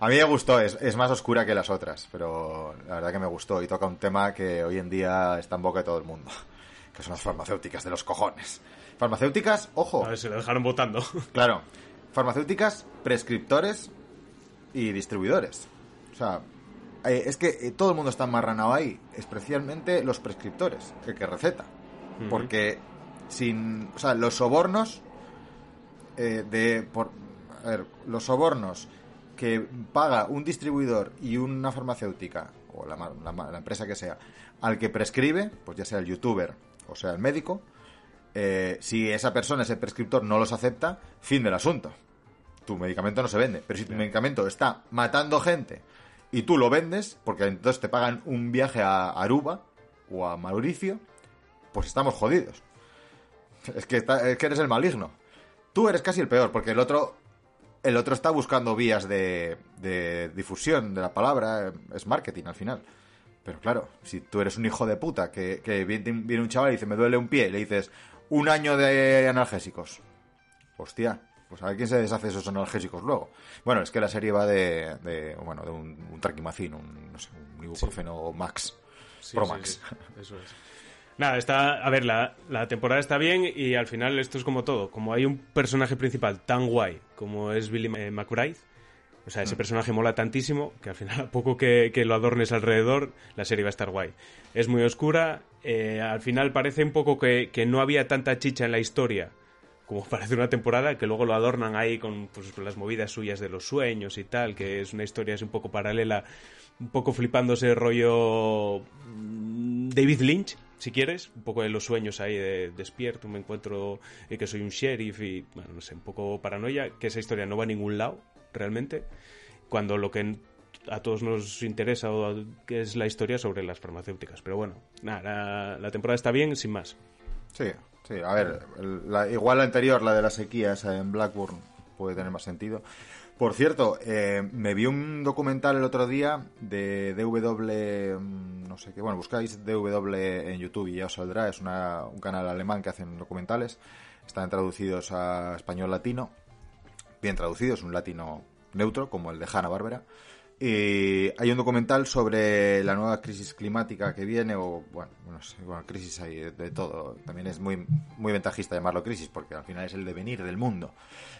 A mí me gustó, es, es más oscura que las otras, pero la verdad que me gustó y toca un tema que hoy en día está en boca de todo el mundo, que son las farmacéuticas de los cojones. Farmacéuticas, ojo, A ver, se la dejaron votando. claro, farmacéuticas, prescriptores y distribuidores. O sea, eh, es que eh, todo el mundo está amarranado ahí, especialmente los prescriptores, el que receta. Porque sin, o sea, los sobornos eh, de por a ver, los sobornos que paga un distribuidor y una farmacéutica o la, la empresa que sea al que prescribe, pues ya sea el youtuber o sea el médico, eh, si esa persona, ese prescriptor no los acepta, fin del asunto. Tu medicamento no se vende. Pero si tu medicamento está matando gente y tú lo vendes, porque entonces te pagan un viaje a Aruba o a Mauricio, pues estamos jodidos. Es que, está- es que eres el maligno. Tú eres casi el peor, porque el otro, el otro está buscando vías de, de difusión de la palabra, es marketing al final. Pero claro, si tú eres un hijo de puta, que, que viene un chaval y dice, me duele un pie, y le dices, un año de analgésicos. Hostia, pues a ver quién se deshace de esos analgésicos luego. Bueno, es que la serie va de, de bueno, de un, un traquimacín, un, no sé, un ibuprofeno Max, Sí, Pro Max. sí, eso es. Nada, está. A ver, la, la temporada está bien y al final esto es como todo. Como hay un personaje principal tan guay como es Billy eh, McBride, o sea, ese Mm. personaje mola tantísimo que al final, a poco que, que lo adornes alrededor, la serie va a estar guay. Es muy oscura, eh, al final parece un poco que, que no había tanta chicha en la historia como parece una temporada, que luego lo adornan ahí con, pues, con las movidas suyas de los sueños y tal, que es una historia así un poco paralela, un poco flipándose rollo mm, David Lynch, si quieres, un poco de los sueños ahí de despierto, me encuentro eh, que soy un sheriff y, bueno, no sé, un poco paranoia, que esa historia no va a ningún lado, realmente, cuando lo que a todos nos interesa es la historia sobre las farmacéuticas. Pero bueno, nada, la, la temporada está bien, sin más. Sí, sí, a ver, la- igual la anterior, la de la sequía, esa en Blackburn, puede tener más sentido. Por cierto, eh, me vi un documental el otro día de DW, mm, no sé qué, bueno, buscáis DW en YouTube y ya os saldrá, es una- un canal alemán que hacen documentales, están traducidos a español latino, bien traducidos, un latino neutro, como el de Hanna Barbera. Y hay un documental sobre la nueva crisis climática que viene, o bueno, no sé, bueno, crisis hay de, de todo. También es muy, muy ventajista llamarlo crisis, porque al final es el devenir del mundo.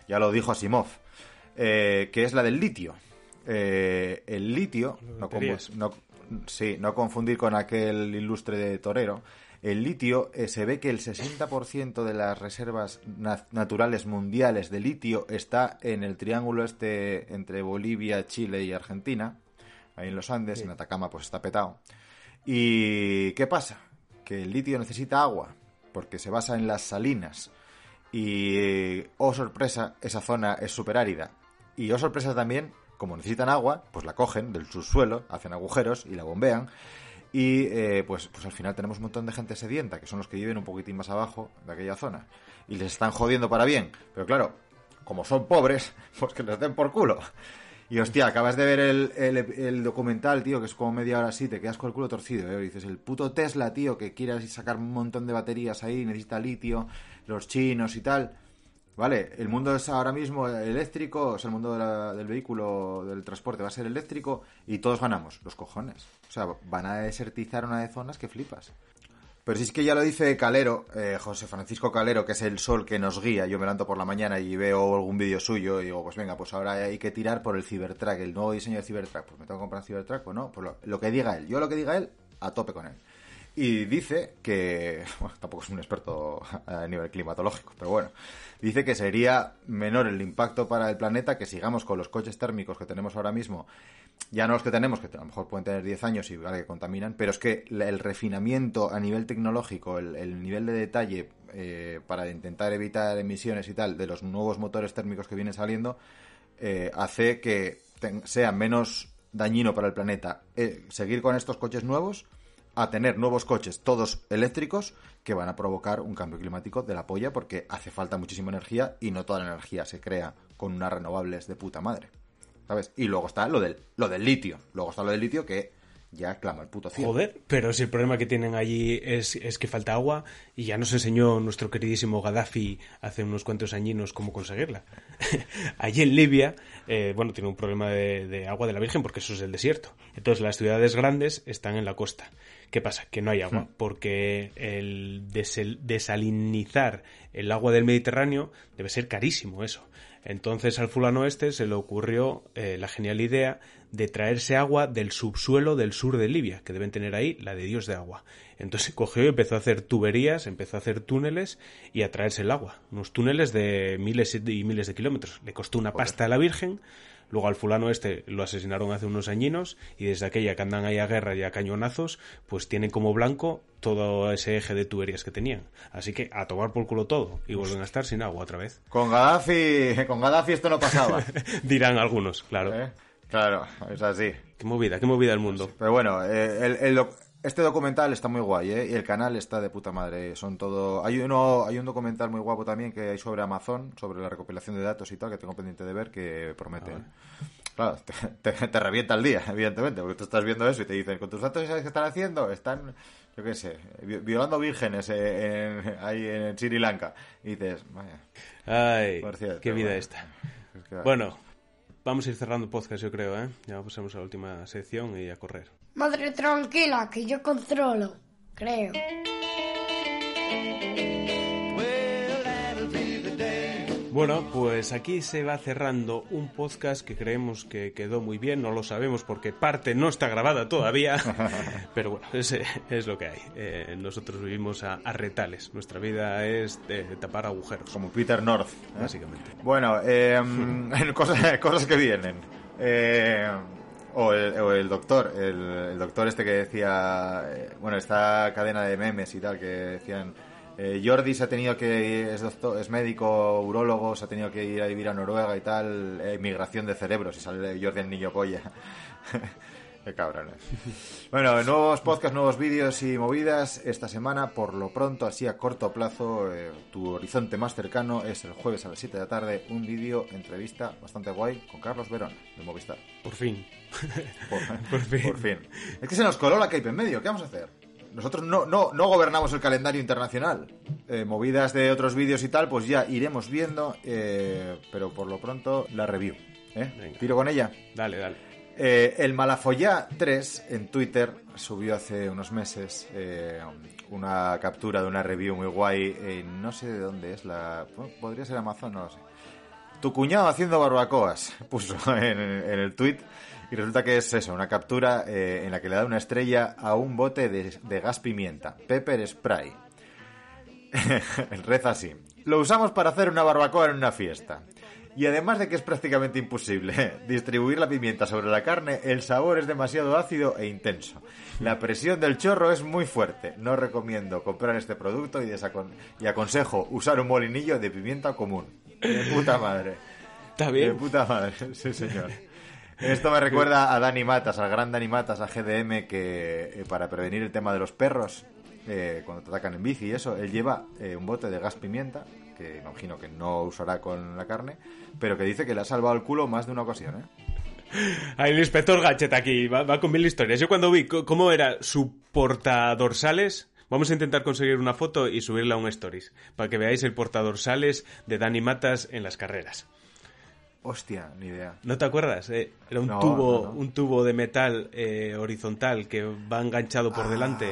Ya lo dijo Asimov, eh, que es la del litio. Eh, el litio, no, no- sí, no confundir con aquel ilustre de torero. El litio, eh, se ve que el 60% de las reservas na- naturales mundiales de litio está en el triángulo este entre Bolivia, Chile y Argentina, ahí en los Andes, en Atacama pues está petado. ¿Y qué pasa? Que el litio necesita agua, porque se basa en las salinas. Y, oh sorpresa, esa zona es súper árida. Y, oh sorpresa también, como necesitan agua, pues la cogen del subsuelo, hacen agujeros y la bombean. Y eh, pues, pues al final tenemos un montón de gente sedienta, que son los que viven un poquitín más abajo de aquella zona. Y les están jodiendo para bien. Pero claro, como son pobres, pues que les den por culo. Y hostia, acabas de ver el, el- el documental, tío, que es como media hora así, te quedas con el culo torcido, ¿eh? Y dices, el puto Tesla, tío, que quiere sacar un montón de baterías ahí, necesita litio, los chinos y tal. Vale, el mundo es ahora mismo eléctrico, o sea, el mundo del vehículo, del transporte va a ser eléctrico y todos ganamos, los cojones. O sea, van a desertizar una de zonas que flipas. Pero si es que ya lo dice Calero, eh, José Francisco Calero, que es el sol que nos guía. Yo me levanto por la mañana y veo algún vídeo suyo y digo, pues venga, pues ahora hay que tirar por el Cybertruck, el nuevo diseño de Cybertruck. Pues me tengo que comprar un Cybertruck o no. Pues lo, lo que diga él. Yo lo que diga él, a tope con él. Y dice que, bueno, tampoco es un experto a nivel climatológico, pero bueno, dice que sería menor el impacto para el planeta que sigamos con los coches térmicos que tenemos ahora mismo, ya no los que tenemos, que a lo mejor pueden tener 10 años y que contaminan, pero es que el refinamiento a nivel tecnológico, el, el nivel de detalle eh, para intentar evitar emisiones y tal de los nuevos motores térmicos que vienen saliendo, eh, hace que sea menos dañino para el planeta. Eh, seguir con estos coches nuevos a tener nuevos coches, todos eléctricos, que van a provocar un cambio climático de la polla porque hace falta muchísima energía y no toda la energía se crea con unas renovables de puta madre. ¿Sabes? Y luego está lo del, lo del litio. Luego está lo del litio que ya clama el puto cielo. Joder, pero si el problema que tienen allí es, es que falta agua y ya nos enseñó nuestro queridísimo Gaddafi hace unos cuantos añinos cómo conseguirla. allí en Libia, eh, bueno, tiene un problema de, de agua de la Virgen porque eso es el desierto. Entonces las ciudades grandes están en la costa. ¿Qué pasa? Que no hay agua Hmm. porque el desalinizar el agua del Mediterráneo debe ser carísimo eso. Entonces al fulano este se le ocurrió eh, la genial idea de traerse agua del subsuelo del sur de Libia, que deben tener ahí la de Dios de agua. Entonces cogió y empezó a hacer tuberías, empezó a hacer túneles y a traerse el agua. Unos túneles de miles y miles de kilómetros. Le costó una pasta a la Virgen. Luego al fulano este lo asesinaron hace unos añinos y desde aquella que andan ahí a guerra y a cañonazos, pues tienen como blanco todo ese eje de tuberías que tenían. Así que a tomar por culo todo y vuelven a estar sin agua otra vez. Con Gaddafi, con Gaddafi esto no pasaba. Dirán algunos, claro. ¿Eh? Claro, es así. Qué movida, qué movida el mundo. Pero bueno, eh, el- el doc- este documental está muy guay, ¿eh? Y el canal está de puta madre. Son todo... Hay uno hay un documental muy guapo también que hay sobre Amazon, sobre la recopilación de datos y tal, que tengo pendiente de ver, que promete. Claro, te, te- te revienta el día, evidentemente, porque tú estás viendo eso y te dicen, con tus datos ¿sabes qué están haciendo? Están, yo qué sé, vi- violando vírgenes eh, en- ahí en Sri Lanka. Y dices, vaya. Ay, cierto, qué vida bueno. esta. Es que- Bueno, vamos a ir cerrando podcast, yo creo, ¿eh? Ya pasamos a la última sección y a correr. Madre tranquila, que yo controlo. Creo. Bueno, pues aquí se va cerrando un podcast que creemos que quedó muy bien, no lo sabemos porque parte no está grabada todavía, pero bueno, ese es lo que hay. Eh, nosotros vivimos a, a retales, nuestra vida es de tapar agujeros. Como Peter North. ¿eh? Básicamente. Bueno, eh, cosas, cosas que vienen. Eh, o, el, o el doctor, el, el doctor este que decía, bueno, esta cadena de memes y tal, que decían, eh, Jordi se ha tenido que, es, doctor, es médico, urólogo, se ha tenido que ir a vivir a Noruega y tal, eh, migración de cerebros, y sale Jordi el niño polla. Qué cabrones. Bueno, nuevos podcasts, nuevos vídeos y movidas. Esta semana, por lo pronto, así a corto plazo, eh, tu horizonte más cercano es el jueves a las 7 de la tarde, un vídeo, entrevista bastante guay con Carlos Verón, de Movistar. Por fin. Por, Por fin. por fin. Es que se nos coló la cape en medio, ¿qué vamos a hacer? Nosotros no, no, no gobernamos el calendario internacional. Eh, movidas de otros vídeos y tal, pues ya iremos viendo, eh, pero por lo pronto la review. ¿eh? Tiro con ella. Dale, dale. Eh, el Malafollá 3 en Twitter subió hace unos meses una captura de una review muy guay. no sé de dónde es la. Podría ser Amazon, no lo sé. Tu cuñado haciendo barbacoas, puso en, en el tweet. Y resulta que es eso, una captura eh, en la que le da una estrella a un bote de, de gas pimienta, pepper spray. Reza así. Lo usamos para hacer una barbacoa en una fiesta. Y además de que es prácticamente imposible distribuir la pimienta sobre la carne, el sabor es demasiado ácido e intenso. La presión del chorro es muy fuerte. No recomiendo comprar este producto y, y aconsejo usar un molinillo de pimienta común. De puta madre. Está De bien. puta madre, sí señor. Esto me recuerda a Dani Matas, al gran Dani Matas, a GDM, que eh, para prevenir el tema de los perros, eh, cuando te atacan en bici y eso, él lleva eh, un bote de gas pimienta, que imagino que no usará con la carne, pero que dice que le ha salvado el culo más de una ocasión, ¿eh? Ahí el inspector Gadget aquí, va, va con mil historias. Yo cuando vi cómo era su portadorsales, vamos a intentar conseguir una foto y subirla a un stories, para que veáis el portadorsales de Dani Matas en las carreras. Hostia, ni idea. ¿No te acuerdas? Eh, era un No, tubo, no, no. un tubo de metal eh, horizontal que va enganchado por delante.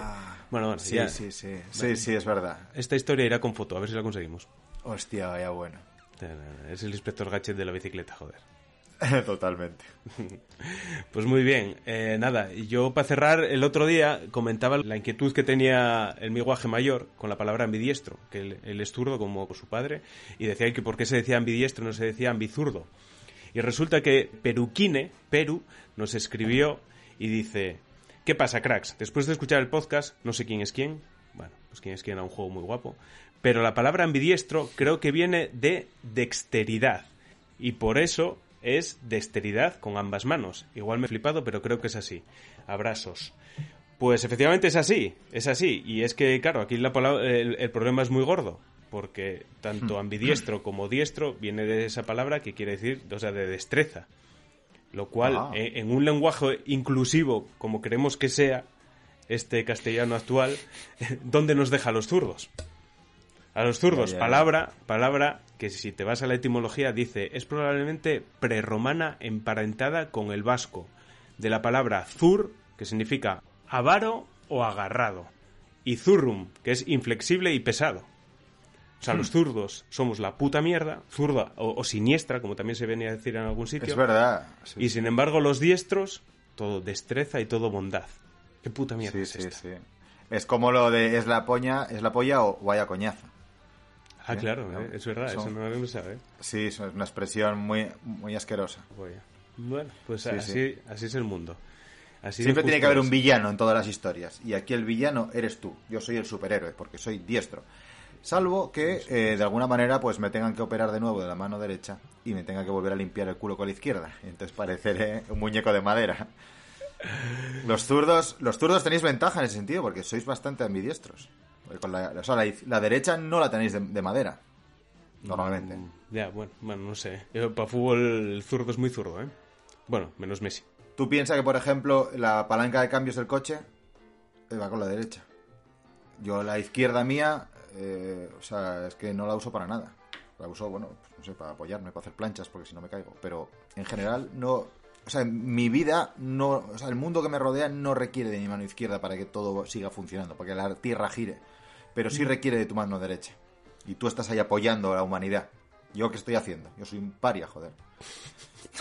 Bueno, bueno, Ah, Sí, ya. sí, sí. Sí, sí, es verdad. Esta historia irá con foto, a ver si la conseguimos. Hostia, vaya bueno. Es el inspector Gadget de la bicicleta, joder. Totalmente. Pues muy bien, eh, nada, yo para cerrar, el otro día comentaba la inquietud que tenía el mi guaje mayor con la palabra ambidiestro, que él, él es zurdo como su padre, y decía que por qué se decía ambidiestro no se decía ambizurdo. Y resulta que Peruquine, Perú, nos escribió y dice, ¿qué pasa, cracks? Después de escuchar el podcast, no sé quién es quién, bueno, pues quién es quién era un juego muy guapo, pero la palabra ambidiestro creo que viene de dexteridad, y por eso es dexteridad con ambas manos. Igual me he flipado, pero creo que es así. Abrazos. Pues efectivamente es así, es así. Y es que, claro, aquí la palabra- el problema es muy gordo, porque tanto ambidiestro como diestro viene de esa palabra que quiere decir, o sea, de destreza. Lo cual, Ah. eh, en un lenguaje inclusivo, como queremos que sea este castellano actual, ¿dónde nos deja a los zurdos? A los zurdos, Ya, ya, ya. palabra, palabra que si te vas a la etimología dice es probablemente prerromana emparentada con el vasco, de la palabra zur, que significa avaro o agarrado, y zurrum, que es inflexible y pesado. O sea, los zurdos somos la puta mierda, zurda o, o siniestra, como también se venía a decir en algún sitio. Es verdad. Sí, Y sin embargo, los diestros, todo destreza y todo bondad. ¿Qué puta mierda sí, es sí, esta? sí. Es como lo de es la poña, es la polla o vaya coñazo. Ah, ¿Eh? claro, eh, es verdad, son- eso no lo sabe. Sí, es una expresión muy, muy asquerosa. Bueno, pues Sí, así, sí. así es el mundo. Así Siempre tiene que haber un villano en todas las historias. Y aquí el villano eres tú. Yo soy el superhéroe porque soy diestro. Salvo que eh, de alguna manera pues me tengan que operar de nuevo de la mano derecha y me tenga que volver a limpiar el culo con la izquierda. Entonces pareceré un muñeco de madera. Los zurdos, los zurdos tenéis ventaja en ese sentido porque sois bastante ambidiestros. Con la, o sea, la, derecha no la tenéis de, de madera. Normalmente. Mm, Ya, bueno, bueno, no sé. Yo, para fútbol el zurdo es muy zurdo, ¿eh? Bueno, menos Messi. Tú piensas que, por ejemplo, la palanca de cambios del coche eh, va con la derecha. Yo la izquierda mía, eh, o sea, es que no la uso para nada. La uso, bueno, pues, no sé, para apoyarme, para hacer planchas, porque si no me caigo. Pero en general no... O sea, mi vida no... O sea, el mundo que me rodea no requiere de mi mano izquierda para que todo siga funcionando, para que la tierra gire. Pero sí requiere de tu mano derecha. Y tú estás ahí apoyando a la humanidad. ¿Yo qué estoy haciendo? Yo soy un paria, joder.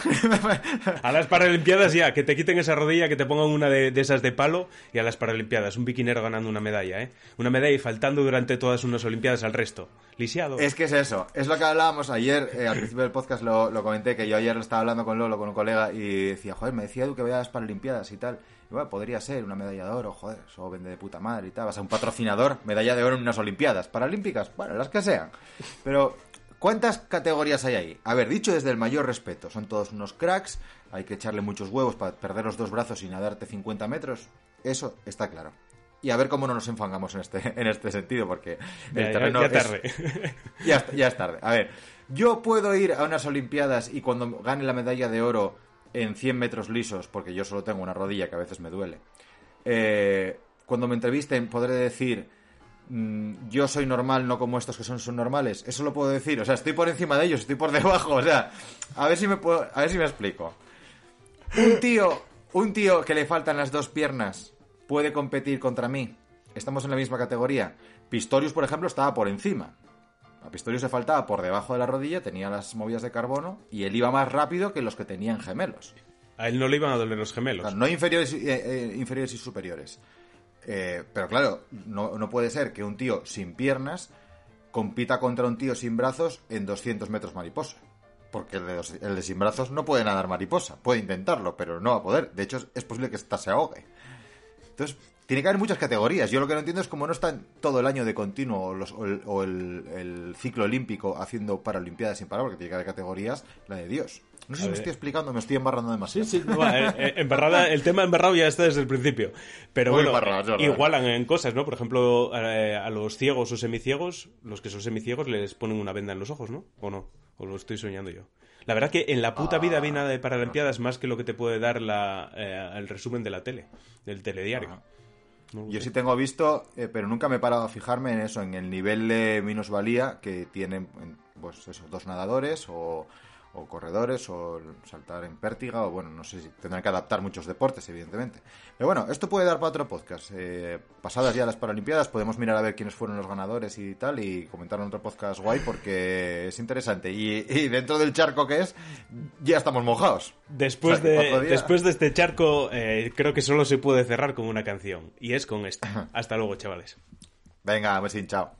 A las Paralimpiadas ya, que te quiten esa rodilla, que te pongan una de, de esas de palo y a las Paralimpiadas. Un biquinero ganando una medalla, ¿eh? Una medalla y faltando durante todas unas Olimpiadas al resto. Lisiado. Es que es eso, es lo que hablábamos ayer, eh, al principio del podcast lo, lo comenté, que yo ayer estaba hablando con Lolo, con un colega, y decía, joder, me decía Edu que vaya a las Paralimpiadas y tal. Y bueno, podría ser una medalla de oro, joder, eso vende de puta madre y tal. Vas a un patrocinador, medalla de oro en unas Olimpiadas. Paralímpicas, bueno, las que sean. Pero, ¿cuántas categorías hay ahí? A ver, dicho desde el mayor respeto, son todos unos cracks, hay que echarle muchos huevos para perder los dos brazos y nadarte 50 metros. Eso está claro. Y a ver cómo no nos enfangamos en este, en este sentido, porque el Ya, ya- terreno ya es- tarde. ya, es- ya es tarde. A ver, yo puedo ir a unas Olimpiadas y cuando gane la medalla de oro en 100 metros lisos, porque yo solo tengo una rodilla que a veces me duele, eh, cuando me entrevisten podré decir, mm, yo soy normal, no como estos que son subnormales. Eso lo puedo decir. O sea, estoy por encima de ellos, estoy por debajo. O sea, a ver si me puedo, a ver si me explico. Un tío, un tío que le faltan las dos piernas puede competir contra mí. Estamos en la misma categoría. Pistorius, por ejemplo, estaba por encima. A Pistorius se faltaba por debajo de la rodilla, tenía las movidas de carbono y él iba más rápido que los que tenían gemelos. A él no le iban a doler los O gemelos. sea, no inferiores, eh, eh, inferiores y superiores. Eh, pero claro, no, no puede ser que un tío sin piernas compita contra un tío sin brazos en 200 metros mariposa. Porque el de, dos- el de sin brazos no puede nadar mariposa. Puede intentarlo, pero no va a poder. De hecho, es posible que esta se ahogue. Entonces, tiene que haber muchas categorías. Yo lo que no entiendo es cómo no están todo el año de continuo o, los- o el, o el- el ciclo olímpico haciendo paralimpiadas sin parar, porque tiene que haber categorías, la de Dios. No sé si me estoy explicando, me estoy embarrando demasiado. Sí, sí, no, eh, eh, embarrada- el tema embarrado ya está desde el principio. Pero Muy bueno, igualan en cosas, ¿no? Por ejemplo, eh, a los ciegos o semiciegos, los que son semiciegos les ponen una venda en los ojos, ¿no? ¿O no? ¿O lo estoy soñando yo? La verdad que en la puta vida vi nada de Paralimpiadas más que lo que te puede dar la, eh, el resumen de la tele, del telediario. No, Yo sí tengo visto, eh, pero nunca me he parado a fijarme en eso, en el nivel de minusvalía que tienen, en, pues eso, dos nadadores o, o corredores o saltar en pértiga o bueno, no sé si tendrán que adaptar muchos deportes, evidentemente. Pero bueno, esto puede dar para otro podcast. Eh, pasadas ya las Paralimpiadas podemos mirar a ver quiénes fueron los ganadores y tal y comentar en otro podcast guay porque es interesante. Y, y dentro del charco que es, ya estamos mojados. Después O sea, que de, después de este charco, eh, creo que solo se puede cerrar con una canción. Y es con esta. Hasta luego, chavales. Venga, besín, chao.